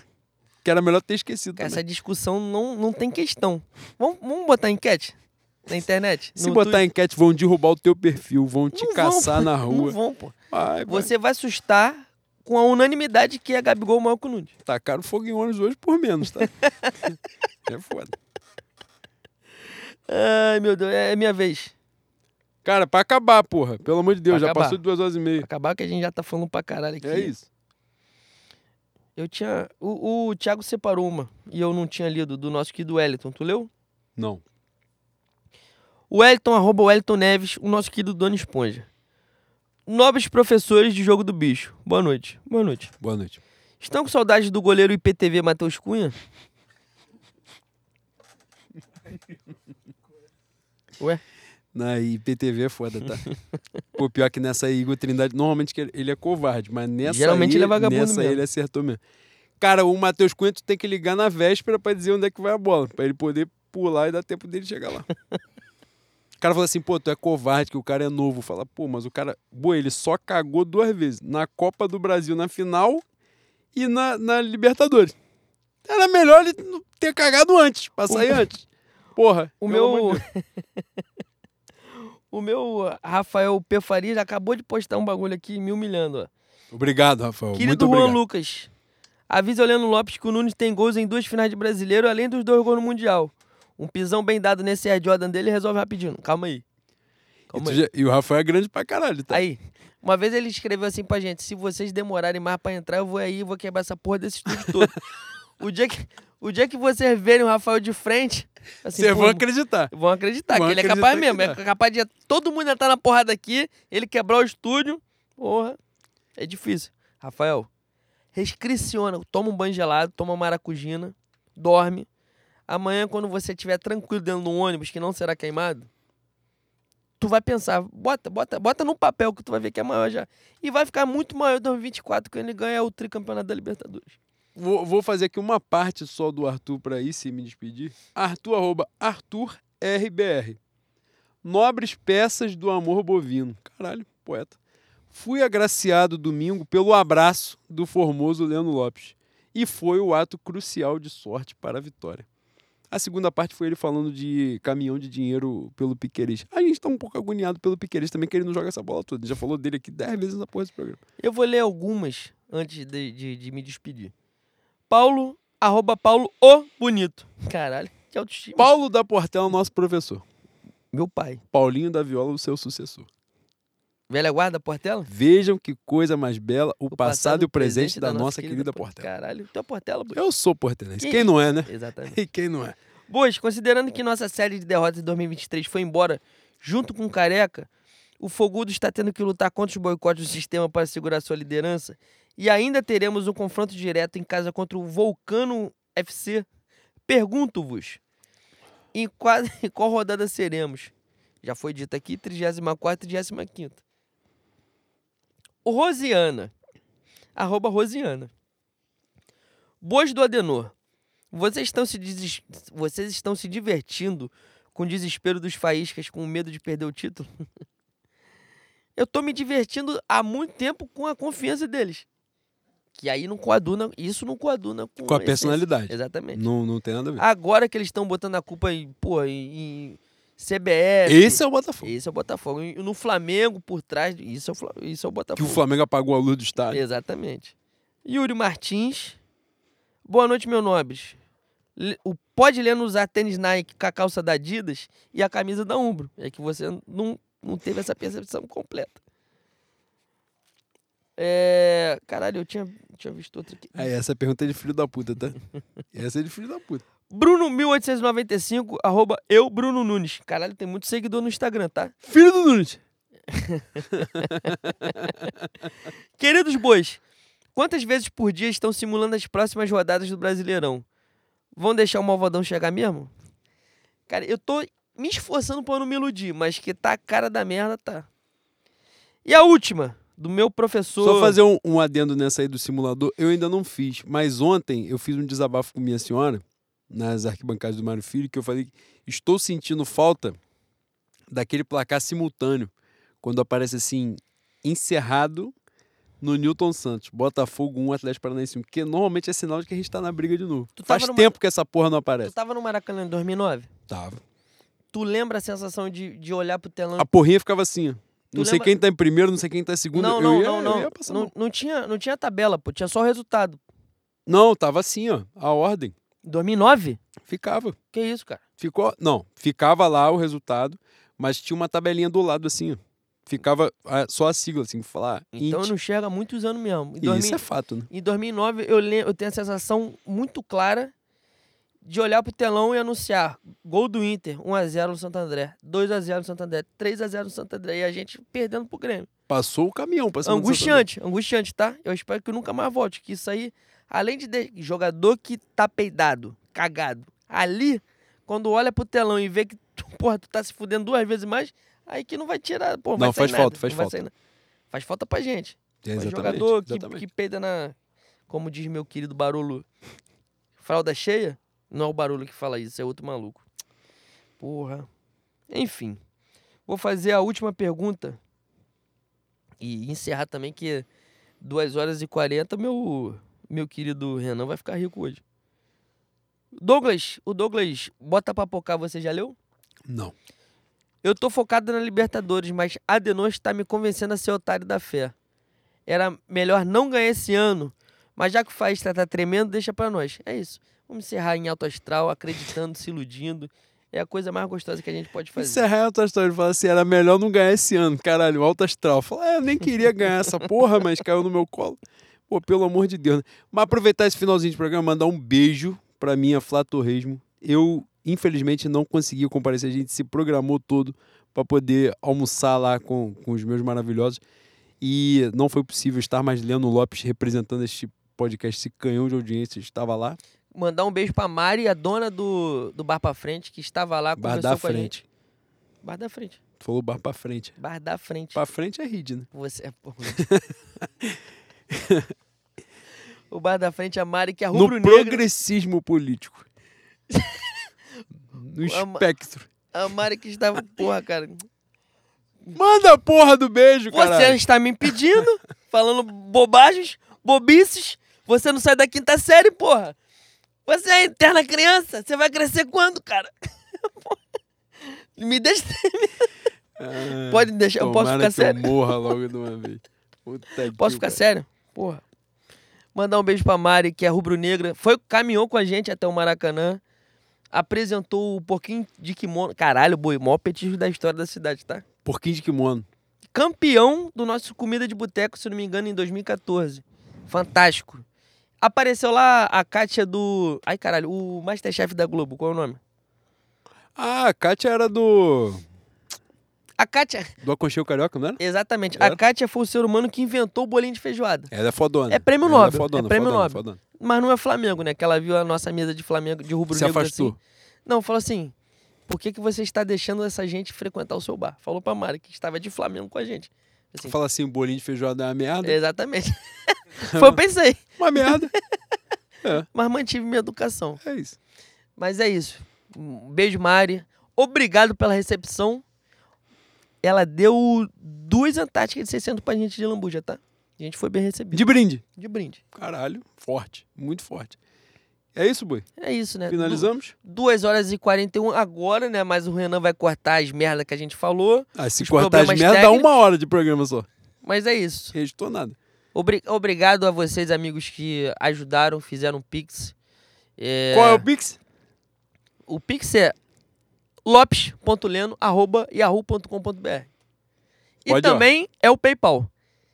Que era melhor ter esquecido Essa discussão não, não tem questão. Vamos, vamos botar enquete na internet? Se botar Twitter? enquete, vão derrubar o teu perfil, vão te Não vão, caçar pô. na Não rua. vão, pô. Vai, vai. Você vai assustar com a unanimidade que é Gabigol maior que o Nunes. Tacaram fogo em ônibus hoje por menos, tá? é foda. Ai, meu Deus, é minha vez. Cara, pra acabar, porra. Pelo amor de Deus, Pra já acabar. passou de duas horas e meia. Acabar que a gente já tá falando pra caralho aqui. É isso. Eu tinha. O, o Thiago separou uma e eu não tinha lido do nosso querido Wellington. Tu leu? Não. O Wellington, arroba Wellington Neves, o nosso querido Dona Esponja. Nobres professores de jogo do bicho. Boa noite. Boa noite. Boa noite. Estão com saudade do goleiro IPTV Matheus Cunha? Ué? Na IPTV é foda, tá? Pô, pior que nessa aí, Igor Trindade, normalmente ele- é covarde, mas nessa Geralmente aí, ele é vagabundo nessa aí mesmo. ele acertou mesmo. Cara, o Matheus Cunha tu tem que ligar na véspera pra dizer onde é que vai a bola, pra ele poder pular e dar tempo dele chegar lá. O cara fala assim, pô, tu é covarde, que o cara é novo. Fala, pô, mas o cara, boa, ele só cagou duas vezes. Na Copa do Brasil, na final e na, na Libertadores. Era melhor ele ter cagado antes, pra sair antes. Porra. O meu. o meu Rafael P. Farias acabou de postar um bagulho aqui me humilhando, ó. Obrigado, Rafael. Querido Muito Juan obrigado. Lucas, avisa o Leandro Lopes que o Nunes tem gols em duas finais de brasileiro, além dos dois gols no Mundial. Um pisão bem dado nesse Air Jordan dele resolve rapidinho. Calma aí. E, Calma tu aí. já- e o Rafael é grande pra caralho, tá? Aí, uma vez ele escreveu assim pra gente: se vocês demorarem mais pra entrar, eu vou aí e vou quebrar essa porra desse estúdio todo. o, dia que, o dia que vocês verem o Rafael de frente, assim, Vocês pô, vão acreditar. vão acreditar vão que ele é capaz mesmo. dá. É capaz de todo mundo entrar na porrada aqui, ele quebrar o estúdio. Porra, é difícil. Rafael, rescriciona. Toma um banho gelado, toma maracujina, dorme. Amanhã, quando você estiver tranquilo dentro de um ônibus que não será queimado, tu vai pensar, bota, bota, bota no papel que tu vai ver que é maior já. E vai ficar muito maior em 2024 quando ele ganhar o tricampeonato da Libertadores. Vou, vou fazer aqui uma parte só do Arthur pra ir se me despedir. Arthur, arroba Arthur RBR. Nobres peças do amor bovino. Caralho, poeta. Fui agraciado domingo pelo abraço do formoso Leandro Lopes. E foi o ato crucial de sorte para a vitória. A segunda parte foi ele falando de caminhão de dinheiro pelo Piqueires. A gente tá um pouco agoniado pelo Piqueires também, que ele não joga essa bola toda. A gente já falou dele aqui dez vezes na porra desse programa. Eu vou ler algumas antes de, de, de me despedir. Paulo, arroba Paulo o Bonito. Caralho, que autoestima. Paulo da Portela, nosso professor. Meu pai. Paulinho da Viola, o seu sucessor. Velha guarda, Portela? Vejam que coisa mais bela, o, passado, e o presente da, nossa querida, Por- Portela. Caralho, tu é Portela. Eu sou portelense. Que Quem não é, né? Exatamente. E quem não é? Bush, considerando que nossa série de derrotas de 2023 foi embora junto com o Careca, o Fogudo está tendo que lutar contra os boicotes do sistema para segurar sua liderança e ainda teremos um confronto direto em casa contra o Vulcano FC. Pergunto-vos, em qual, em qual rodada seremos? Já foi dito aqui, 34 e 35 O Rosiana, arroba Rosiana. Boas do Adenor. Vocês estão se, Vocês estão se divertindo com o desespero dos faíscas com medo de perder o título? Eu tô me divertindo há muito tempo com a confiança deles. Que aí não coaduna, isso não coaduna com, Com a personalidade. Exatamente. Não, não tem nada a ver. Agora que eles estão botando a culpa em, pô, em, em CBF. Esse é o Botafogo. Esse é o Botafogo. E no Flamengo, por trás, isso é o, Fla- isso é o Que Botafogo. o Flamengo apagou a luz do estádio. Exatamente. Yuri Martins. Boa noite, meu nobres. O pode Leno usar tênis Nike com a calça da Adidas e a camisa da Umbro. É que você não, não teve essa percepção completa. É... Caralho, eu tinha, tinha visto outra aqui. Aí, essa pergunta é de filho da puta, tá? essa é de filho da puta. Bruno1895, arroba eu, Bruno Nunes. Caralho, tem muito seguidor no Instagram, tá? Filho do Nunes. Queridos bois, quantas vezes por dia estão simulando as próximas rodadas do Brasileirão? Vão deixar o Malvadão chegar mesmo? Cara, eu tô me esforçando pra não me iludir, mas que tá a cara da merda, tá. E a última, do meu professor... Só fazer um, um adendo nessa aí do simulador, eu ainda não fiz. Mas ontem eu fiz um desabafo com minha senhora, nas arquibancadas do Mário Filho, que eu falei que estou sentindo falta daquele placar simultâneo. Quando aparece assim, encerrado no Newton Santos. Botafogo 1, Atlético Paranaense 1. Porque normalmente é sinal de que a gente tá na briga de novo. Tu Faz tempo que essa porra não Tu aparece. tava no Maracanã em 2009? Tava. Tu lembra a sensação de, de olhar pro telão... A porrinha ficava assim, ó. Não Tu sei lembra- quem tá em primeiro, não sei quem tá em segundo. Não, não, ia, não, não. passar Não, mal. não tinha, não tinha tabela, pô. Tinha só o resultado. Não, tava assim, ó. A ordem. Em 2009? Ficava. Que isso, cara? Ficou. Não, ficava lá o resultado, mas tinha uma tabelinha do lado assim. Ficava ah, só a sigla, assim, falar. Então eu int. não chego há muitos anos mesmo. Em, E 2000 isso é fato, né? em 2009, eu, lem- eu tenho a sensação muito clara de olhar pro telão e anunciar gol do Inter, 1x0 no Santo André, 2x0 no Santo André, 3x0 no Santo André, e a gente perdendo pro Grêmio. Passou o caminhão do Angustiante, angustiante, tá? Eu espero que nunca mais volte, que isso aí, além de, de- jogador que tá peidado, cagado, ali, quando olha pro telão e vê que, tu, porra, tu tá se fudendo duas vezes mais, aí que não vai tirar, pô, Não, vai sair faz nada, falta, faz falta. sair Faz falta pra gente. É, exatamente. jogador que, exatamente. que peida na. Como diz meu querido Barolo, fralda cheia, não é o Barolo que fala isso, é outro maluco. Porra. Enfim. Vou fazer a última pergunta. E encerrar também, que 2 horas e 40, meu, meu querido Renan vai ficar rico hoje. Douglas, o Douglas, bota pra pocar, você já leu? Não. Eu tô focado na Libertadores, mas Adenor está me convencendo a ser otário da fé. Era melhor não ganhar esse ano, mas já que o Faísca tá tremendo, deixa pra nós. É isso. Vamos encerrar em alto astral, acreditando, se iludindo. É a coisa mais gostosa que a gente pode fazer. Encerrar a outra história. Fala assim, era melhor não ganhar esse ano. Caralho, alto astral. Fala, é, eu nem queria ganhar essa porra, mas caiu no meu colo. Pô, pelo amor de Deus. Né? Mas aproveitar esse finalzinho de programa, mandar um beijo pra minha Flá Torresmo. Eu, infelizmente, não consegui comparecer. A gente se programou todo pra poder almoçar lá com, com os meus maravilhosos. E não foi possível estar mais Leandro Lopes representando este podcast, esse canhão de audiência. Estava lá, Mandar um beijo pra Mari, a dona do, do Bar Pra Frente, que estava lá, bar da com frente. Bar da Frente. Tu falou bar pra frente. Bar da Frente. Pra frente é ride, né? Você é porra. o Bar da Frente, a Mari, que é no rubro-negra. progressismo político. no espectro. A Mari que estava... Porra, cara. Manda a porra do beijo, Você cara. está me impedindo, falando bobagens, bobices. Você não sai da quinta série, porra. Você é eterna criança. Você vai crescer quando, cara? me deixa. Pode deixar, eu posso ficar sério? Eu morra logo de uma vez. Puta que Posso ficar pariu. sério? Porra. Mandar um beijo pra Mari, que é rubro-negra. Foi, caminhou com a gente até o Maracanã. Apresentou o porquinho de kimono. Caralho, boi, maior petisco da história da cidade, tá? Porquinho de kimono. campeão do nosso Comida de Boteco, se não me engano, em 2014. Fantástico. Apareceu lá a Kátia do. Ai, caralho, o Masterchef da Globo, qual é o nome? Ah, a Kátia era do. A Kátia, Do Aconchego Carioca, não era? exatamente. Era? A Kátia foi o ser humano que inventou o bolinho de feijoada. Ela é fodona. É prêmio Ela Nobel, fodona, é prêmio fodona, Nobel. fodona. Mas não é Flamengo, né? Que ela viu a nossa mesa de Flamengo, de rubro Se negro afastou. assim. Não, falou assim: por que, que você está deixando essa gente frequentar o seu bar? Falou pra Mari, que estava de Flamengo com a gente. Assim, Fala assim, bolinho de feijoada é uma merda. exatamente. foi, eu pensei. Uma merda. É. Mas mantive minha educação. É isso. Mas é isso. Um beijo, Mari. Obrigado pela recepção. Ela deu duas Antárticas de 600 pra gente de lambuja, tá? A gente foi bem recebido. De brinde. De brinde. Caralho, forte. Muito forte. É isso, Boi? É isso, né? Finalizamos? 2 horas e 41 agora, né? Mas o Renan vai cortar as merdas que a gente falou. Ah, se cortar as problemas merda, dá uma hora de programa só. Mas é isso. Restou nada. Obri- obrigado a vocês, amigos, que ajudaram, fizeram um Pix. É, Qual é o Pix? O Pix é lopes.leno.yahoo.com.br. E Pode, também é o PayPal.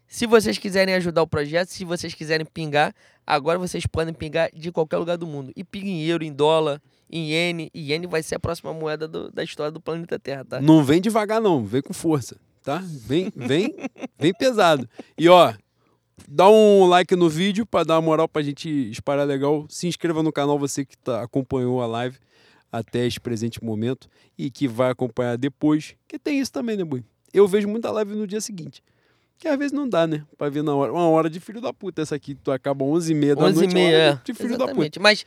Se vocês quiserem ajudar o projeto, se vocês quiserem pingar, agora vocês podem pingar de qualquer lugar do mundo. E pinga em euro, em dólar, em iene. E iene vai ser a próxima moeda do- da história do planeta Terra, tá? Não vem devagar, não. Vem com força, tá? Vem, vem, vem pesado. E ó, dá um like no vídeo pra dar uma moral pra gente espalhar legal. Se inscreva no canal, você que tá, acompanhou a live até esse presente momento e que vai acompanhar depois. Que tem isso também, né, Bui? Eu vejo muita live no dia seguinte. Que às vezes não dá, né? Pra ver na hora. Uma hora de filho da puta. Essa aqui, tu acaba 11h30 da 11 noite. e meia, é uma hora de filho da puta. Exatamente. Mas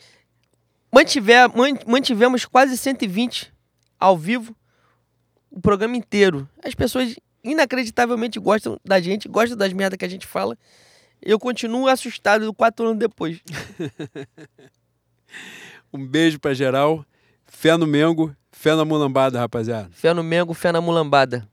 mantiver, man- mantivemos quase 120 ao vivo o programa inteiro. As pessoas inacreditavelmente gostam da gente, gostam das merdas que a gente fala. Eu continuo assustado quatro anos depois. Um beijo pra geral. Fé no Mengo. Fé na mulambada, rapaziada. Fé no Mengo, fé na mulambada.